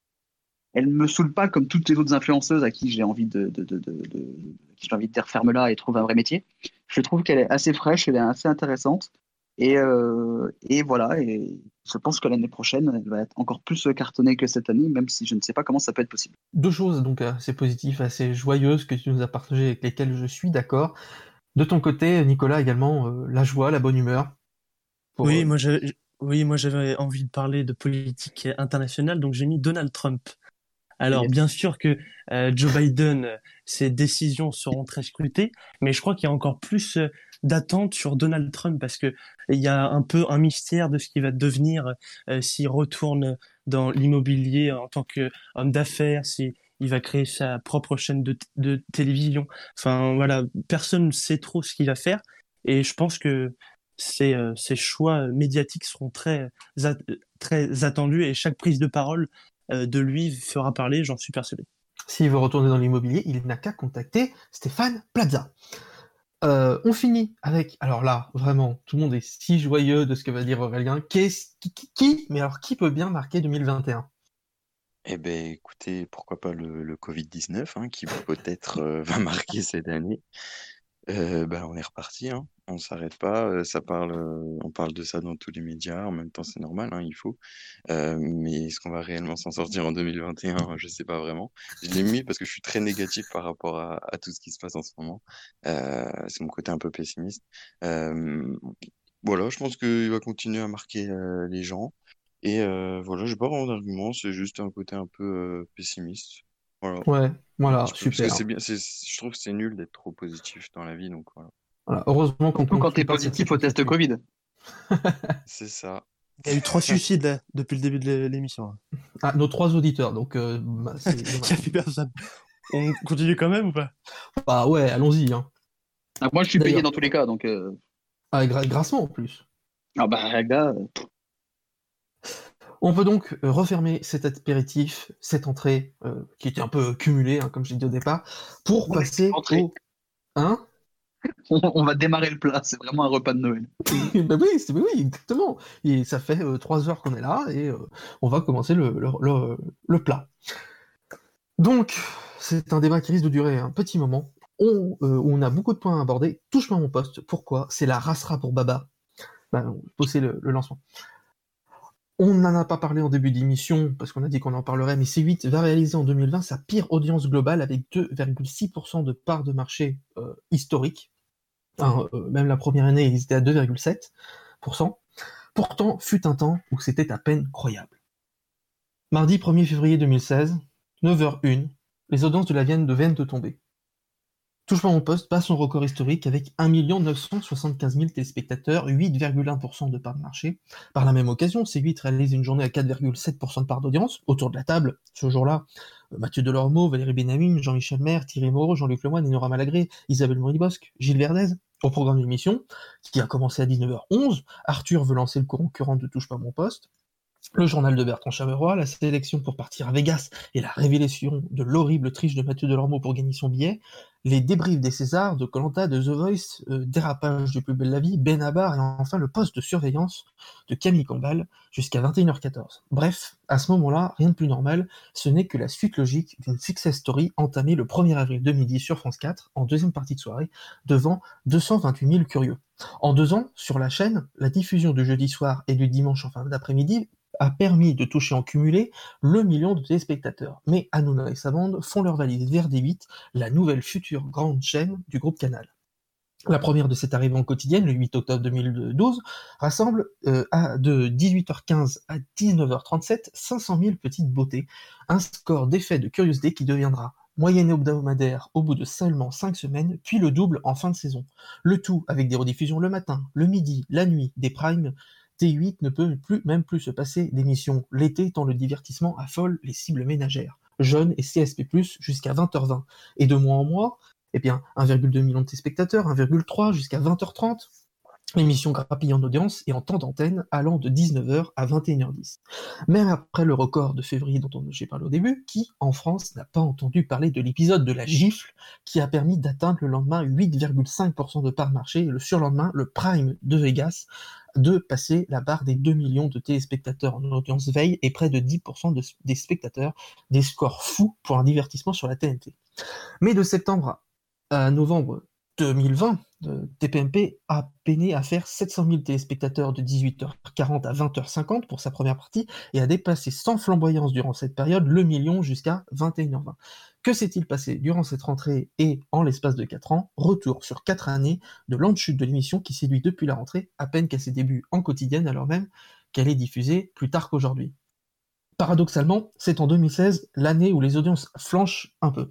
elle me saoule pas comme toutes les autres influenceuses à qui j'ai envie de, de, de, de- de- à qui j'ai envie de dire ferme-la et trouve un vrai métier. Je trouve qu'elle est assez fraîche, elle est assez intéressante. Et, euh, et voilà, et je pense que l'année prochaine, elle va être encore plus cartonnée que cette année, même si je ne sais pas comment ça peut être possible. Deux choses donc assez positives, assez joyeuses que tu nous as partagées avec lesquelles je suis d'accord. De ton côté, Nicolas, également, euh, la joie, la bonne humeur. Pour, oui, euh, moi j'avais, oui, moi j'avais envie de parler de politique internationale, donc j'ai mis Donald Trump. Alors bien sûr que euh, Joe Biden, euh, ses décisions seront très scrutées, mais je crois qu'il y a encore plus euh, d'attentes sur Donald Trump parce que il y a un peu un mystère de ce qui va devenir euh, s'il retourne dans l'immobilier en tant qu'homme d'affaires, si il va créer sa propre chaîne de, télévision. Enfin voilà, personne ne sait trop ce qu'il va faire et je pense que ces, euh, ces choix médiatiques seront très, très attendus et chaque prise de parole de lui fera parler, j'en suis persuadé. S'il veut retourner dans l'immobilier, il n'a qu'à contacter Stéphane Plaza. Euh, on finit avec, alors là, vraiment, tout le monde est si joyeux de ce que va dire Aurélien. Qu'est-ce- qui, qui, qui- mais alors qui peut bien marquer 2021 Eh ben, écoutez, pourquoi pas le, le Covid-19, hein, qui peut-être euh, [LAUGHS] va marquer cette année. Euh, ben, on est reparti, hein. On s'arrête pas. euh, ça parle, euh, on parle de ça dans tous les médias. En même temps, c'est normal, hein, il faut. Euh, mais est-ce qu'on va réellement s'en sortir en 2021? [LAUGHS] Je sais pas vraiment. Je l'ai mis parce que je suis très négatif par rapport à, à tout ce qui se passe en ce moment. Euh, c'est mon côté un peu pessimiste. Euh, voilà, je pense qu'il va continuer à marquer euh, les gens. Et euh, voilà, j'ai pas vraiment d'argument, c'est juste un côté un peu euh, pessimiste. Voilà. Ouais, voilà, parce que super. c'est bien, c'est, je trouve que c'est nul d'être trop positif dans la vie, donc voilà. Voilà, heureusement qu'on quand cette positif au test. Covid. [LAUGHS] C'est ça. Il y a eu trois suicides là, depuis le début de l'é- l'émission. Ah, nos trois auditeurs, donc euh, bah, c'est. [LAUGHS] Il y a plus personne. On continue quand même ou pas? Bah ouais, allons-y. Hein. Ah, moi, je suis payé dans tous les cas, donc. euh, Ah, gra- grassement en plus. Ah bah, gars, euh, On peut donc euh, refermer cet apéritif, cette entrée euh, qui était un peu cumulée, hein, comme j'ai dit au départ, pour passer entrée. au... Hein? [LAUGHS] on, va démarrer le plat, c'est vraiment un repas de Noël. [LAUGHS] Ben oui, c'est- oui, exactement. Et ça fait euh, trois heures qu'on est là et euh, on va commencer le, plat. Donc, c'est un débat qui risque de durer un petit moment. On, euh, on a beaucoup de points à aborder. Touche-moi mon poste. Pourquoi? C'est la racera pour Baba. Ben, le, lancement. On n'en a pas parlé en début d'émission parce qu'on a dit qu'on en parlerait, mais C8 va réaliser en 2020 sa pire audience globale avec 2,6% de part de marché historique. Enfin, euh, même la première année, ils étaient à 2,7%. Pourtant, fut un temps où c'était à peine croyable. Mardi 1er février 2016, 9h01, les audiences de la Vienne de viennent de tomber. Touche pas mon poste bat son record historique avec 1 975 000 téléspectateurs, 8,1% de part de marché. Par la même occasion, C8 réalise une journée à 4,7% de part d'audience. Autour de la table, ce jour-là, euh, Mathieu Delormeau, Valérie Benamine, Jean-Michel Maire, Thierry Moreau, Jean-Luc Lemoyne, Nora Malagré, Isabelle Mouribosque, Gilles Verdez. Au programme de l'émission, qui a commencé à 19h11, Arthur veut lancer le concurrent de Touche pas mon poste. Le journal de Bertrand Chameroy, la sélection pour partir à Vegas et la révélation de l'horrible triche de Mathieu Delormeau pour gagner son billet, les débriefs des Césars, de Colanta, de The Voice, euh, dérapage du plus belle la vie, Benabar et enfin le poste de surveillance de Camille Combal jusqu'à 21h14. Bref, à ce moment-là, rien de plus normal, ce n'est que la suite logique d'une success story entamée le 1er avril 2010 sur France 4, en deuxième partie de soirée, devant 228 000 curieux. En deux ans, sur la chaîne, la diffusion du jeudi soir et du dimanche en fin d'après-midi a permis de toucher en cumulé le million de téléspectateurs. Mais Hanouna et sa bande font leur valise vers D8, la nouvelle future grande chaîne du groupe Canal. La première de cette arrivée en quotidienne, le 8 octobre 2012, rassemble euh, à, de 18h15 à 19h37 500 000 petites beautés, un score d'effet de curiosité qui deviendra moyenne hebdomadaire au bout de seulement 5 semaines, puis le double en fin de saison. Le tout avec des rediffusions le matin, le midi, la nuit, des primes T8 ne peut plus, même plus se passer d'émissions l'été tant le divertissement affole les cibles ménagères, jeunes et CSP+, jusqu'à 20h20. Et de mois en mois, eh bien, 1,2 million de spectateurs, 1,3 jusqu'à 20h30. L'émission grappille en audience et en temps d'antenne allant de 19h à 21h10. Même après le record de février dont j'ai parlé au début, qui, en France, n'a pas entendu parler de l'épisode de la gifle qui a permis d'atteindre le lendemain 8,5% de part marché et le surlendemain le prime de Vegas de passer la barre des 2 millions de téléspectateurs en audience veille et près de 10% des spectateurs, des scores fous pour un divertissement sur la TNT. Mais de septembre à novembre 2020, TPMP a peiné à faire 700 000 téléspectateurs de 18h40 à 20h50 pour sa première partie et a dépassé sans flamboyance durant cette période le million jusqu'à 21h20. Que s'est-il passé durant cette rentrée et en l'espace de 4 ans Retour sur 4 années de lente chute de l'émission qui séduit depuis la rentrée, à peine qu'à ses débuts en quotidienne alors même qu'elle est diffusée plus tard qu'aujourd'hui. Paradoxalement, c'est en 2016 l'année où les audiences flanchent un peu.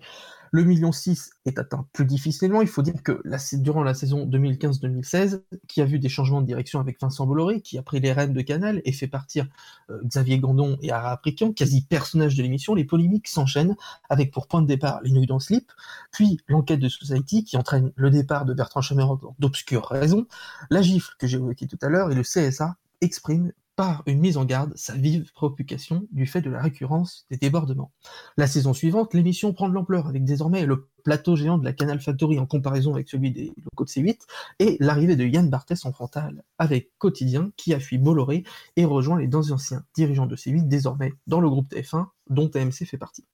Le million 6 est atteint plus difficilement. Il faut dire que durant la saison 2015-2016, qui a vu des changements de direction avec Vincent Bolloré, qui a pris les rênes de Canal et fait partir euh, Xavier Gandon et Ara Aprikian, quasi personnages de l'émission, les polémiques s'enchaînent avec pour point de départ les nuits dans slip, puis l'enquête de Society qui entraîne le départ de Bertrand Chameroy pour d'obscures raisons, la gifle que j'ai évoquée tout à l'heure et le CSA expriment par une mise en garde sa vive préoccupation du fait de la récurrence des débordements. La saison suivante, l'émission prend de l'ampleur avec désormais le plateau géant de la Canal Factory en comparaison avec celui des locaux de C8 et l'arrivée de Yann Barthès en frontal avec Quotidien qui a fui Bolloré et rejoint les deux anciens dirigeants de C8 désormais dans le groupe TF1 dont TMC fait partie.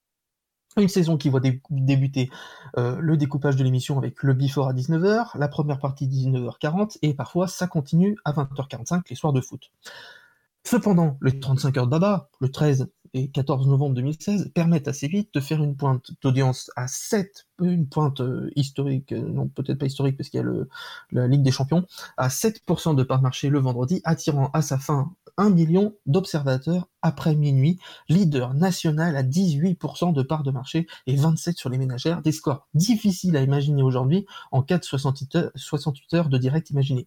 Une saison qui voit débuter euh, le découpage de l'émission avec le before à 19h, la première partie 19h40 et parfois ça continue à 20h45 les soirs de foot. Cependant, les 35 heures de Baba, le 13 et 14 novembre 2016, permettent assez vite de faire une pointe d'audience à 7, une pointe euh, historique, euh, non peut-être pas historique parce qu'il y a le, la Ligue des Champions, à 7% de part marché le vendredi, attirant à sa fin 1 million d'observateurs après minuit, leader national à 18% de part de marché et 27 sur les ménagères, des scores difficiles à imaginer aujourd'hui en cas de 68 heures, de direct imaginé.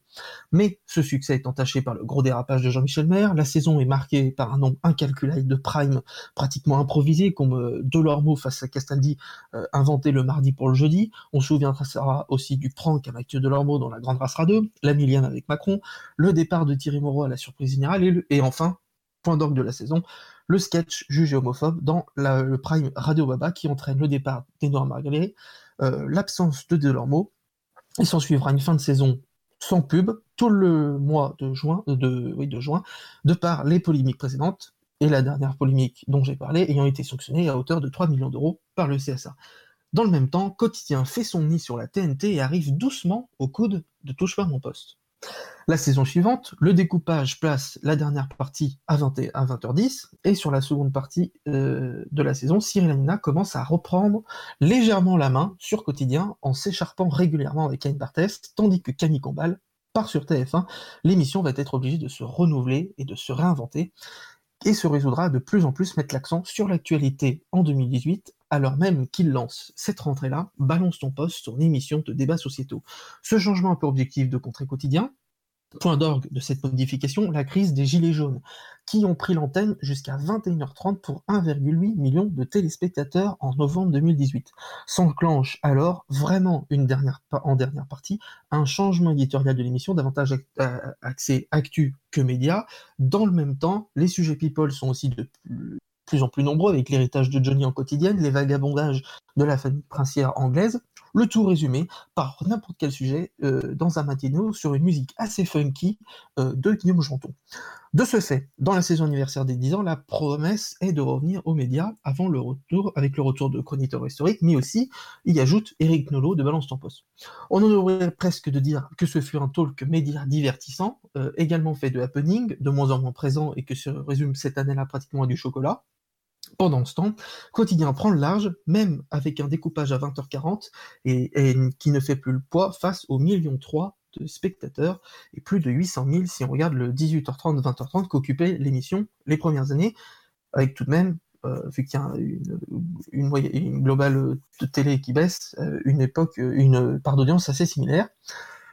Mais ce succès est entaché par le gros dérapage de Jean-Michel Maire, la saison est marquée par un nombre incalculable de prime pratiquement improvisés, comme euh, Delormeau face à Castaldi euh, inventé le mardi pour le jeudi, on se souviendra aussi du prank à Mathieu Delormeau dans la Grande Race 2, la millième avec Macron, le départ de Thierry Moreau à la surprise générale et le et enfin, point d'orgue de la saison, le sketch jugé homophobe dans le prime Radio Baba qui entraîne le départ d'Edouard Margalet, euh, l'absence de Delormeau, et s'en suivra une fin de saison sans pub tout le mois de juin, de, juin, de par les polémiques précédentes, et la dernière polémique dont j'ai parlé ayant été sanctionnée à hauteur de 3 millions d'euros par le CSA. Dans le même temps, Quotidien fait son nid sur la TNT et arrive doucement au coude de Touche pas mon poste. La saison suivante, le découpage place la dernière partie à, 20 h 10 et sur la seconde partie euh, de la saison, Cyril Hanouna commence à reprendre légèrement la main sur Quotidien en s'écharpant régulièrement avec Cain Barthès, tandis que Camille Combal part sur TF1. L'émission va être obligée de se renouveler et de se réinventer et se résoudra de plus en plus mettre l'accent sur l'actualité en 2018 alors même qu'il lance cette rentrée-là, Balance ton poste, son émission de débats sociétaux. Ce changement un peu objectif de contrée quotidien, point d'orgue de cette modification, la crise des Gilets jaunes, qui ont pris l'antenne jusqu'à 21h30 pour 1,8 million de téléspectateurs en novembre 2018. S'enclenche alors vraiment une dernière, en dernière partie un changement éditorial de l'émission, davantage axé actu que média. Dans le même temps, les sujets people sont aussi de plus en plus nombreux avec l'héritage de Johnny en quotidienne, les vagabondages de la famille princière anglaise, Le tout résumé par n'importe quel sujet euh, dans un matinaux sur une musique assez funky euh, de Guillaume Janton. De ce fait, dans la saison anniversaire des 10 ans, la promesse est de revenir aux médias avant le retour, avec le retour de chroniqueurs historiques, mais aussi y ajoute Eric Nolot de Balance ton. On en aurait presque de dire que ce fut un talk média divertissant, euh, également fait de happening, de moins en moins présent et que se résume cette année-là pratiquement à du chocolat. Pendant ce temps, Quotidien prend le large, même avec un découpage à 20h40 et, et qui ne fait plus le poids face aux millions 3 de spectateurs et plus de 800 000 si on regarde le 18h30, 20h30 qu'occupait l'émission les premières années, avec tout de même, euh, vu qu'il y a une, globale de télé qui baisse, euh, une époque, euh, une part d'audience assez similaire.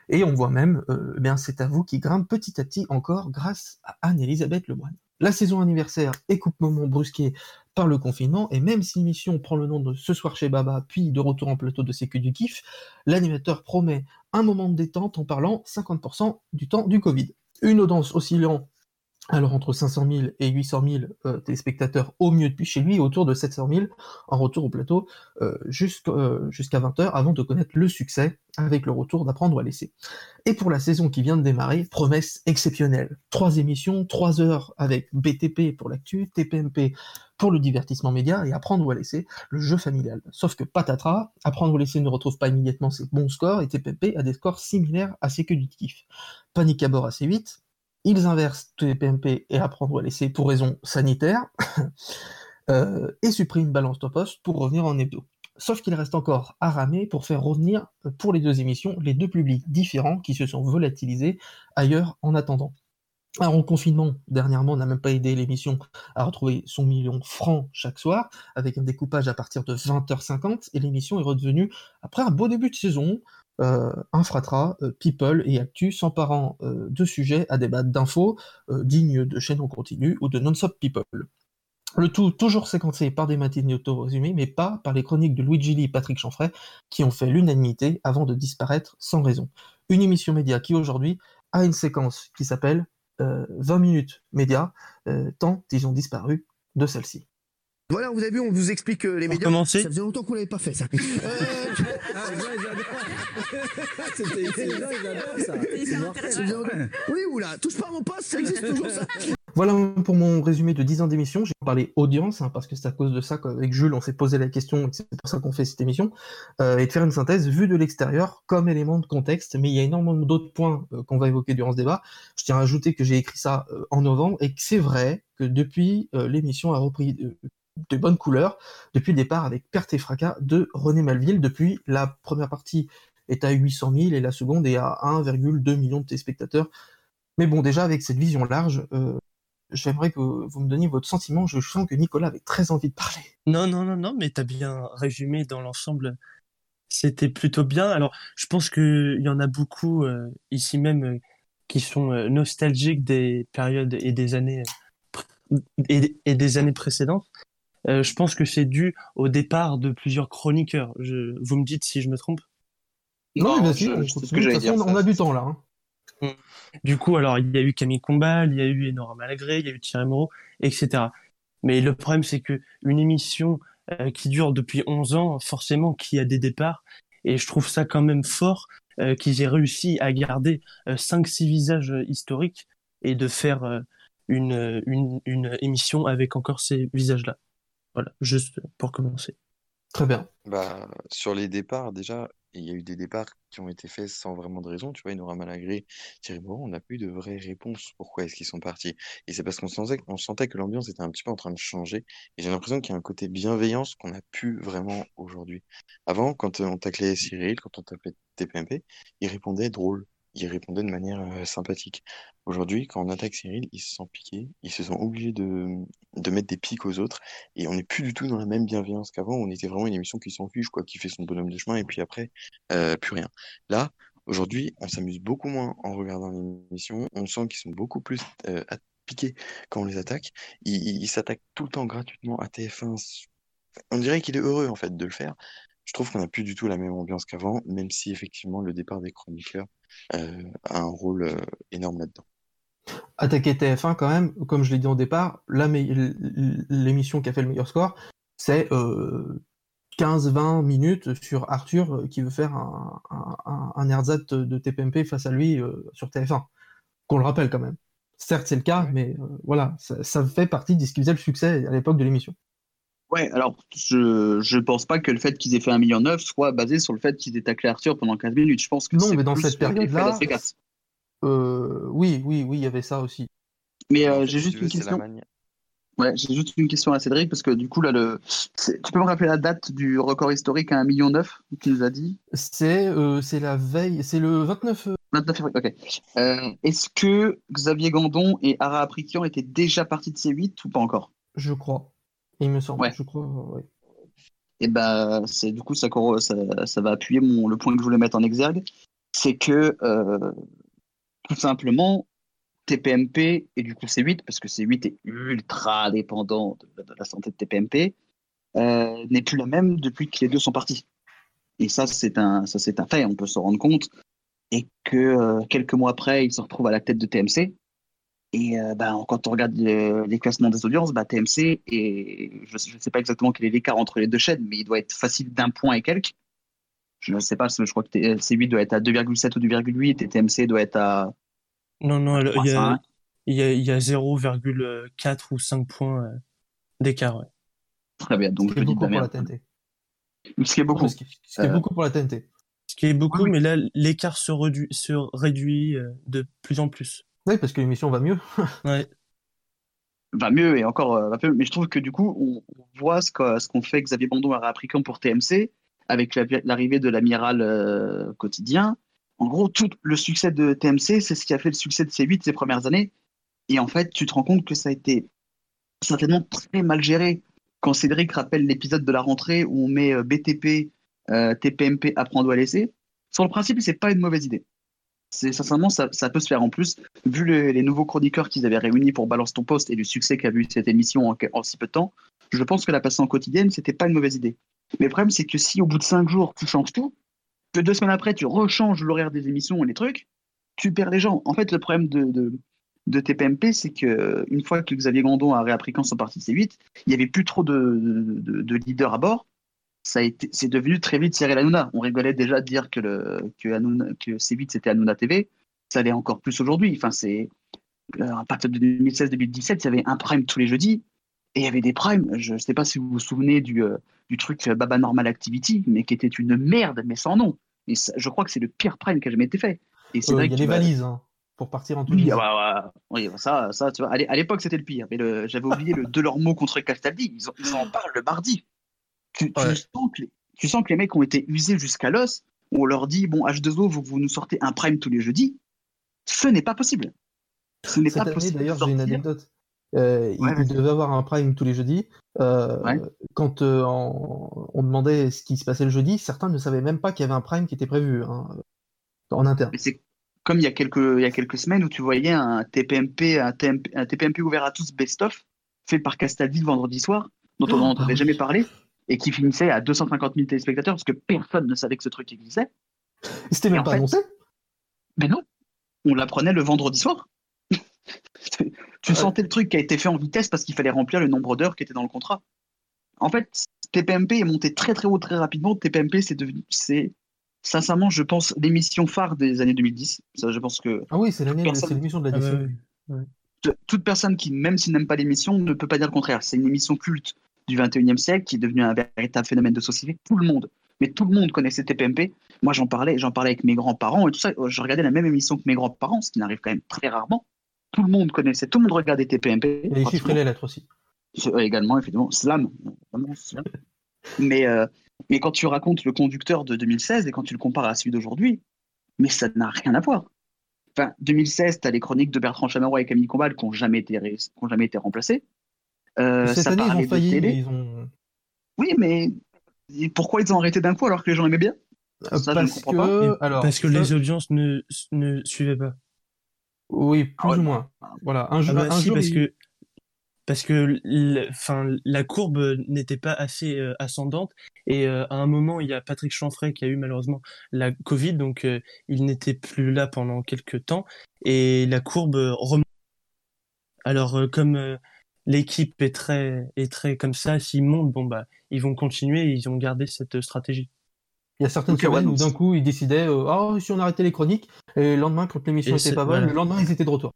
Et on voit même, eh bien c'est à vous qui grimpe petit à petit encore grâce à Anne-Elisabeth Lemoine. La saison anniversaire est coupe-moment brusqué par le confinement, et même si l'émission prend le nom de Ce soir chez Baba, puis de retour en plateau de que du kiff, l'animateur promet un moment de détente en parlant 50% du temps du Covid. Une audience oscillant alors entre 500 000 et 800 000 euh, téléspectateurs au mieux depuis chez lui, autour de 700 000 en retour au plateau euh, jusqu'à euh, jusqu'à 20h avant de connaître le succès avec le retour d'apprendre à laisser. Et pour la saison qui vient de démarrer, promesse exceptionnelle. Trois émissions, trois heures avec BTP pour l'actu, TPMP pour le divertissement média et apprendre ou à laisser le jeu familial. Sauf que patatras, apprendre ou laisser ne retrouve pas immédiatement ses bons scores et TPMP a des scores similaires à ceux que du kiff. Panique à bord assez vite, ils inversent TPMP et apprendre ou à laisser pour raison sanitaire [LAUGHS] euh, et suppriment Balance ton poste pour revenir en hebdo. Sauf qu'il reste encore à ramer pour faire revenir euh, pour les deux émissions les deux publics différents qui se sont volatilisés ailleurs en attendant. Alors, en confinement, dernièrement, n'a même pas aidé l'émission à retrouver son million franc chaque soir, avec un découpage à partir de 20h50, et l'émission est redevenue, après un beau début de saison, euh, un fratras, euh, people et actu, s'emparant euh, de sujets à débattre d'infos euh, dignes de chaînes en continu ou de non-stop people. Le tout toujours séquencé par des matinées auto-résumées, mais pas par les chroniques de Luigi Lee et Patrick Chanfray, qui ont fait l'unanimité avant de disparaître sans raison. Une émission média qui aujourd'hui a une séquence qui s'appelle euh, 20 minutes média, euh, tant ils ont disparu de celle-ci. Voilà, vous avez vu, on vous explique euh, les médias. commencer Ça faisait longtemps qu'on l'avait pas fait, ça. Euh, [LAUGHS] [LAUGHS] oui, oula, touche pas à mon poste, ça existe toujours, ça. Voilà pour mon résumé de 10 ans d'émission. J'ai parlé audience, hein, parce que c'est à cause de ça qu'avec Jules, on s'est posé la question, et que c'est pour ça qu'on fait cette émission, euh, et de faire une synthèse vue de l'extérieur comme élément de contexte. Mais il y a énormément d'autres points euh, qu'on va évoquer durant ce débat. Je tiens à ajouter que j'ai écrit ça euh, en novembre, et que c'est vrai que depuis, euh, l'émission a repris de bonnes couleurs, depuis le départ avec Perte et Fracas de René Malville. Depuis, la première partie est à 800 000 et la seconde est à 1,2 million de téléspectateurs. Mais bon, déjà, avec cette vision large, euh, j'aimerais que vous me donniez votre sentiment. Je sens que Nicolas avait très envie de parler. Non, non, non, non, mais t'as bien résumé dans l'ensemble. C'était plutôt bien. Alors, je pense qu'il y en a beaucoup euh, ici même euh, qui sont nostalgiques des périodes et des années et, des années précédentes. Je pense que c'est dû au départ de plusieurs chroniqueurs. Vous me dites si je me trompe. Non, vas-y, je- on je que façon, dire, a du temps là. hein. Du coup, alors, il y a eu Camille Combal, il y a eu Enora Malagré, il y a eu Thierry Moreau, etc. Mais le problème, c'est que une émission euh, qui dure depuis 11 ans, forcément, qui a des départs, et je trouve ça quand même fort euh, qu'ils aient réussi à garder euh, 5-6 visages euh, historiques et de faire euh, une, une, une émission avec encore ces visages-là. Voilà, juste pour commencer. Très bien. Bah, sur les départs, déjà, il y a eu des départs qui ont été faits sans vraiment de raison. Tu vois, Nora Malagré, Thierry Moreau, on n'a eu de vraies réponses. Pourquoi est-ce qu'ils sont partis? Et c'est parce qu'on sentait, sentait que l'ambiance était un petit peu en train de changer. Et j'ai l'impression qu'il y a un côté bienveillance qu'on n'a plus vraiment aujourd'hui. Avant, quand euh, on taclait Cyril, quand on tapait TPMP, il répondait drôle. Il répondait de manière sympathique. Aujourd'hui, quand on attaque Cyril, ils se sentent piqués. Ils se sont obligés de, mettre des pics aux autres. Et on n'est plus du tout dans la même bienveillance qu'avant. On était vraiment une émission qui s'en fiche, quoi, qui fait son bonhomme de chemin. Et puis après, plus rien. Là, aujourd'hui, on s'amuse beaucoup moins en regardant l'émission. On sent qu'ils sont beaucoup plus euh, piqués quand on les attaque. Ils s'attaquent tout le temps gratuitement à TF1. On dirait qu'il est heureux, en fait, de le faire. Je trouve qu'on n'a plus du tout la même ambiance qu'avant, même si effectivement le départ des chroniqueurs a un rôle euh, énorme là-dedans. Attaquer TF1 quand même, comme je l'ai dit au départ, l'émission qui a fait le meilleur score, c'est euh, 15-20 minutes sur Arthur euh, qui veut faire un, un, un- un ersatz de TPMP face à lui euh, sur TF1. Qu'on le rappelle quand même. Certes, c'est le cas, mais euh, voilà, ça, ça fait partie de ce qui faisait le succès à l'époque de l'émission. Ouais, alors je je pense pas que le fait qu'ils aient fait un million neuf soit basé sur le fait qu'ils aient taclé Arthur pendant 15 minutes. Je pense que Non, c'est mais dans cette période-là. Euh, oui, oui, oui, il y avait ça aussi. Mais euh, j'ai juste une question. Ouais, j'ai juste une question à Cédric parce que du coup là le tu peux me rappeler la date du record historique à 1 million neuf tu nous as dit? C'est euh, c'est la veille, c'est le 29. euh, 29 février. OK. Euh, est-ce que Xavier Gandon et Ara Aprikian étaient déjà partis de C8 ou pas encore? Je crois. Il me semble. Ouais. Je crois, ouais. Et ben c'est du coup ça, corro- ça ça va appuyer mon le point que je voulais mettre en exergue, c'est que euh, tout simplement TPMP et du coup C8 parce que C8 est ultra dépendant de, de la santé de TPMP euh, n'est plus la même depuis que les deux sont partis. Et ça c'est un ça c'est un fait, on peut se rendre compte et que euh, quelques mois après il se retrouve à la tête de TMC et euh, ben, quand on regarde le- les classements des audiences, bah, TMC et je ne sais pas exactement quel est l'écart entre les deux chaînes, mais il doit être facile d'un point et quelques. Je ne sais pas, je crois que T- C8 doit être à 2,7 ou 2,8 et TMC doit être à Non, non, il y a, 3,5. il y a, y a 0,4 ou 5 points euh, d'écart. ouais. Très bien, donc je dis de beaucoup la pour la merde. TNT. Ce qui est beaucoup. Ce qui, ce qui est Euh, beaucoup pour la TNT. Ce qui est beaucoup, mais là, l'écart se, réduit euh, de plus en plus. Oui, parce que l'émission va mieux. [LAUGHS] Ouais. va mieux et encore euh, va mieux. Mais je trouve que du coup, on, voit ce qu'ont fait Xavier Bandon à Réapricant pour TMC avec la- l'arrivée de l'amiral euh, quotidien. En gros, tout le succès de TMC, c'est ce qui a fait le succès de C8 ces premières années. Et en fait, tu te rends compte que ça a été certainement très mal géré. Quand Cédric rappelle l'épisode de la rentrée où on met euh, BTP, euh, TPMP, apprendre à laisser, sur le principe, c'est pas une mauvaise idée. C'est sincèrement, ça, peut se faire en plus. Vu le- les nouveaux chroniqueurs qu'ils avaient réunis pour Balance ton poste et le succès qu'a vu cette émission en, si peu de temps, je pense que la passer en quotidienne, c'était pas une mauvaise idée. Mais le problème, c'est que si au bout de cinq jours, tu changes tout, que deux semaines après, tu rechanges l'horaire des émissions et les trucs, tu perds les gens. En fait, le problème de, TPMP, c'est que une fois que Xavier Gondon a réappris quand sont partis C8, il y avait plus trop de leaders à bord. Ça a été, c'est devenu très vite Cyril Hanouna. On rigolait déjà de dire que, le, que, Hanouna- que C8 c'était Hanouna TV. Ça l'est encore plus aujourd'hui. Enfin, c'est euh, à partir de 2016-2017, il y avait un prime tous les jeudis et il y avait des primes. Je ne sais pas si vous vous souvenez du, euh, du truc euh, Baba Normal Activity, mais qui était une merde, mais sans nom. Et ça- je crois que c'est le pire prime qui a jamais été fait. Et c'est Euh, vrai Il y a les va- valises hein, pour partir en oui, Tunisie. ah bah, oui, ça, ça, tu vois, à l'é- à l'époque c'était le pire. Mais le- j'avais oublié le de leurs mots contre Castaldi. Ils, ils en parlent le mardi. Tu, tu sens que les, tu sens que les mecs ont été usés jusqu'à l'os. où On leur dit bon H2O, vous, vous nous sortez un prime tous les jeudis. Ce n'est pas possible. Ce n'est Cette pas année, possible. d'ailleurs, j'ai une anecdote. Euh, il- Ouais, il, devait avoir un prime tous les jeudis. Euh, Ouais. Quand euh, en- on demandait ce qui se passait le jeudi, certains ne savaient même pas qu'il y avait un prime qui était prévu hein, en interne. C'est comme il y a quelques il y a quelques semaines où tu voyais un TPMP un, TMP, un TPMP ouvert à tous best-of fait par Castaldi le vendredi soir dont on Oh, n'entendait ah jamais oui. parler et qui finissait à 250 000 téléspectateurs parce que personne ne savait que ce truc existait. C'était même pas fait- annoncé? Mais non, on l'apprenait le vendredi soir. [LAUGHS] tu sentais le truc qui a été fait en vitesse parce qu'il fallait remplir le nombre d'heures qui était dans le contrat. En fait, TPMP est monté très très haut très rapidement. TPMP, c'est devenu, c'est sincèrement, je pense, l'émission phare des années 2010. Ça, je pense que Ah oui, c'est Personne- l'émission de la Ah ouais, décennie. ouais. t- toute personne qui, même s'il n'aime pas l'émission, ne peut pas dire le contraire. C'est une émission culte du 21e siècle qui est devenue un véritable phénomène de société. Tout le monde, mais tout le monde connaissait TPMP. Moi, j'en parlais, j'en parlais avec mes grands-parents et tout ça. Je regardais la même émission que mes grands-parents, ce qui n'arrive quand même très rarement. Tout le monde connaissait, tout le monde regardait TPMP. Et les chiffres et les lettres aussi. Euh, également, effectivement, slam. Vraiment, slam. [LAUGHS] Mais, euh, mais quand tu racontes le conducteur de 2016 et quand tu le compares à celui d'aujourd'hui, mais ça n'a rien à voir. Enfin, 2016, tu as les chroniques de Bertrand Chameroy et Camille Combal qui n'ont jamais, été ré- qui ont jamais été remplacées. Euh, Cette ça année, ils ont failli, télé. mais ils ont. Oui, mais pourquoi ils ont arrêté d'un coup alors que les gens aimaient bien? Ça, ne parce que, pas. alors, Parce que ça- les audiences ne, ne suivaient pas. Oui, plus Ah ouais, ou moins. Voilà, un, Ah jour, bah un si, jour, parce il- que parce que enfin la courbe n'était pas assez euh, ascendante et euh, à un moment il y a Patrick Chanfray qui a eu malheureusement la Covid donc euh, il n'était plus là pendant quelques temps et la courbe remonte. Alors euh, comme euh, l'équipe est très, est très comme ça. S'ils montent, bon, bah, ils vont continuer et ils vont garder cette stratégie. Il y a certaines Ok, ouais, semaines où donc d'un coup ils décidaient euh, Ah, si on arrêtait les chroniques, et le lendemain, quand l'émission Et était c'est- pas bonne, voilà. le lendemain ils étaient de retour.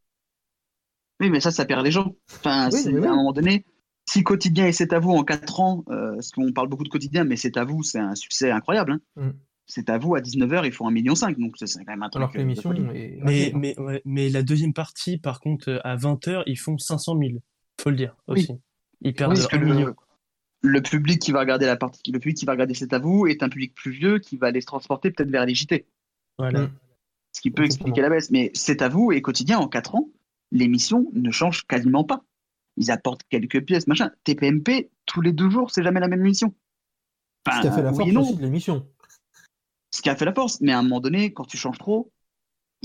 Oui, mais ça, ça perd les gens. Enfin, Oui, oui. à un moment donné, si Quotidien et C'est à vous en 4 ans, euh, parce qu'on parle beaucoup de Quotidien, mais C'est à vous, c'est un succès incroyable. hein. Mm. C'est à vous, à 19h, ils font 1,5 million, donc c'est quand même un truc. Alors que euh, l'émission est. Mais, hein. mais, ouais, mais la deuxième partie, par contre, à 20h, ils font 500 000. Faut le dire Oui. aussi. Ils perdent Parce que 1 million. le, le public qui va regarder la partie, le public qui va regarder C'est à vous est un public plus vieux qui va aller se transporter peut-être vers les JT. Voilà. Mm. Ce qui peut Exactement. expliquer la baisse. Mais C'est à vous et Quotidien, en 4 ans, l'émission ne change quasiment pas. Ils apportent quelques pièces, machin. TPMP, tous les deux jours, c'est jamais la même émission. Ce qui a fait la force aussi de l'émission. ce qui a fait la force. Mais à un moment donné, quand tu changes trop,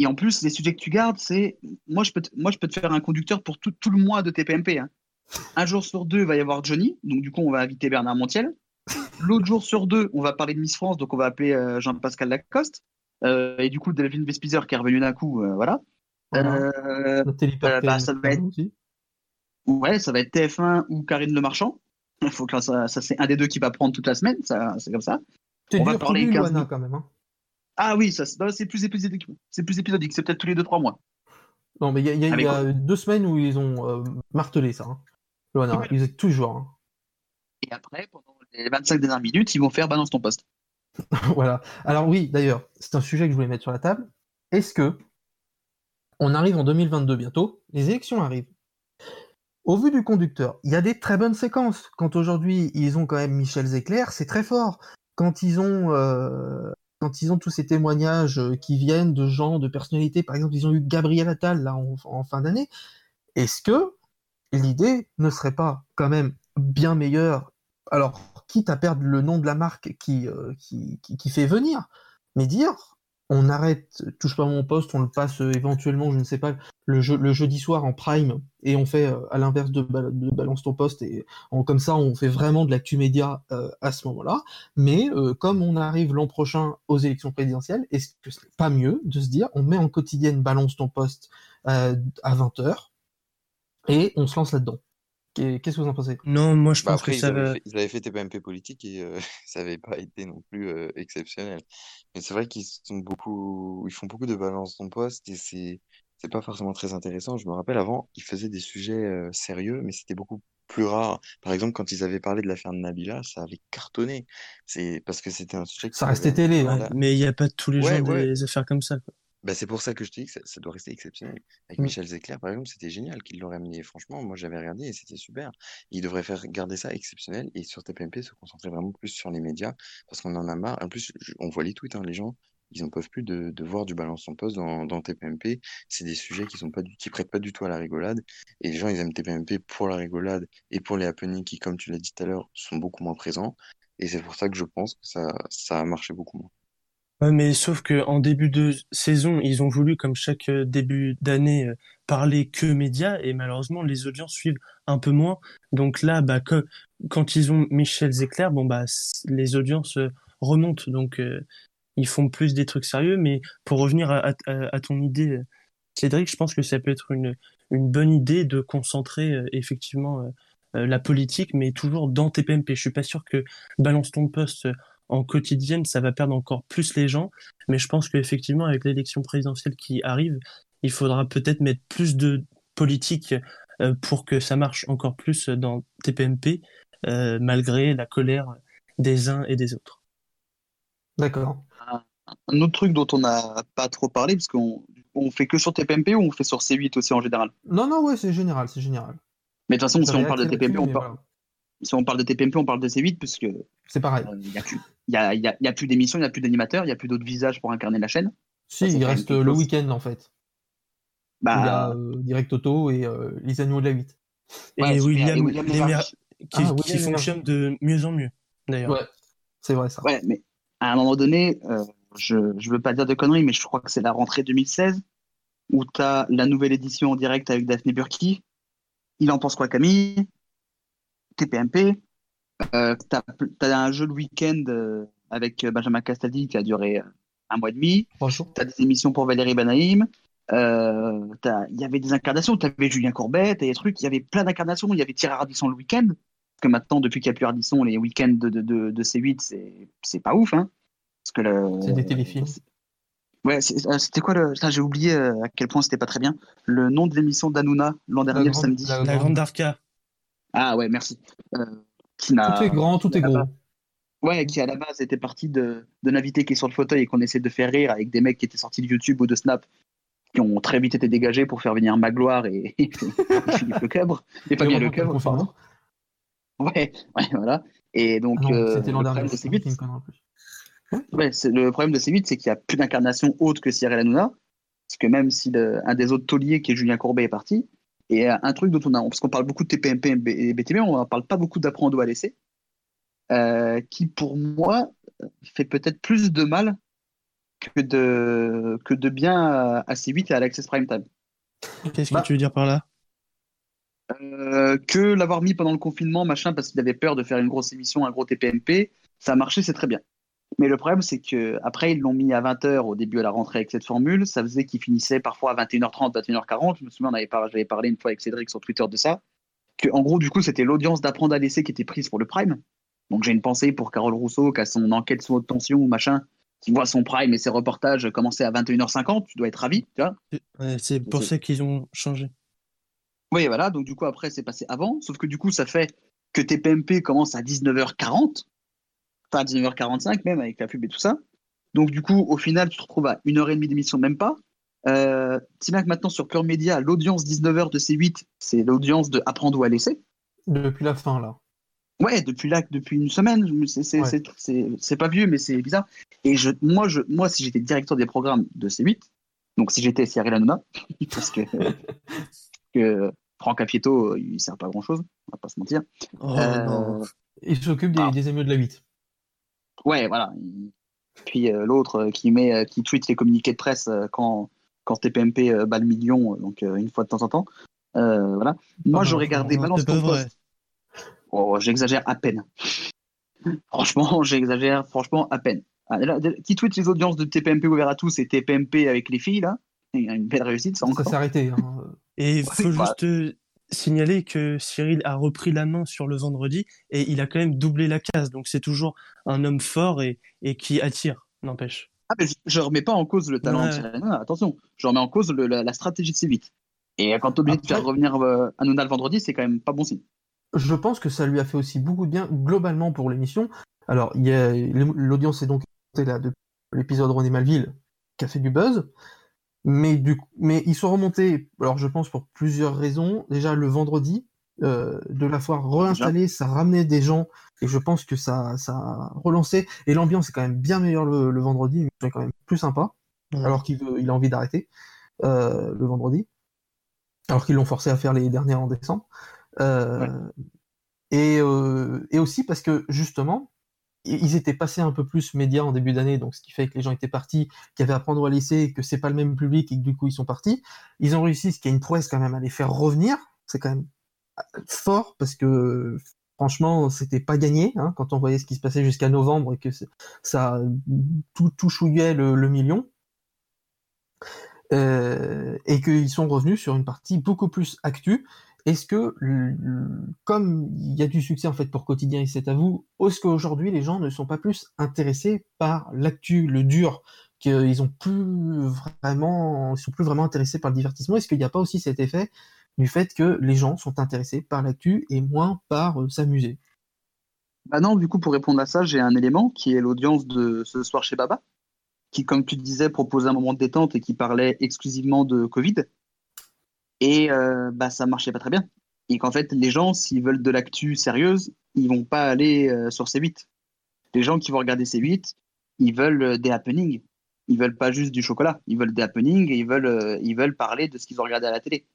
et en plus, les sujets que tu gardes, c'est. Moi, je peux te, moi, je peux te faire un conducteur pour tout, tout le mois de TPMP. hein. Un jour sur deux, il va y avoir Johnny, donc du coup, on va inviter Bernard Montiel. L'autre jour sur deux, on va parler de Miss France, donc on va appeler euh, Jean-Pascal Lacoste. Euh, et du coup, Delphine Vespizer qui est revenu d'un coup, euh, voilà. Euh, bah, ça va être, ouais, ça va être TF1 ou Karine Le Marchand. Il faut que ça, ça c'est un des deux qui va prendre toute la semaine, ça, c'est comme ça. On va parler lui, 15 Loana, quand même. hein. Ah oui, ça, c'est plus épisodique. C'est plus épisodique, c'est peut-être tous les 2-3 mois. Non, mais il y a, il y a- il Avec y a deux semaines où ils ont euh, martelé ça. Hein. Loana, ils étaient toujours. hein. Et après, pendant les 25 dernières minutes, ils vont faire balance ton poste. [LAUGHS] voilà. Alors oui, d'ailleurs, c'est un sujet que je voulais mettre sur la table. Est-ce que on arrive en 2022 bientôt, les élections arrivent. Au vu du conducteur, il y a des très bonnes séquences. Quand aujourd'hui ils ont quand même Michel Zecler, c'est très fort. Quand ils ont euh, quand ils ont tous ces témoignages euh, qui viennent de gens, de personnalités, par exemple, ils ont eu Gabriel Attal là en, fin d'année. Est-ce que l'idée ne serait pas quand même bien meilleure? Alors, quitte à perdre le nom de la marque qui, euh, qui, qui, qui fait venir, mais dire on arrête, touche pas mon poste, on le passe euh, éventuellement, je ne sais pas, le, jeu, le jeudi soir en prime, et on fait euh, à l'inverse de, Bal- de Balance ton poste, et comme ça on fait vraiment de l'actu média euh, à ce moment-là. Mais comme on arrive l'an prochain aux élections présidentielles, est-ce que ce n'est pas mieux de se dire on met en quotidienne Balance ton poste à 20h, et on se lance là-dedans? Qu'est-ce que vous en pensez? Non, moi je Bah pense après, que ils avaient, va. fait, ils avaient fait TPMP politique et euh, [LAUGHS] ça n'avait pas été non plus euh, exceptionnel. Mais c'est vrai qu'ils sont beaucoup, ils font beaucoup de balance ton poste et c'est, c'est pas forcément très intéressant. Je me rappelle avant, ils faisaient des sujets euh, sérieux, mais c'était beaucoup plus rare. Par exemple, quand ils avaient parlé de l'affaire de Nabila, ça avait cartonné. C'est parce que c'était un sujet Ça restait télé. Mais il n'y a pas tous les Ouais, jours ouais. des affaires comme ça. Quoi. Bah, c'est pour ça que je te dis que ça, ça doit rester exceptionnel. Avec Mm. Michel Zecler, par exemple, c'était génial qu'il l'aurait amené. Franchement, moi, j'avais regardé et c'était super. Il devrait faire garder ça exceptionnel et sur TPMP se concentrer vraiment plus sur les médias parce qu'on en a marre. En plus, je- on voit les tweets, hein, les gens, ils en peuvent plus de, de voir du balance son poste dans, dans TPMP. C'est des sujets qui sont pas du, qui prêtent pas du tout à la rigolade. Et les gens, ils aiment TPMP pour la rigolade et pour les happenings qui, comme tu l'as dit tout à l'heure, sont beaucoup moins présents. Et c'est pour ça que je pense que ça, ça a marché beaucoup moins. Ouais, mais sauf que en début de saison, ils ont voulu, comme chaque euh, début d'année, euh, parler que médias, et malheureusement, les audiences suivent un peu moins. Donc là, bah, quand ils ont Michel Zecler, bon, bah, les audiences euh, remontent. Donc, ils font plus des trucs sérieux. Mais pour revenir à, à- à ton idée, Cédric, je pense que ça peut être une, une bonne idée de concentrer effectivement la politique, mais toujours dans TPMP. Je suis pas sûr que Balance ton poste en quotidienne, ça va perdre encore plus les gens. Mais je pense qu'effectivement, avec l'élection présidentielle qui arrive, il faudra peut-être mettre plus de politique euh, pour que ça marche encore plus dans TPMP, euh, malgré la colère des uns et des autres. D'accord. Un, autre truc dont on n'a pas trop parlé, parce qu'on on fait que sur TPMP ou on fait sur C8 aussi en général? Non, non, ouais, c'est général, c'est général. Mais de toute façon, Ça si on parle de TPMP, on parle, voilà. Si on parle de TPMP, on parle de C8, parce que C'est pareil. il n'y a y a, il y a- il y a plus d'émissions, il n'y a plus d'animateurs, il n'y a plus d'autres visages pour incarner la chaîne. Si, Ça, il reste le week-end en fait. Bah, Il y a euh, Direct Auto et euh, les animaux de la 8. Et Ouais. William, Et William Lémer- Lémergie. qui, Ah, qui fonctionne de mieux en mieux, d'ailleurs. Ouais, c'est vrai ça. Ouais, mais à un moment donné, euh, je ne veux pas dire de conneries, mais je crois que c'est la rentrée 2016 où tu as la nouvelle édition en direct avec Daphné Burki. Il en pense quoi, Camille? TPMP. Euh, tu as, un jeu le week-end euh, avec Benjamin Castaldi qui a duré euh, un mois et demi. Bonjour. Tu as des émissions pour Valérie Banaïm. euh, t'as- il y avait des incarnations, tu avais Julien Courbet, t'avais des trucs, il y avait plein d'incarnations, il y avait Thierry Ardisson le week-end, parce que maintenant, depuis qu'il n'y a plus Ardisson, les week-ends de, de, de, de C8, c'est- pas ouf, hein. Parce que le... C'est des téléfilms. Ouais, euh, c'était quoi le. J'ai oublié euh, à quel point c'était pas très bien. Le nom de l'émission d'Anouna l'an dernier, le samedi. la La Grande Darka. Ah ouais, merci. Euh, qui Tout est grand, tout est gros. Ouais, qui à la base était parti de- d'un invité qui est sur le fauteuil et qu'on essaie de faire rire avec des mecs qui étaient sortis de YouTube ou de Snap qui ont très vite été dégagés pour faire venir Magloire et, [LAUGHS] et Philippe Lecoeuvre. Et pas bien Lecoeuvre. Ouais, ouais, voilà. Et donc, Ah non, euh, c'était l'an dernier. problème de c'est C8, une connerie en plus. Ouais, c'est- le problème de C8, c'est qu'il n'y a plus d'incarnation autre que Cyril Hanouna. Parce que même si le- un des autres tauliers, qui est Julien Courbet, est parti, et euh, un truc dont on a, parce qu'on parle beaucoup de TPMP et BTP, on ne parle pas beaucoup d'apprendre à laisser, euh, qui pour moi fait peut-être plus de mal que de, que de bien à, à C8 et à l'Access Prime Time. Qu'est-ce Bah. que tu veux dire par là? Euh, que l'avoir mis pendant le confinement, machin, parce qu'il avait peur de faire une grosse émission, un gros TPMP, ça a marché, c'est très bien. Mais le problème, c'est que après ils l'ont mis à 20h au début à la rentrée avec cette formule. Ça faisait qu'il finissait parfois à 21h30, 21h40. Je me souviens, on avait par- j'avais parlé une fois avec Cédric sur Twitter de ça. Que, en gros, du coup, c'était l'audience d'apprendre à laisser qui était prise pour le Prime. Donc j'ai une pensée pour Carole Rousseau, qui a son enquête sous haute tension, machin, qui voit son Prime et ses reportages commencer à 21h50. Tu dois être ravi, tu vois. Ouais, C'est pour ça qu'ils ont changé. Oui, voilà, donc du coup, après, c'est passé avant, sauf que du coup, ça fait que TPMP commence à 19h40, enfin à 19h45 même, avec la pub et tout ça. Donc du coup, au final, tu te retrouves à une heure et demie d'émission, même pas. Euh, si bien que maintenant, sur Pure Média, l'audience 19h de C8, c'est l'audience de Apprendre ou à laisser. Depuis la fin, là. Ouais, depuis là, depuis une semaine, c'est c'est- Ouais. c'est- c'est- c'est pas vieux, mais c'est bizarre. Et je, moi, je, moi, si j'étais directeur des programmes de C8, donc si j'étais Cyril Hanouna, [LAUGHS] parce que, [LAUGHS] que Franck Affieto, il sert pas à grand chose, on va pas se mentir. Oh, Euh, non. Il s'occupe des, des émeutes de la 8. Ouais, voilà. Il- Puis euh, l'autre euh, qui met, euh, qui tweet les communiqués de presse euh, quand, quand TPMP euh, bat le million, euh, donc euh, une fois de temps en temps. Euh, voilà. Moi, Ah, j'aurais non, gardé Balance c'est pas ton poste. Oh, j'exagère à peine. [LAUGHS] franchement, j'exagère franchement à peine. Ah, là, de- qui tweet les audiences de TPMP ouvert à tous et TPMP avec les filles, là Il y a une belle réussite, ça Ça encore. s'est arrêté. hein. Et il faut juste signaler que Cyril a repris la main sur le vendredi et il a quand même doublé la case. Donc c'est toujours un homme fort et, et qui attire, n'empêche. Ah, mais je, je remets pas en cause le talent Ouais. de Cyril Hanouna, attention. Je remets en cause le- la, la stratégie de C8. Et quand t'es obligé de faire revenir euh, Hanouna le vendredi, c'est quand même pas bon signe. Je pense que ça lui a fait aussi beaucoup de bien globalement pour l'émission. Alors, il y a l'audience est donc là depuis l'épisode René Malville qui a fait du buzz, mais du coup- mais ils sont remontés. Alors, je pense pour plusieurs raisons. Déjà, le vendredi, euh, de la foire réinstallée, ça ramenait des gens et je pense que ça ça a relancé. Et l'ambiance est quand même bien meilleure le, le vendredi, mais c'est quand même plus sympa. Alors qu'il veut, il a envie d'arrêter euh, le vendredi, alors qu'ils l'ont forcé à faire les dernières en décembre. Euh, et, euh, et aussi parce que justement, ils étaient passés un peu plus médias en début d'année, donc ce qui fait que les gens étaient partis, qu'il y avait à prendre ou à laisser, que c'est pas le même public et que du coup ils sont partis. Ils ont réussi, ce qui est une prouesse quand même, à les faire revenir. C'est quand même euh, fort parce que franchement, c'était pas gagné hein, quand on voyait ce qui se passait jusqu'à novembre et que ça tout, tout chouillait le, le million. Euh, et qu'ils sont revenus sur une partie beaucoup plus actu. Est-ce que, comme il y a du succès en fait pour quotidien et c'est à vous, est-ce qu'aujourd'hui les gens ne sont pas plus intéressés par l'actu, le dur, qu'ils ont plus vraiment, ils sont plus vraiment intéressés par le divertissement? Est-ce qu'il n'y a pas aussi cet effet du fait que les gens sont intéressés par l'actu et moins par euh, s'amuser? Bah non, du coup, pour répondre à ça, j'ai un élément qui est l'audience de ce soir chez Baba, qui, comme tu disais, proposait un moment de détente et qui parlait exclusivement de Covid. Et euh, bah, ça marchait pas très bien. Et qu'en fait, les gens, s'ils veulent de l'actu sérieuse, ils vont pas aller euh, sur C8. Les gens qui vont regarder C8, ils veulent euh, des happenings. Ils veulent pas juste du chocolat. Ils veulent des happenings et ils veulent, euh, ils veulent parler de ce qu'ils ont regardé à la télé.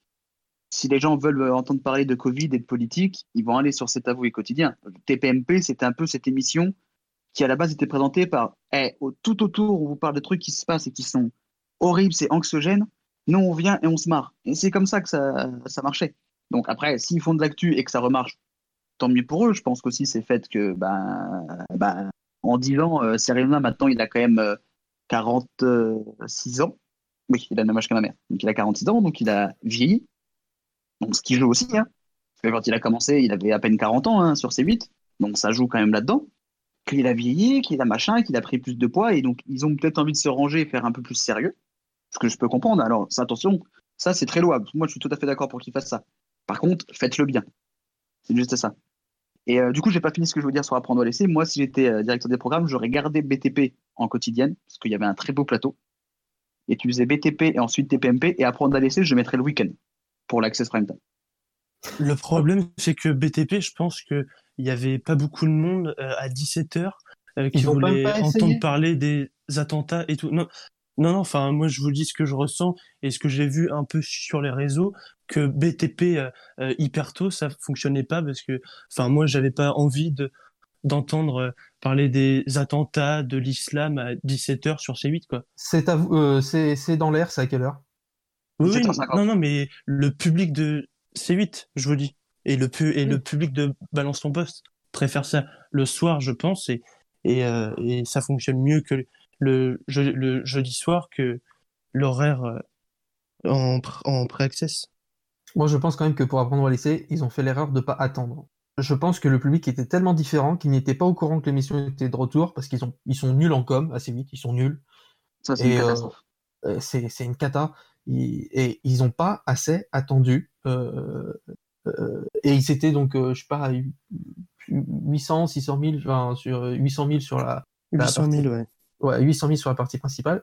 Si les gens veulent entendre parler de Covid et de politique, ils vont aller sur cet avoué quotidien. TPMP, c'était un peu cette émission qui à la base était présentée par eh, tout autour on vous parle de trucs qui se passent et qui sont horribles, c'est anxiogène. Nous, on vient et on se marre. Et c'est comme ça que ça, ça marchait. Donc après, s'ils font de l'actu et que ça remarche, tant mieux pour eux. Je pense qu'aussi c'est fait que ben, en 10 ans, euh, Hanouna, maintenant, il a quand même euh, 46 ans. Oui, il a le même âge que ma mère. Donc il a 46 ans, donc il a vieilli. Donc ce qui joue aussi. Hein. Quand il a commencé, il avait à peine 40 ans hein, sur ses 8. Donc ça joue quand même là-dedans. Qu'il a vieilli, qu'il a machin, qu'il a pris plus de poids. Et donc ils ont peut-être envie de se ranger et faire un peu plus sérieux. Ce que je peux comprendre. Alors ça, attention, ça c'est très louable. Moi je suis tout à fait d'accord pour qu'il fasse ça. Par contre, faites-le bien. C'est juste ça. Et euh, du coup, j'ai pas fini ce que je veux dire sur apprendre à laisser. Moi, si j'étais euh, directeur des programmes, j'aurais gardé BTP en quotidienne, parce qu'il y avait un très beau plateau. Et tu faisais BTP et ensuite TPMP, et apprendre à laisser, je mettrais le week-end pour l'Access Prime Time. Le problème, c'est que BTP, je pense qu'il n'y avait pas beaucoup de monde euh, à 17h qui voulait entendre parler des attentats et tout. Non, non, non, enfin, moi, je vous dis ce que je ressens et ce que j'ai vu un peu sur les réseaux, que BTP euh, euh, hyper tôt, ça fonctionnait pas parce que, enfin, moi, j'avais pas envie de d'entendre euh, parler des attentats, de l'islam à 17h sur C8, quoi. C'est à vous- euh, c'est c'est dans l'air, c'est à quelle heure? Oui, oui, 17h50. non, non, mais le public de C8, je vous dis, et le, pu et le public de Balance ton poste préfère ça le soir, je pense, et, et, euh, et ça fonctionne mieux que le, je- le jeudi soir que l'horaire euh, en, pr- en pré-access. Moi, je pense quand même que pour apprendre à laisser, ils ont fait l'erreur de pas attendre. Je pense que le public était tellement différent qu'ils n'étaient pas au courant que l'émission était de retour parce qu'ils ont, ils sont nuls en com assez vite, ils sont nuls. Ça, c'est une euh, catastrophe. euh, c'est c'est une cata. Ils- et ils n'ont pas assez attendu. euh, euh, et ils étaient donc, euh, je sais pas, à 800, 600 000, enfin, sur 800 000 sur la, la 800 000, ouais. Ouais, 800 000 sur la partie principale.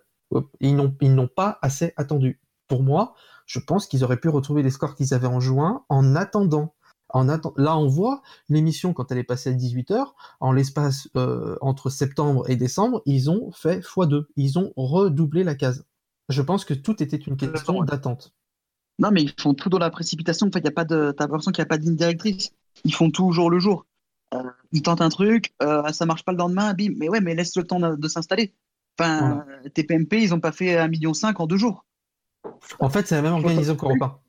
Ils n'ont, ils n'ont pas assez attendu. Pour moi, je pense qu'ils auraient pu retrouver les scores qu'ils avaient en juin en attendant. En atten- Là, on voit l'émission quand elle est passée à 18h, en l'espace euh, entre septembre et décembre, ils ont fait x2. Ils ont redoublé la case. Je pense que tout était une question d'attente. Non, mais ils font tout dans la précipitation. En fait, y a pas de... t'as l'impression qu'il n'y a pas de ligne directrice. Ils font tout au jour le jour. Euh, ils tentent un truc, euh, ça marche pas le lendemain, bim. Mais ouais, mais laisse le temps de, de s'installer. Enfin, TPMP, ils ont pas fait 1,5 million en deux jours. En fait, c'est la même organisation qu'Europe 1.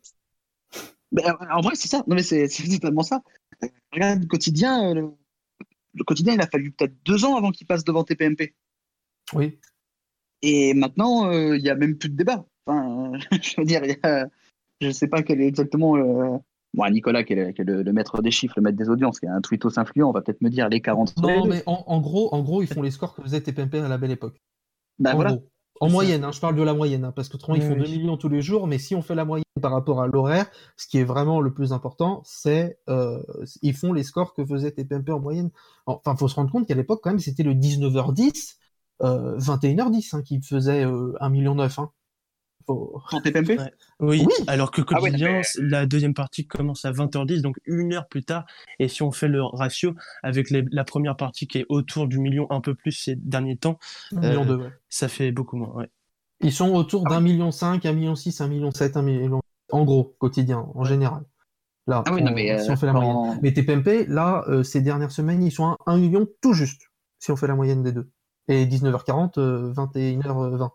Ben, euh, en vrai, c'est ça. Non, mais c'est totalement ça. Regarde le quotidien. Le, le quotidien, il a fallu peut-être deux ans avant qu'il passe devant TPMP. Oui. Et maintenant, euh, il y a même plus de débat. Enfin, euh, [LAUGHS] je veux dire, il y a- je sais pas quel est exactement. le- Bon, Nicolas, qui est, le, qui est le- le maître des chiffres, le maître des audiences, qui est un tweetos influent, on va peut-être me dire les 40 sur les Non, mais en, en gros, en gros, ils font les scores que faisait TPMP à la belle époque. Bah, en voilà. gros. En moyenne, hein, je parle de la moyenne, hein, parce qu'autrement, ils Oui, font oui. 2 millions tous les jours, mais si on fait la moyenne par rapport à l'horaire, ce qui est vraiment le plus important, c'est euh, ils font les scores que faisait TPMP en moyenne. Enfin, faut se rendre compte qu'à l'époque, quand même, c'était le 19h10, euh, 21h10 hein, qui faisait euh, 1,9 million. Hein. TPMP Ouais. Oui, Oui. alors que Ah ouais, quotidien, mais- c'est- la deuxième partie commence à 20h10, donc une heure plus tard. Et si on fait le ratio avec les- la première partie qui est autour du million un peu plus ces derniers temps, 1,2 million, euh, ouais. ça fait beaucoup moins. Ouais. Ils sont autour d'un million cinq, un million six, un million sept, un million... En gros, quotidien, en général. Là, Ah oui, on- non, mais, si euh, on fait la moyenne. Mais TPMP, là, euh, ces dernières semaines, ils sont à 1 million tout juste, si on fait la moyenne des deux. Et 19h40, euh, 21h20.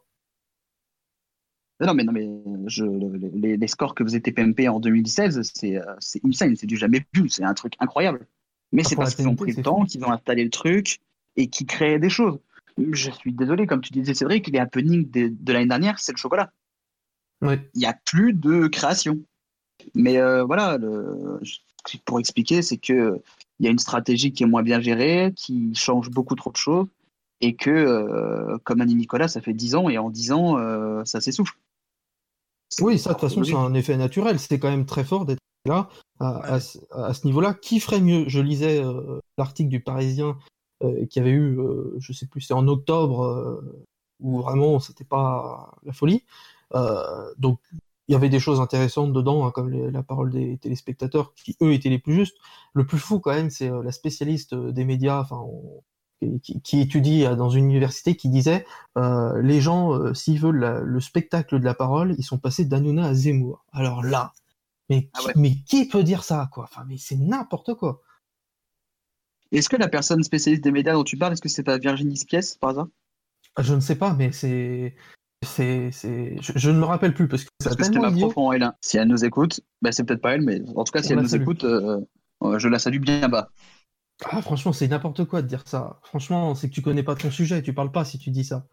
Non, mais, non, mais je, le- les, les scores que faisait TPMP en 2016, c'est euh, c'est insane, c'est du jamais vu, c'est un truc incroyable. Mais Ah, c'est parce qu'ils ont pris le temps, qu'ils ont installé le truc et qu'ils créaient des choses. Je suis désolé, comme tu disais, Cédric, les happenings de, de l'année dernière, c'est le chocolat. Ouais. Il n'y a plus de création. Mais euh, voilà, le, pour expliquer, c'est que il y a une stratégie qui est moins bien gérée, qui change beaucoup trop de choses, et que, euh, comme a dit Nicolas, ça fait 10 ans, et en 10 ans, euh, ça s'essouffle. Oui, ça, de toute façon, c'est un effet naturel. C'est quand même très fort d'être là, à, à ce- à ce niveau-là. Qui ferait mieux? Je lisais euh, l'article du Parisien euh, qui avait eu, euh, je sais plus, c'est en octobre, euh, où vraiment, c'était pas la folie. Donc, il y avait des choses intéressantes dedans, hein, comme les- la parole des téléspectateurs, qui eux étaient les plus justes. Le plus fou, quand même, c'est la spécialiste des médias, enfin, on- qui, qui étudie euh, dans une université, qui disait euh, les gens, euh, s'ils veulent la- le spectacle de la parole, ils sont passés d'Hanouna à Zemmour. Alors là, mais Ah qui, mais qui peut dire ça, quoi? Enfin, mais c'est n'importe quoi. Est-ce que la personne spécialiste des médias dont tu parles, est-ce que c'est pas Virginie Spies, par hasard? Je ne sais pas, mais c'est, c'est, c'est, je, je ne me rappelle plus parce que que c'était ma prof en L1. Si elle nous écoute, bah, c'est peut-être pas elle, mais en tout cas, si On elle nous salue. écoute, euh, je la salue bien bas. Ah, franchement, c'est n'importe quoi de dire ça. Franchement, c'est que tu connais pas ton sujet, tu parles pas si tu dis ça.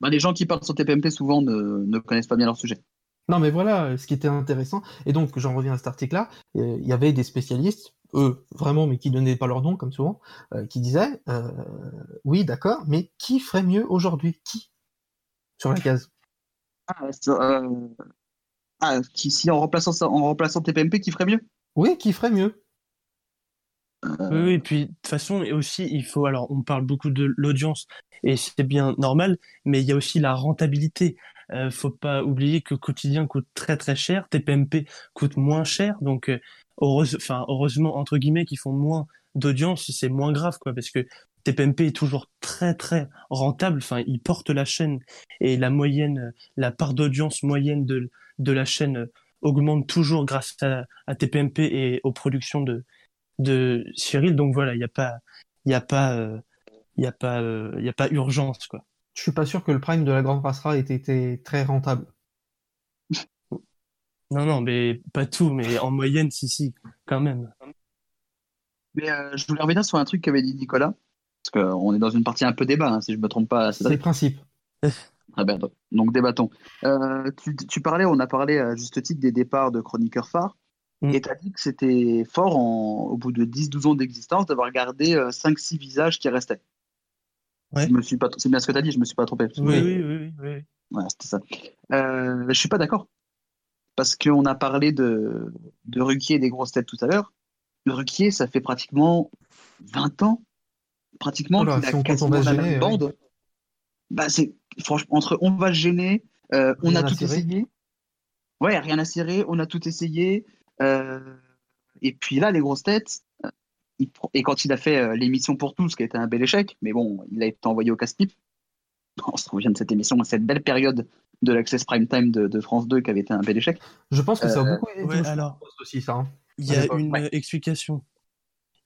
Bah, les gens qui parlent sur TPMP souvent ne, ne connaissent pas bien leur sujet. Non, mais voilà, ce qui était intéressant, et donc j'en reviens à cet article-là, euh, il y avait des spécialistes, eux, vraiment, mais qui donnaient pas leur nom, comme souvent, euh, qui disaient, euh, oui, d'accord, mais qui ferait mieux aujourd'hui? Qui? Sur la case. Ah, euh, ah, qui, si en remplaçant, ça- en remplaçant TPMP, qui ferait mieux? Oui, qui ferait mieux? Oui, oui, et puis de toute façon, aussi, il faut. Alors, on parle beaucoup de l'audience, et c'est bien normal, mais il y a aussi la rentabilité. Euh, faut pas oublier que quotidien coûte très très cher, TPMP coûte moins cher, donc euh, heureuse, enfin, heureusement, entre guillemets, qu'ils font moins d'audience, c'est moins grave, quoi, parce que TPMP est toujours très très rentable, enfin, il porte la chaîne, et la moyenne, euh, la part d'audience moyenne de, de la chaîne euh, augmente toujours grâce à, à TPMP et aux productions de, de Cyril. Donc voilà, il n'y a pas, il y a pas, euh, il y a pas, euh, il y a pas urgence quoi. Je suis pas sûr que le prime de la Grande Passera ait été très rentable. Non non, mais pas tout, mais en moyenne si si, quand même. Mais euh, je voulais revenir sur un truc qu'avait dit Nicolas, parce qu'on est dans une partie un peu débat, hein, si je me trompe pas. C'est le principe. [LAUGHS] Bien, donc, donc débattons. Euh, tu, tu parlais, on a parlé à juste titre des départs de chroniqueurs phares, et tu as dit que c'était fort en- au bout de 10-12 ans d'existence d'avoir gardé 5-6 visages qui restaient. Ouais. Je me suis pas, c'est bien ce que tu as dit, je me suis pas trompé. Oui oui oui oui. oui. Ouais, c'était ça. Euh, je suis pas d'accord. Parce qu'on a parlé de, de Ruquier et des grosses têtes tout à l'heure. Le Ruquier, ça fait pratiquement 20 ans, pratiquement, a si on compte, on quasiment la gêner, même ouais. bande. Bah, c'est, franchement, entre on va se gêner, euh, on Rien a à tout cirer. essayé. Ouais, rien à cirer, on a tout essayé. Euh, et puis là, les grosses têtes, euh, il et quand il a fait euh, l'émission pour tous, qui a été un bel échec, mais bon, il a été envoyé au casse-pipe. [LAUGHS] On se souvient de cette émission, cette belle période de l'Access Prime Time de, de France 2 qui avait été un bel échec. Je pense que ça a Euh, beaucoup aidé ouais, alors, aussi, ça. hein. Il y a une Ouais. explication.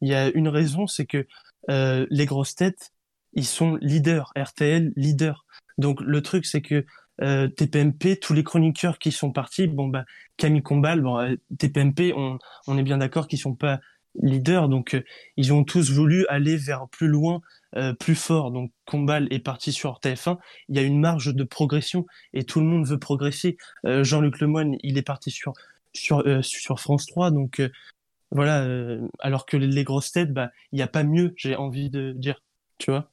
Il y a une raison, c'est que euh, les grosses têtes, ils sont leaders, RTL leader. Donc le truc, c'est que euh, TPMP, tous les chroniqueurs qui sont partis, bon bah Camille Combal, bon euh, TPMP, on, est bien d'accord qu'ils sont pas leaders, donc euh, ils ont tous voulu aller vers plus loin, plus fort. Donc Combal est parti sur TF1. Il y a une marge de progression et tout le monde veut progresser. Jean-Luc Lemoyne, il est parti sur France 3, donc voilà. alors que les, grosses têtes, bah il y a pas mieux, j'ai envie de dire, tu vois.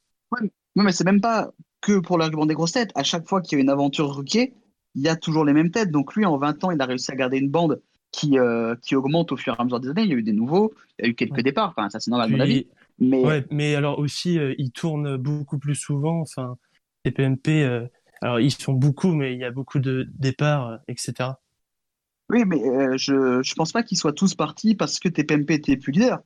Mais c'est même pas que pour l'argument des grosses têtes. À chaque fois qu'il y a une aventure Ruquier, il y a toujours les mêmes têtes. Donc lui, en 20 ans, il a réussi à garder une bande qui, euh, qui augmente au fur et à mesure des années. Il y a eu des nouveaux, il y a eu quelques départs. Enfin, ça, c'est normal, à mon avis. Mais Ouais, mais alors aussi, euh, ils tournent beaucoup plus souvent. Enfin, TPMP, euh, alors ils sont beaucoup, mais il y a beaucoup de départs, euh, etc. oui, mais je je pense pas qu'ils soient tous partis parce que TPMP était plus leader.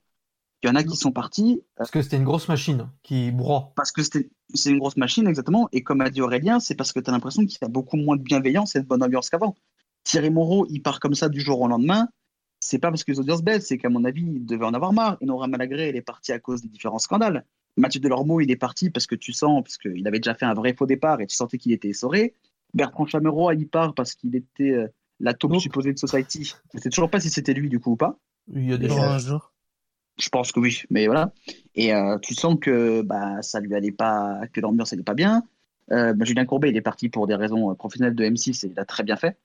Il y en a qui sont partis Parce que c'était une grosse machine qui broie. parce que c'était c'est une grosse machine, exactement. Et comme a dit Aurélien, c'est parce que tu as l'impression qu'il y a beaucoup moins de bienveillance et de bonne ambiance qu'avant. Thierry Moreau, il part comme ça du jour au lendemain. C'est pas parce que les audiences baissent, c'est qu'à mon avis, il devait en avoir marre. Et Nora Malagré, elle est partie à cause des différents scandales. Mathieu Delormeau, il est parti parce que tu sens, parce qu'il avait déjà fait un vrai faux départ et tu sentais qu'il était essoré. Bertrand Chameroy, il part parce qu'il était euh, la taupe supposée de Society. Je sais toujours pas si c'était lui du coup ou pas. Il y a des jour. Je pense que oui, mais voilà. Et euh, tu sens que bah, ça lui allait pas, que l'ambiance n'allait pas bien. Euh, bah, Julien Courbet, il est parti pour des raisons euh, professionnelles de M6 et il a très bien fait.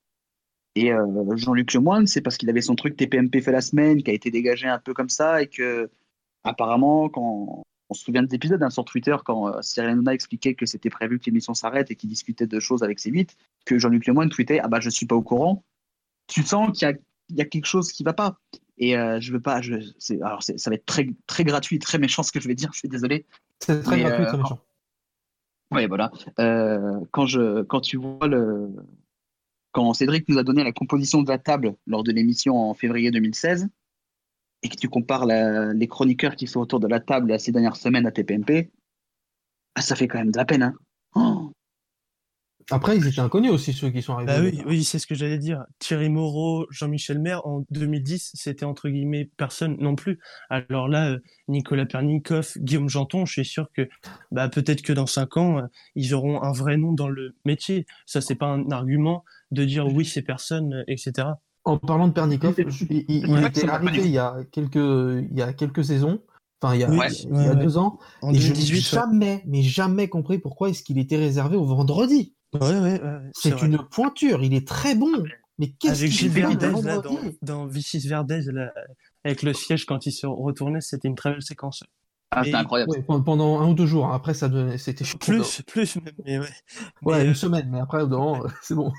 Et Jean-Luc Lemoyne, c'est parce qu'il avait son truc TPMP fait la semaine qui a été dégagé un peu comme ça et que apparemment, quand on se souvient de l'épisode hein, sur Twitter, quand Cyril Hanouna expliquait que c'était prévu que l'émission s'arrête et qu'il discutait de choses avec ses 8, que Jean-Luc Lemoyne tweetait Ah bah je suis pas au courant. Tu sens qu'il y a, y a quelque chose qui va pas. Et euh, je veux pas. Je, alors ça va être très, très gratuit, très méchant ce que je vais dire, je suis désolé. C'est très Mais, gratuit, euh, très méchant. Oui, voilà. Euh, quand, je, quand tu vois le. Quand Cédric nous a donné la composition de la table lors de l'émission en février 2016, et que tu compares la- les chroniqueurs qui sont autour de la table ces dernières semaines à TPMP, ah, ça fait quand même de la peine. Hein. Après, ils étaient inconnus aussi, ceux qui sont arrivés. Bah oui, c'est ce que j'allais dire. Thierry Moreau, Jean-Michel Maire, en 2010, c'était entre guillemets personne non plus. Alors là, euh, Nicolas Pernikov, Guillaume Janton, je suis sûr que bah, peut-être que dans cinq ans, euh, ils auront un vrai nom dans le métier. Ça, c'est pas un argument de dire oui, c'est personne, euh, etc. En parlant de Pernikov, il, il- il Ouais, était arrivé il y a quelques, il y a quelques saisons. Enfin, il y a, Oui, il y a ouais, deux ans. En et je n'ai 2018, jamais, mais jamais compris pourquoi est-ce qu'il était réservé au vendredi. Ouais, ouais, ouais, ouais, C'est une pointure, il est très bon. Mais qu'est-ce qu'il Verdez, là, dans, dans Vicis Verdez, là, avec le siège quand il se retournait, c'était une très belle séquence. Ah, c'était incroyable. Ouais, pendant- pendant un ou deux jours. hein. Après, ça devenait, c'était chaud. Plus, plus, même, mais ouais. Ouais, Mais, une euh, semaine, mais après, [LAUGHS] c'est bon.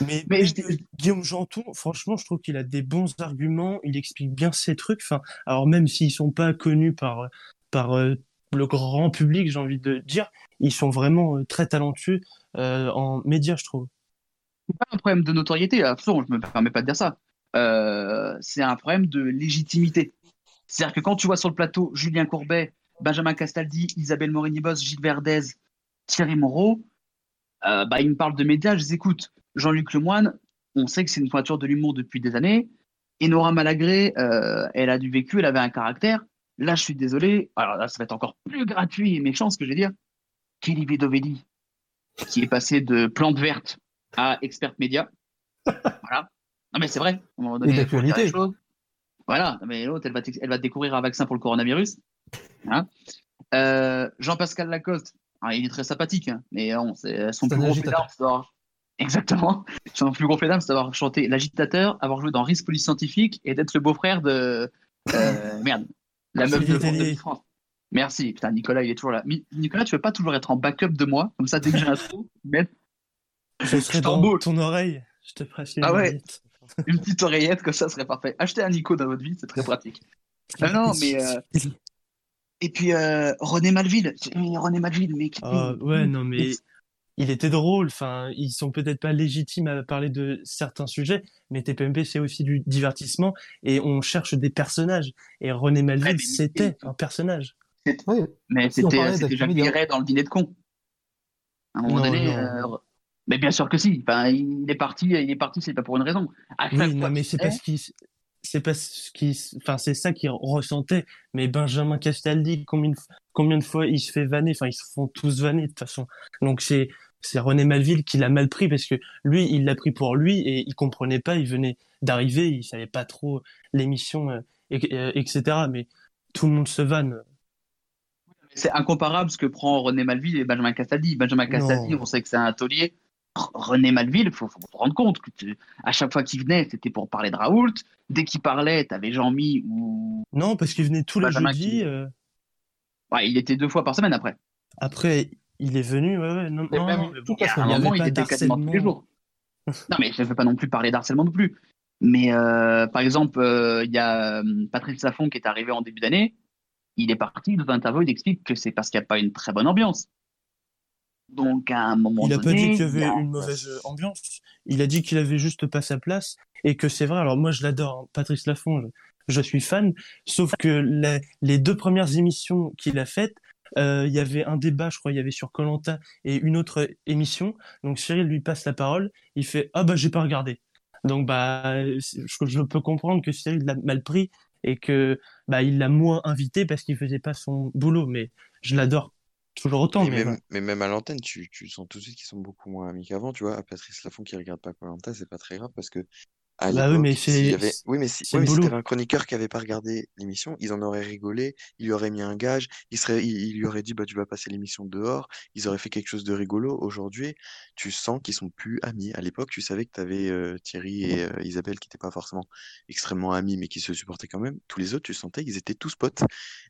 Mais, Mais même, je- euh, Guillaume Janton, franchement, je trouve qu'il a des bons arguments, il explique bien ses trucs. Enfin, alors même s'ils sont pas connus par par euh, le grand public, j'ai envie de dire, ils sont vraiment euh, très talentueux euh, en médias, je trouve. C'est pas un problème de notoriété, attention, je me permets pas de dire ça. Euh, c'est un problème de légitimité. C'est-à-dire que quand tu vois sur le plateau Julien Courbet, Benjamin Castaldi, Isabelle Morini-Boss, Gilles Verdez, Thierry Moreau, bah, ils me parlent de médias, je les écoute. Jean-Luc Lemoine, on sait que c'est une pointure de l'humour depuis des années. Et Nora Malagré, elle a du vécu, elle avait un caractère. Là, je suis désolé. Alors là, ça va être encore plus gratuit et méchant ce que je vais dire. Kelly Bedovelli, qui est passé de plante verte à experte média. voilà. Non, mais c'est vrai. À un moment donné. Voilà. Non, Mais l'autre, elle va, t'ex- elle va découvrir un vaccin pour le coronavirus. Hein Euh, Jean-Pascal Lacoste, ah, il est très sympathique, hein, mais c'est son plus gros d'armes, c'est d'avoir- Exactement. Son plus gros d'armes, c'est d'avoir chanté l'agitateur, avoir joué dans Risque Police Scientifique et d'être le beau-frère de. euh, merde. La meuf de. Miss France. Merci. Putain, Nicolas, il est toujours là. Nicolas, tu veux pas toujours être en backup de moi? Comme ça, dès que j'ai un trou, [LAUGHS] mais Je serai dans t'embauche. ton oreille, je te presse une Ah ouais. [LAUGHS] une petite oreillette, comme ça, serait parfait. Achetez un Nico dans votre vie, c'est très pratique. Ah non, [LAUGHS] mais. euh, Et puis, euh, René Malville. René Malville, mec. Ah, ouais, non, mais il était drôle. Enfin, ils sont peut-être pas légitimes à parler de certains sujets, mais TPMP, c'est aussi du divertissement et on cherche des personnages. Et René Malville, c'était un personnage. Mais Si on c'était parlait c'était Jacques Guéret dans le dîner de con. À un moment Non, donné. non. euh, Mais bien sûr que si. Enfin, il est parti, il est parti, c'est pas pour une raison. À Oui, fois mais c'est est- parce qu'il, c'est parce qu'il, enfin, c'est ça qu'il ressentait. Mais Benjamin Castaldi, combien de, combien de fois il se fait vanner, enfin, ils se font tous vanner de toute façon. Donc c'est, c'est René Malville qui l'a mal pris parce que lui, il l'a pris pour lui et il comprenait pas, il venait d'arriver, il savait pas trop l'émission, euh, et- euh, etc. Mais tout le monde se vanne. C'est incomparable ce que prend René Malville et Benjamin Castaldi. Benjamin Castaldi, on sait que c'est un taulier. R- René Malville, il faut, faut se rendre compte que tu- à chaque fois qu'il venait, c'était pour parler de Raoult. Dès qu'il parlait, t'avais Jean-Mi ou. Non, parce qu'il venait tous les jeudis. qui- euh, Ouais, il était deux fois par semaine après. Après, il est venu, ouais, ouais, non, Mais non, même semaine. À un moment, il était quasiment tous les jours. Non, mais je ne veux pas non plus parler d'harcèlement non plus. Mais euh, par exemple, euh, il y a euh, Patrick Saffon qui est arrivé en début d'année. Il est parti dans un interview, il explique que c'est parce qu'il n'y a pas une très bonne ambiance. Donc à un moment Il a pas donné, dit qu'il y avait une mauvaise ambiance. Il a dit qu'il avait juste pas sa place et que c'est vrai. Alors moi, je l'adore, hein, Patrice Laffont. Je, je suis fan. Sauf que la- les deux premières émissions qu'il a faites, euh, il y avait un débat, je crois, il y avait sur Colanta et une autre émission. Donc Cyril lui passe la parole. Il fait ah bah j'ai pas regardé. Donc bah je, je peux comprendre que Cyril l'a mal pris et que bah il l'a moins invité parce qu'il faisait pas son boulot. Mais je l'adore toujours autant. Mais même, mais même à l'antenne, tu, tu sens tout de suite qu'ils sont beaucoup moins amis qu'avant, tu vois. À Patrice Laffont qui regarde pas Koh-Lanta, c'est pas très grave parce que à Bah oui, mais c'est- avait... oui, mais si, oui, t'avais un chroniqueur qui avait pas regardé l'émission, ils en auraient rigolé, il lui aurait mis un gage, il serait, il, il lui aurait dit, bah, tu vas passer l'émission dehors, ils auraient fait quelque chose de rigolo. Aujourd'hui, tu sens qu'ils sont plus amis. À l'époque, tu savais que t'avais euh, Thierry et euh, Isabelle qui étaient pas forcément extrêmement amis, mais qui se supportaient quand même. Tous les autres, tu sentais qu'ils étaient tous potes.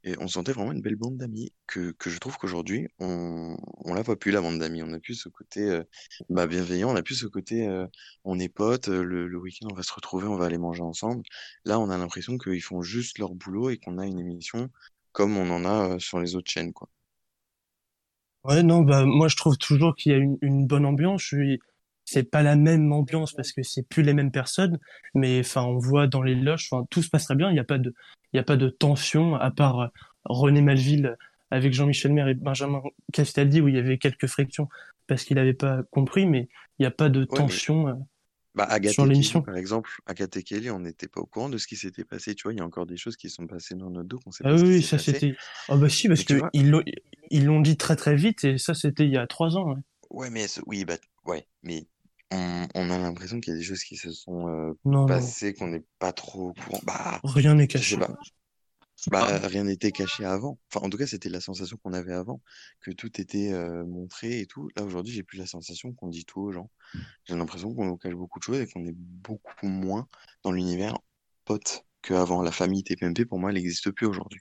Et on sentait vraiment une belle bande d'amis que, que je trouve qu'aujourd'hui, on, on la voit plus, la bande d'amis. On n'a plus ce côté euh, bah, bienveillant, on n'a plus ce côté on est potes, le, le week-end on va se retrouver, on va aller manger ensemble. Là, on a l'impression qu'ils font juste leur boulot et qu'on a une émission comme on en a sur les autres chaînes, quoi. Ouais, non, bah, moi, je trouve toujours qu'il y a une, une bonne ambiance. Je suis... C'est pas la même ambiance parce que c'est plus les mêmes personnes, mais enfin, on voit dans les loges, enfin, tout se passe très bien. Il n'y a pas de, il y a pas de tension, à part euh, René Malville avec Jean-Michel Maire et Benjamin Castaldi où il y avait quelques frictions parce qu'il n'avait pas compris, mais il n'y a pas de Ouais, tension Bah, Agathe sur l'émission. par exemple, Agathe et Kelly, on n'était pas au courant de ce qui s'était passé, tu vois, il y a encore des choses qui sont passées dans notre dos qu'on sait Ah pas oui, ça c'était. Ah bah si, parce Mais tu que vois- ils l'ont, dit très très vite et ça c'était il y a trois ans. ouais. Ouais, mais oui, bah, ouais, mais on, on a l'impression qu'il y a des choses qui se sont euh, Non, passées qu'on n'est pas trop au courant. Bah, Rien n'est je sais caché. pas. Bah, rien n'était caché avant. Enfin, en tout cas, c'était la sensation qu'on avait avant, que tout était euh, montré et tout. Là, aujourd'hui, j'ai plus la sensation qu'on dit tout aux gens. J'ai l'impression qu'on nous cache beaucoup de choses et qu'on est beaucoup moins dans l'univers pote qu'avant. La famille TPMP, pour moi, elle n'existe plus aujourd'hui.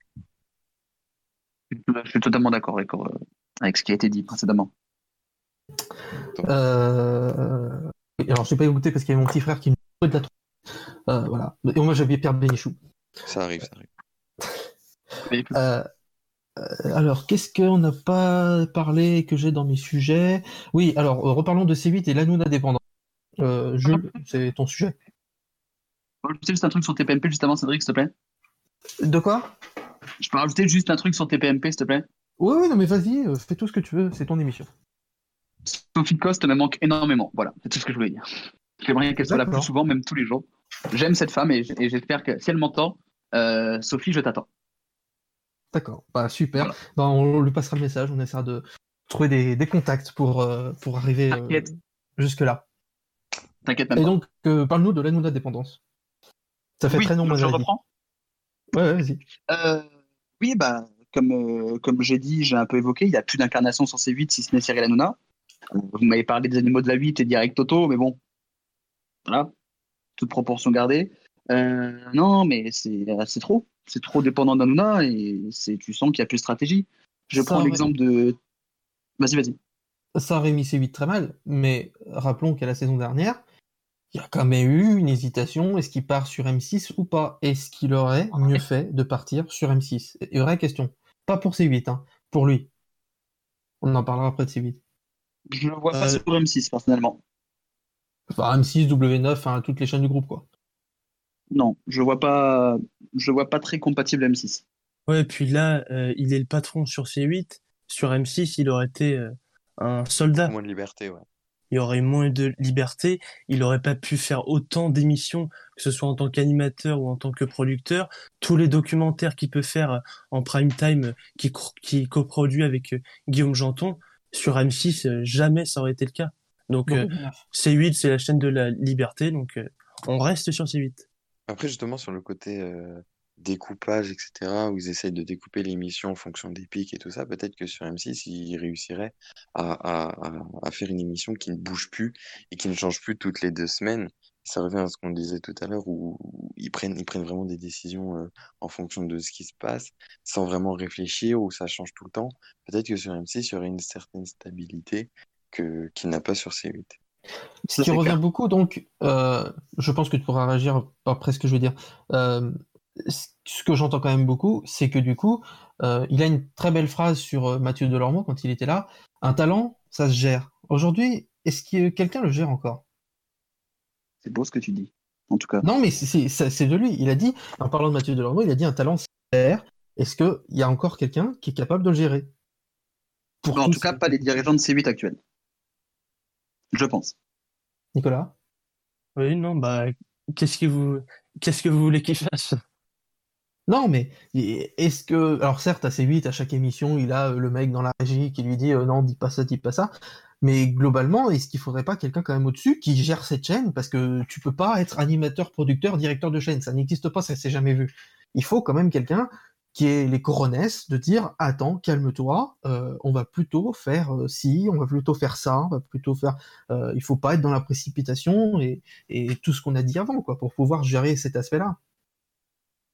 Je suis totalement d'accord avec, euh, avec ce qui a été dit précédemment. Euh... Alors, je n'ai pas écouté parce qu'il y avait mon petit frère qui me de la tronche. Euh, voilà. Et moi, j'avais Pierre Bénichou. Ça arrive, ça arrive. Euh, euh, alors, qu'est-ce qu'on n'a pas parlé que j'ai dans mes sujets? Oui, alors, euh, reparlons de C8 et l'Anouna dépendant. Euh, Jules, c'est ton sujet. Je peux rajouter juste un truc sur TPMP juste avant, Cédric, s'il te plaît De quoi? Je peux rajouter juste un truc sur TPMP, s'il te plaît Oui, oui, non, mais vas-y, fais tout ce que tu veux, c'est ton émission. Sophie Coste me manque énormément. Voilà, c'est tout ce que je voulais dire. J'aimerais qu'elle soit là plus souvent, même tous les jours. J'aime cette femme et j'espère que si elle m'entend, euh, Sophie, je t'attends. D'accord, bah, super. Bah, on lui passera le message, on essaiera de trouver des, des contacts pour, euh, pour arriver euh, jusque-là. T'inquiète même Et pas. donc, euh, parle-nous de l'Anouna dépendance. Ça fait Oui, très moi, je reprends Ouais, ouais, vas-y. Oui, bah, comme, comme j'ai dit, j'ai un peu évoqué, il n'y a plus d'incarnation sur C8 si ce n'est Cyril Hanouna. Vous m'avez parlé des animaux de la 8 et direct Toto, mais bon, voilà, toute proportion gardée. Non, mais c'est trop. C'est trop dépendant d'Hanouna et c'est- tu sens qu'il n'y a plus de stratégie. Je Ça, prends l'exemple de. Vas-y, vas-y. Ça aurait mis C8 très mal, mais rappelons qu'à la saison dernière, il y a quand même eu une hésitation, est-ce qu'il part sur M6 ou pas? Est-ce qu'il aurait mieux fait de partir sur M6 Et vraie question. Pas pour C8, hein, pour lui. On en parlera après de C8. Je ne vois pas Euh, sur M6 personnellement. Enfin, M6, W9, enfin, toutes les chaînes du groupe, quoi. Non, je vois pas, je vois pas très compatible M6. Ouais, puis là, euh, il est le patron sur C8. Sur M6, il aurait été euh, un soldat. Moins de liberté, ouais. Il aurait eu moins de liberté. Il aurait pas pu faire autant d'émissions, que ce soit en tant qu'animateur ou en tant que producteur. Tous les documentaires qu'il peut faire euh, en prime time, euh, qui, coproduit avec Guillaume Janton, sur M6, euh, jamais ça aurait été le cas. Donc, euh, C8, c'est la chaîne de la liberté, donc euh, on reste sur C8. Après, justement, sur le côté euh, découpage, etc., où ils essayent de découper l'émission en fonction des pics et tout ça, peut-être que sur M6, ils réussiraient à, à, faire une émission qui ne bouge plus et qui ne change plus toutes les deux semaines. Ça revient à ce qu'on disait tout à l'heure, où ils prennent, ils prennent vraiment des décisions euh, en fonction de ce qui se passe, sans vraiment réfléchir, où ça change tout le temps. Peut-être que sur M6, il y aurait une certaine stabilité que, qu'il n'a pas sur C8. Ce qui revient beaucoup, donc, euh, je pense que tu pourras réagir après ce que je veux dire. Euh, ce que j'entends quand même beaucoup, c'est que du coup, euh, il a une très belle phrase sur Mathieu Delormeau quand il était là. Un talent, ça se gère. Aujourd'hui, est-ce que quelqu'un le gère encore? C'est beau ce que tu dis, en tout cas. Non, mais c'est- de lui. Il a dit, en parlant de Mathieu Delormeau, il a dit un talent, ça se gère. Est-ce qu'il y a encore quelqu'un qui est capable de le gérer? Pour Non, en tout cas, pas les dirigeants de C8 actuels. Je pense. Nicolas? Oui, non, bah, qu'est-ce que vous, qu'est-ce que vous voulez qu'il fasse? Non, mais est-ce que. Alors, certes, à C8, à chaque émission, il a euh, le mec dans la régie qui lui dit euh, non, dis pas ça, dis pas ça. Mais globalement, est-ce qu'il faudrait pas quelqu'un quand même au-dessus qui gère cette chaîne? Parce que tu peux pas être animateur, producteur, directeur de chaîne. Ça n'existe pas, ça s'est jamais vu. Il faut quand même quelqu'un qui ait les coronesses de dire attends, calme-toi, euh, on va plutôt faire euh, ci, on va plutôt faire ça, on va plutôt faire. Euh, il faut pas être dans la précipitation et, et tout ce qu'on a dit avant, quoi, pour pouvoir gérer cet aspect-là.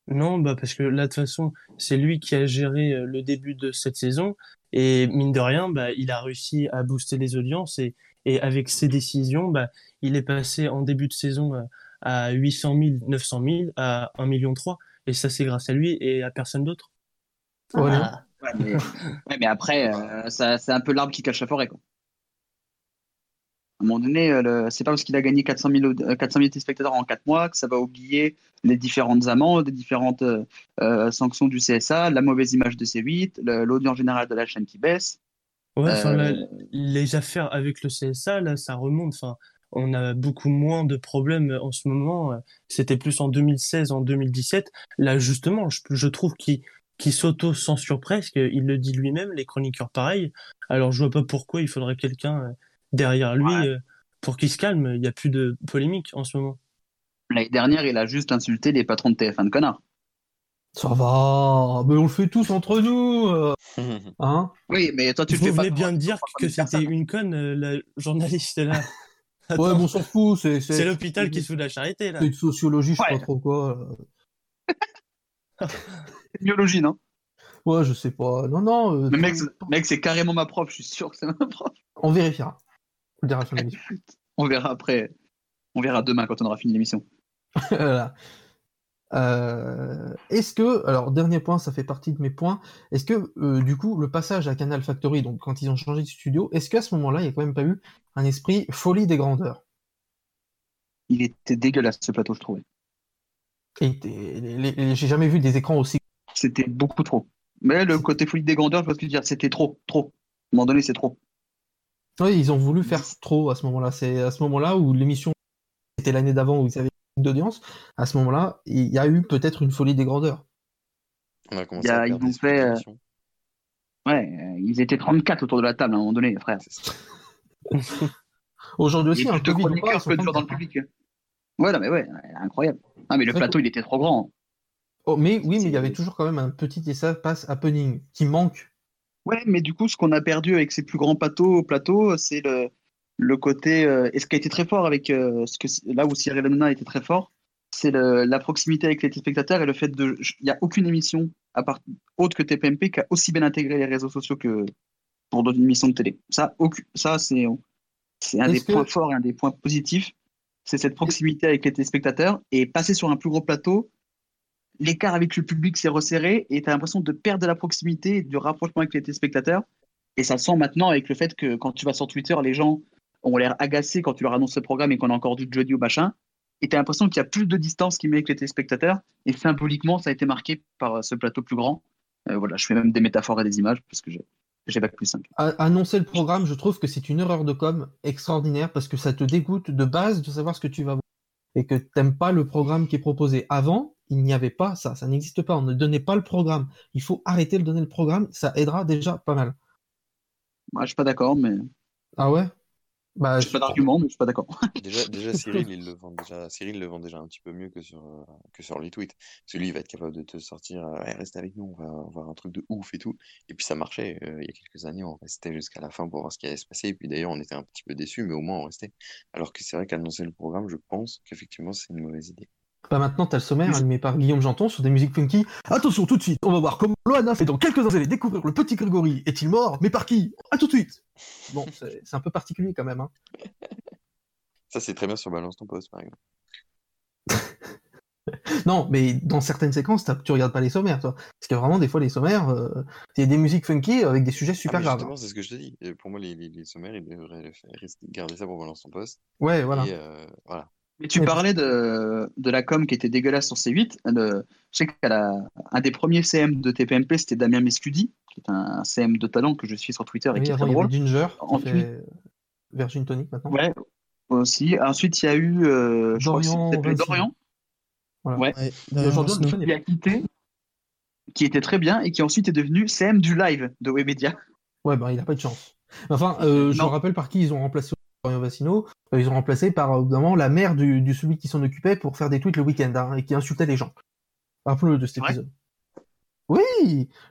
Non, bah parce que là, de toute façon, c'est lui qui a géré euh, le début de cette saison. Et mine de rien, bah, il a réussi à booster les audiences. Et, et avec ses décisions, bah, il est passé en début de saison euh, à 800 000, 900 000, à 1 million 3. Et ça, c'est grâce à lui et à personne d'autre. Ah. Ouais, mais, ouais, mais après, euh, ça, c'est un peu l'arbre qui cache la forêt. Quoi. À un moment donné, euh, le- c'est pas parce qu'il a gagné 400 000, aud- euh, 400 000 téléspectateurs en 4 mois que ça va oublier les différentes amendes, les différentes euh, euh, sanctions du CSA, la mauvaise image de C8, le- l'audience générale de la chaîne qui baisse. Ouais, Euh, les affaires avec le CSA, là, ça remonte. Enfin, on a beaucoup moins de problèmes en ce moment. C'était plus en 2016, en 2017. Là, justement, je, je trouve qu'il s'auto-censure presque. Il le dit lui-même, les chroniqueurs pareil. Alors, je vois pas pourquoi il faudrait quelqu'un euh, derrière lui euh, pour qu'il se calme. Il y a plus de polémique en ce moment. L'année dernière, il a juste insulté les patrons de TF1 de connards. Ça va, mais on le fait tous entre nous. euh, [LAUGHS] Hein? Oui, mais toi, tu le Vous fais pas. venez bien de dire que c'était une conne, euh, la journaliste là. [LAUGHS] Ouais, bon, on s'en fout. C'est c'est l'hôpital qui se fout de la charité là. C'est de sociologie, je sais pas trop quoi. [LAUGHS] Biologie, non? Ouais, je sais pas. Non, non. euh, Le mec, c'est- mec, c'est carrément ma prof, je suis sûr que c'est ma prof. On vérifiera. On [LAUGHS] l'émission. On verra après. On verra demain quand on aura fini l'émission. [LAUGHS] Voilà. Euh, est-ce que, alors dernier point, ça fait partie de mes points, est-ce que euh, du coup le passage à Canal Factory, donc quand ils ont changé de studio, est-ce qu'à ce moment-là, il n'y a quand même pas eu un esprit folie des grandeurs? Il était dégueulasse ce plateau, je trouvais. J'ai jamais vu des écrans aussi. C'était beaucoup trop. Mais le côté folie des grandeurs, je ce veux dire, c'était trop, trop. À un moment donné, c'est trop. Oui, ils ont voulu faire trop à ce moment-là. C'est à ce moment-là où l'émission, c'était l'année d'avant où ils avaient d'audience. À ce moment-là, il y a eu peut-être une folie des grandeurs. On a Il commencé y a- à ils ont fait. euh. Ouais, euh, ils étaient 34 autour de la table à un moment donné, frère. [LAUGHS] Aujourd'hui Il y aussi, a un plus de gens dans le 34. public. Ouais, non, mais ouais, incroyable. Ah, mais le plateau, il était trop grand. Oh, mais oui, mais il y avait toujours quand même un petit espace happening qui manque. Ouais, mais du coup, ce qu'on a perdu avec ces plus grands plateaux, plateaux, c'est le, le côté. euh, et ce qui a été très fort avec euh, ce que là où Cyril Hanouna était très fort, c'est la proximité avec les téléspectateurs et le fait de. Il n'y a aucune émission à part, autre que TPMP qui a aussi bien intégré les réseaux sociaux que pour d'autres émissions de télé. Ça, ça c'est c'est un des que- points forts et un des points positifs. C'est cette proximité avec les téléspectateurs et passer sur un plus gros plateau. L'écart avec le public s'est resserré et tu as l'impression de perdre de la proximité du rapprochement avec les téléspectateurs. Et ça se sent maintenant avec le fait que quand tu vas sur Twitter, les gens ont l'air agacés quand tu leur annonces ce programme et qu'on a encore du jeudi ou machin. Et tu as l'impression qu'il y a plus de distance qui met avec les téléspectateurs. Et symboliquement, ça a été marqué par euh, ce plateau plus grand. Euh, voilà, je fais même des métaphores et des images parce que j'ai j'ai bac plus 5. A- annoncer le programme, je trouve que c'est une erreur de com extraordinaire parce que ça te dégoûte de base de savoir ce que tu vas voir et que t'aimes pas le programme qui est proposé. Avant, il n'y avait pas ça, ça n'existe pas. On ne donnait pas le programme. Il faut arrêter de donner le programme, ça aidera déjà pas mal. Moi, je suis pas d'accord, mais. Ah ouais? Bah, J'ai pas d'argument, mais je suis pas d'accord. [LAUGHS] Déjà, déjà Cyril, il le vend déjà, Cyril le vend déjà un petit peu mieux que sur, euh, que sur les tweets. Parce que lui, il va être capable de te sortir, euh, ouais, reste avec nous, on va voir un truc de ouf et tout. Et puis ça marchait. euh, il y a quelques années, on restait jusqu'à la fin pour voir ce qui allait se passer. Et puis d'ailleurs, on était un petit peu déçus, mais au moins on restait. Alors que c'est vrai qu'annoncer le programme, je pense qu'effectivement, c'est une mauvaise idée. Bah maintenant, t'as le sommaire animé par Guillaume Janton sur des musiques funky. Attention, tout de suite, on va voir comment Loana fait dans quelques années découvrir le petit Grégory. Est-il mort? Mais par qui? À tout de suite Bon, [LAUGHS] c'est un peu particulier quand même. Hein. [LAUGHS] Ça, c'est très bien sur Balance ton poste, par exemple. [LAUGHS] Non, mais dans certaines séquences, tu regardes pas les sommaires, toi. Parce que vraiment, des fois, les sommaires, euh, il y a des musiques funky avec des sujets Ah, super mais graves. justement, c'est ce que je te dis. Pour moi, les, les, les sommaires, ils devraient le faire- rester- garder ça pour Balance ton poste. Ouais, voilà. Et euh, voilà. Mais tu parlais de, de la com qui était dégueulasse sur C8. De, je sais qu'un un des premiers CM de TPMP, c'était Damien Mescudi, qui est un CM de talent que je suis sur Twitter et Oui, qui est très il y drôle. Ginger, qui Ensuite- fait Virgin Tonic maintenant. Ouais, aussi. Ensuite, il y a eu, euh, je crois que Dorian. Dorian. Voilà. Ouais. Le connaît qui a quitté, qui était très bien et qui ensuite est devenu CM du live de Webedia. Ouais, bah, il a pas de chance. Enfin, euh, je me rappelle par qui ils ont remplacé Florian Vassino. Euh, Ils ont remplacé par, euh, évidemment, la mère du, du celui qui s'en occupait pour faire des tweets le week-end hein, et qui insultait les gens. Rappelons-le de cet Ouais. épisode. Oui,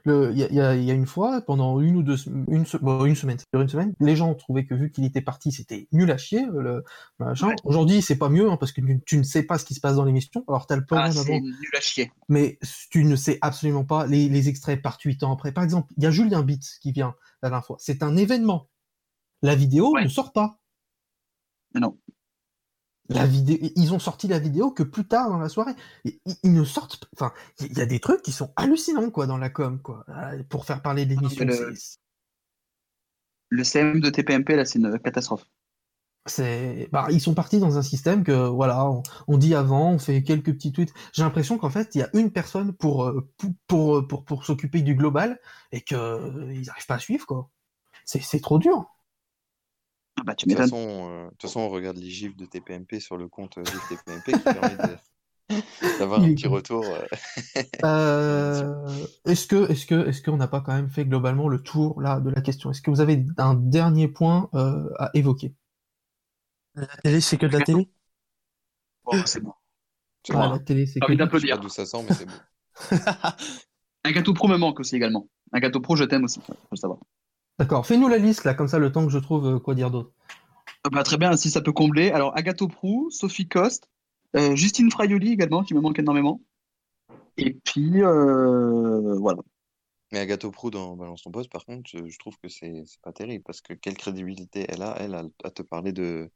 il y a, y y une fois, pendant une ou deux, une, bon, une semaine, une semaine, les gens trouvaient que vu qu'il était parti, c'était nul à chier, le machin. Aujourd'hui, c'est pas mieux, hein, parce que tu, tu ne sais pas ce qui se passe dans l'émission. Alors, t'as le Ah, c'est avant, nul à chier. mais tu ne sais absolument pas les, les extraits partent 8 ans après. Par exemple, il y a Julien Bitz qui vient la dernière fois. C'est un événement. La vidéo ne sort pas. Non. La vidéo, ils ont sorti la vidéo que plus tard dans la soirée. Ils, ne sortent, enfin, il y a des trucs qui sont hallucinants quoi dans la com quoi. Euh, Pour faire parler de l'émission, mais le- Le CM de TPMP, là, c'est une catastrophe. c'est, bah, ils sont partis dans un système que voilà, on, on dit avant, on fait quelques petits tweets. J'ai l'impression qu'en fait, il y a une personne pour euh, pour pour pour, pour s'occuper du global et que euh, ils n'arrivent pas à suivre quoi. C'est c'est trop dur. Ah bah, tu De toute m'étonnes. façon, euh, de toute façon, on regarde les gifs de TPMP sur le compte euh, GIF TPMP qui permet de- [LAUGHS] d'avoir un petit retour. euh. [LAUGHS] Euh, est-ce que, est-ce que, est-ce qu'on n'a pas quand même fait globalement le tour là de la question? Est-ce que vous avez un dernier point euh, à évoquer? La télé, c'est que de la télé? Oh, c'est bon. Ah, la télé, c'est que envie d'applaudir. d'où ça sent, mais c'est bon. [LAUGHS] Un gâteau pro me manque aussi également. Un gâteau pro, je t'aime aussi. Faut le savoir. D'accord, fais-nous la liste là, comme ça le temps que je trouve euh, quoi dire d'autre. Ah bah, très bien, si ça peut combler. Alors, Agathe Prou, Sophie Coste, euh, Justine Fraioli également, qui me manque énormément. Et puis, euh, voilà. Mais Agathe Prou dans Balance ton poste, par contre, je, je trouve que c'est pas terrible parce que quelle crédibilité elle a, elle, à, à te parler de,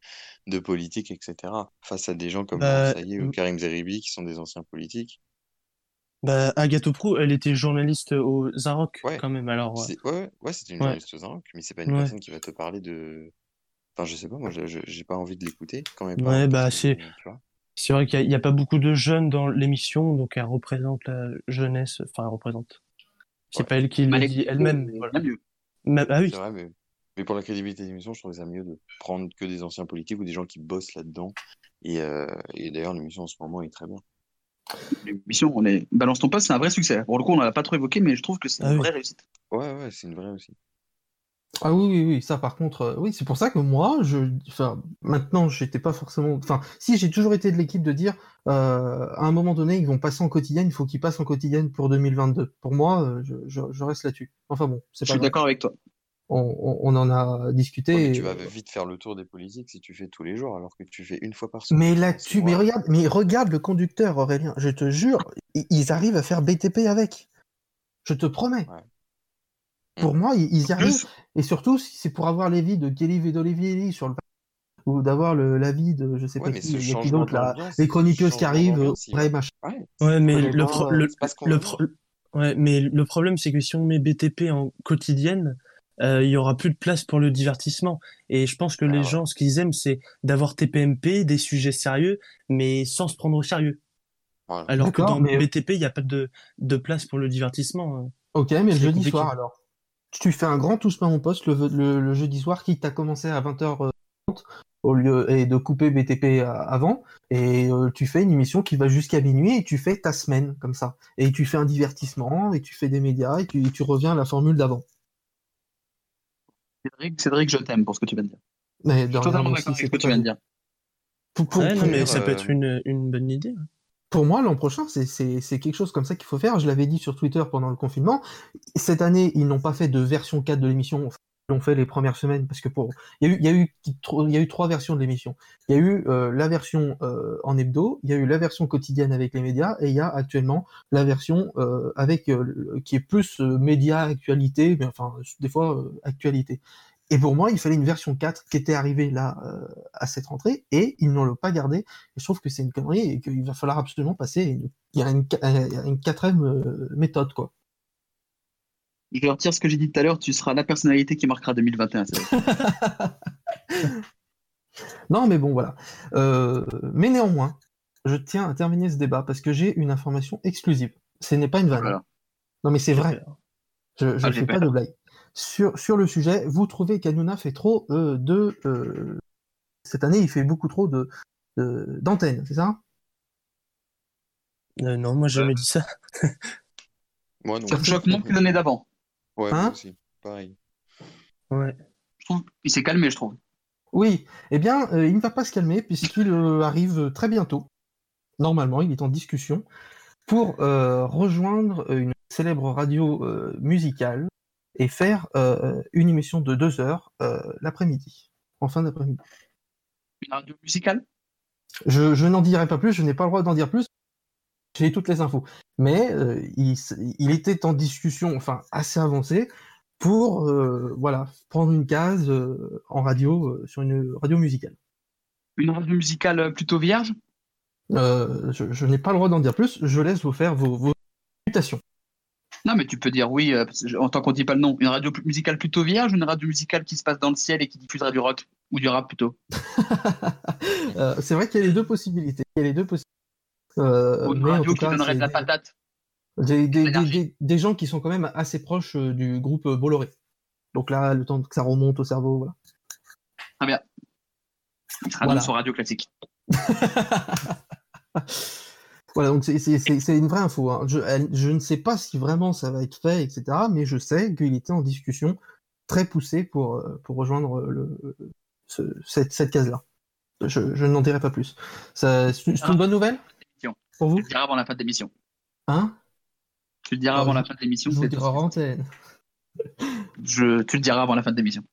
de politique, etc. Face à des gens comme Bah, Laurent Saillet ou Karim Zeribi qui sont des anciens politiques. Bah, Agathe Prou, elle était journaliste au Zaroc quand même. Alors, euh, C'est- Ouais, ouais, ouais, c'était une Ouais. journaliste aux Inrocks, mais c'est pas une Ouais. personne qui va te parler de. Enfin, je sais pas, moi, j'ai pas envie de l'écouter quand même. ouais, bah, c'est, c'est vrai qu'il y a, pas beaucoup de jeunes dans l'émission, donc elle représente la jeunesse. Enfin, elle représente. C'est pas elle qui le Malek dit elle-même. Voilà. Ma- ah oui. C'est vrai, mais, mais pour la crédibilité de l'émission, je trouvais ça mieux de prendre que des anciens politiques ou des gens qui bossent là-dedans. Et, euh, et d'ailleurs, l'émission en ce moment est très bien. L'émission, on est... Balance ton poste, c'est un vrai succès. Pour le coup, on l'a pas trop évoqué, mais je trouve que c'est Ah une oui. vraie réussite. Ouais, ouais, c'est une vraie aussi. Ah oui, oui, oui, ça par contre, euh, oui, c'est pour ça que moi, je, enfin, maintenant, j'étais pas forcément, enfin, si j'ai toujours été de l'équipe de dire, euh, à un moment donné, ils vont passer en quotidienne, il faut qu'ils passent en quotidienne pour 2022. Pour moi, euh, je, je, je reste là-dessus. Enfin bon, c'est Je pas suis d'accord avec toi. On, en a discuté. Ouais, mais et- tu vas vite faire le tour des politiques si tu fais tous les jours, alors que tu fais une fois par semaine. Mais là-dessus, mais regarde, mais regarde le conducteur, Aurélien, je te jure, ils arrivent à faire BTP avec. Je te promets. Pour moi, ils, ils y arrivent. Et surtout, si c'est pour avoir l'avis de Kelly Vedolivieri sur le ou d'avoir l'avis de je sais Ouais, pas qui, qui d'autre là, les chroniqueuses qui arrivent, vrai machin. Ouais, Ouais, mais le, pro- le, le pro- ouais, mais le problème, c'est que si on met BTP en quotidienne, il y aura plus de place pour le divertissement. Et je pense que les gens, ce qu'ils aiment, c'est d'avoir TPMP, des sujets sérieux, mais sans se prendre au sérieux. Alors que dans mais- BTP, il n'y a pas de, de place pour le divertissement. hein. Ok, mais le jeudi compliqué. soir alors. Tu fais un grand tous pas mon poste le, le, le jeudi soir, quitte à commencer à 20h30 au lieu et de couper BTP à- avant, et euh, tu fais une émission qui va jusqu'à minuit et tu fais ta semaine comme ça. Et tu fais un divertissement, et tu fais des médias, et tu, tu reviens à la formule d'avant. Cédric, Cédric, je t'aime pour ce que tu viens de dire. Mais Je suis totalement moi d'accord avec ce que tu viens de dire. Pour, pour- Ouais, non, pour- mais ça peut euh, être une, une bonne idée. hein. Pour moi, l'an prochain, c'est- c'est c'est quelque chose comme ça qu'il faut faire. Je l'avais dit sur Twitter pendant le confinement. Cette année, ils n'ont pas fait de version 4 de l'émission. L'ont fait les premières semaines parce que pour il y a eu il y a eu il y a eu trois versions de l'émission. Il y a eu euh, la version euh, en hebdo, il y a eu la version quotidienne avec les médias et il y a actuellement la version euh, avec qui est plus médias actualité, mais enfin des fois actualité. Et pour moi, il fallait une version 4 qui était arrivée là à cette rentrée et ils n'ont pas gardé. Je trouve que c'est une connerie et qu'il va falloir absolument passer. Une, il y a une, une quatrième méthode quoi. Je retire ce que j'ai dit tout à l'heure, tu seras la personnalité qui marquera 2021. Cédric. [LAUGHS] Non, mais bon, voilà. Euh, mais néanmoins, je tiens à terminer ce débat parce que j'ai une information exclusive. Ce n'est pas une vanne. Voilà. Non, mais c'est vrai. Je ne Ah, fais j'ai pas peur. de blague. Sur, sur le sujet, vous trouvez qu'Anouna fait trop euh, de... euh, cette année, il fait beaucoup trop de d'antennes, c'est ça? Euh, non, moi, j'ai jamais dit ça. Moi non. Ça choque moins que l'année d'avant. Ouais, Hein moi aussi. Pareil. Ouais. Je trouve il s'est calmé, je trouve. Oui, eh bien, euh, il ne va pas se calmer puisqu'il euh, arrive très bientôt. Normalement, il est en discussion pour euh, rejoindre une célèbre radio euh, musicale et faire euh, une émission de deux heures euh, l'après-midi, en fin d'après-midi. Une radio musicale? Je, je n'en dirai pas plus, je n'ai pas le droit d'en dire plus. J'ai toutes les infos. Mais euh, il, était en discussion, enfin assez avancée, pour euh, voilà prendre une case euh, en radio sur une radio musicale. Une radio musicale plutôt vierge? Je, je n'ai pas le droit d'en dire plus. Je laisse vous faire vos, vos mutations. Non, mais tu peux dire oui, en tant qu'on dit pas le nom. Une radio musicale plutôt vierge ou une radio musicale qui se passe dans le ciel et qui diffusera du rock Ou du rap plutôt? [LAUGHS] C'est vrai qu'il y a les deux possibilités. Il y a les deux possibilités. Euh, Ou une mais en radio qui donnerait de la des- patate des, des, des, des- des gens qui sont quand même assez proches euh, du groupe euh, Bolloré. Donc là, le temps que ça remonte au cerveau, voilà. Très bien. Il sera Voilà. sur radio classique. [LAUGHS] Voilà, donc c'est- une vraie info. hein. Je, elle- je ne sais pas si vraiment ça va être fait, etc. Mais je sais qu'il était en discussion très poussée pour, pour rejoindre le, ce- cette, cette case-là. Je, je n'en dirai pas plus. C'est c'est une bonne nouvelle? Pour vous Je le dirai avant la fin de l'émission. Hein Tu le diras avant la fin de l'émission. Je vous c'est- dirai en antenne. Je, tu le diras avant la fin de l'émission.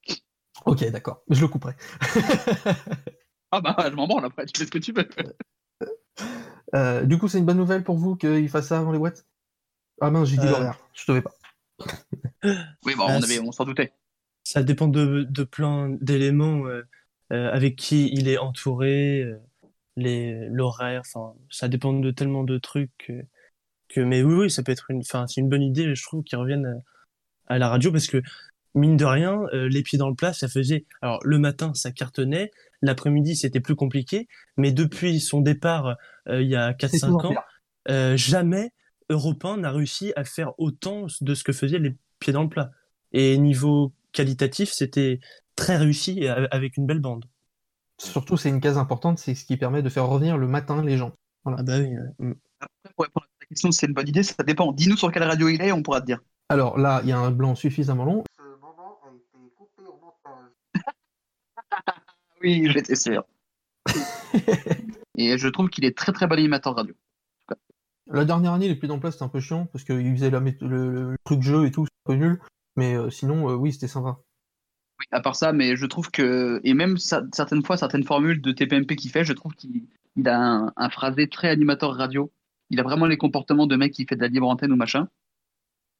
Ok, d'accord. Je le couperai. [LAUGHS] Ah bah, je m'en branle après, tu fais ce que tu veux. [LAUGHS] Euh, du coup, c'est une bonne nouvelle pour vous qu'il fasse ça avant les boîtes? Ah mince, j'ai dit Euh. l'horaire. Je te vais pas. [LAUGHS] Oui, bon, Ah, on, c'est- avait, on s'en doutait. Ça dépend de, de plein d'éléments euh, euh, avec qui il est entouré, euh, l'horaire, enfin, ça dépend de tellement de trucs que, que- mais oui, oui, ça peut être une, enfin, c'est une bonne idée, je trouve, qu'ils reviennent à, à la radio parce que mine de rien, euh, les pieds dans le plat, ça faisait, alors le matin, ça cartonnait, l'après-midi, c'était plus compliqué, mais depuis son départ, euh, il y a C'est 4-5 souvent ans, euh, jamais Europe 1 n'a réussi à faire autant de ce que faisaient les pieds dans le plat. Et niveau qualitatif, c'était très réussi avec une belle bande. Surtout, c'est une case importante, c'est ce qui permet de faire revenir le matin les gens. Voilà. Ah bah oui. mm. Après, pour répondre à ta question, c'est une bonne idée, ça dépend. Dis-nous sur quelle radio il est, on pourra te dire. Alors là, il y a un blanc suffisamment long. [LAUGHS] Oui, j'étais sûr. [LAUGHS] Et je trouve qu'il est très très bon animateur radio. La dernière année, les dans le plat, c'était un peu chiant parce qu'ils faisaient la mét- le, le truc jeu et tout, c'était un peu nul. Mais euh, sinon, euh, oui, c'était sympa. Oui, à part ça, mais je trouve que, et même ça- certaines fois, certaines formules de TPMP qu'il fait, je trouve qu'il il a un, un phrasé très animateur radio. Il a vraiment les comportements de mec qui fait de la libre antenne ou machin.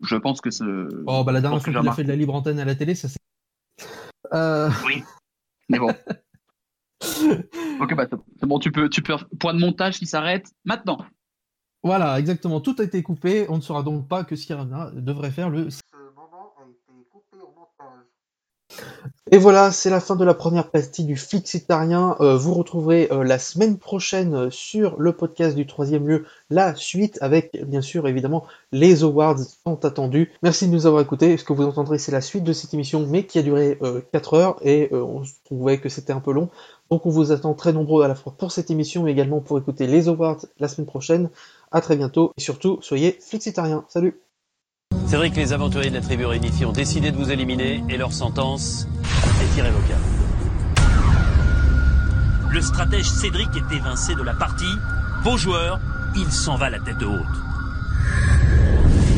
Je pense que ce. Oh, bah la dernière fois qu'il a fait de la libre antenne à la télé, ça c'est. Euh... Oui. Mais bon. [LAUGHS] ok, bah c'est bon, tu peux, tu peux. Point de montage qui s'arrête maintenant. Voilà, exactement. Tout a été coupé. On ne saura donc pas que Skirana devrait faire le. Et voilà, c'est la fin de la première pastille du Flixitarien. Euh, vous retrouverez euh, la semaine prochaine euh, sur le podcast du troisième lieu la suite avec bien sûr évidemment les awards tant attendus. Merci de nous avoir écoutés. Ce que vous entendrez c'est la suite de cette émission mais qui a duré 4 heures et on trouvait que c'était un peu long. Donc on vous attend très nombreux à la fois pour cette émission mais également pour écouter les awards la semaine prochaine. À très bientôt et surtout soyez Flixitariens. Salut C'est vrai que les aventuriers de la tribu réunifiée ont décidé de vous éliminer et leur sentence est irrévocable. Le stratège Cédric est évincé de la partie. Beau joueur, il s'en va la tête haute.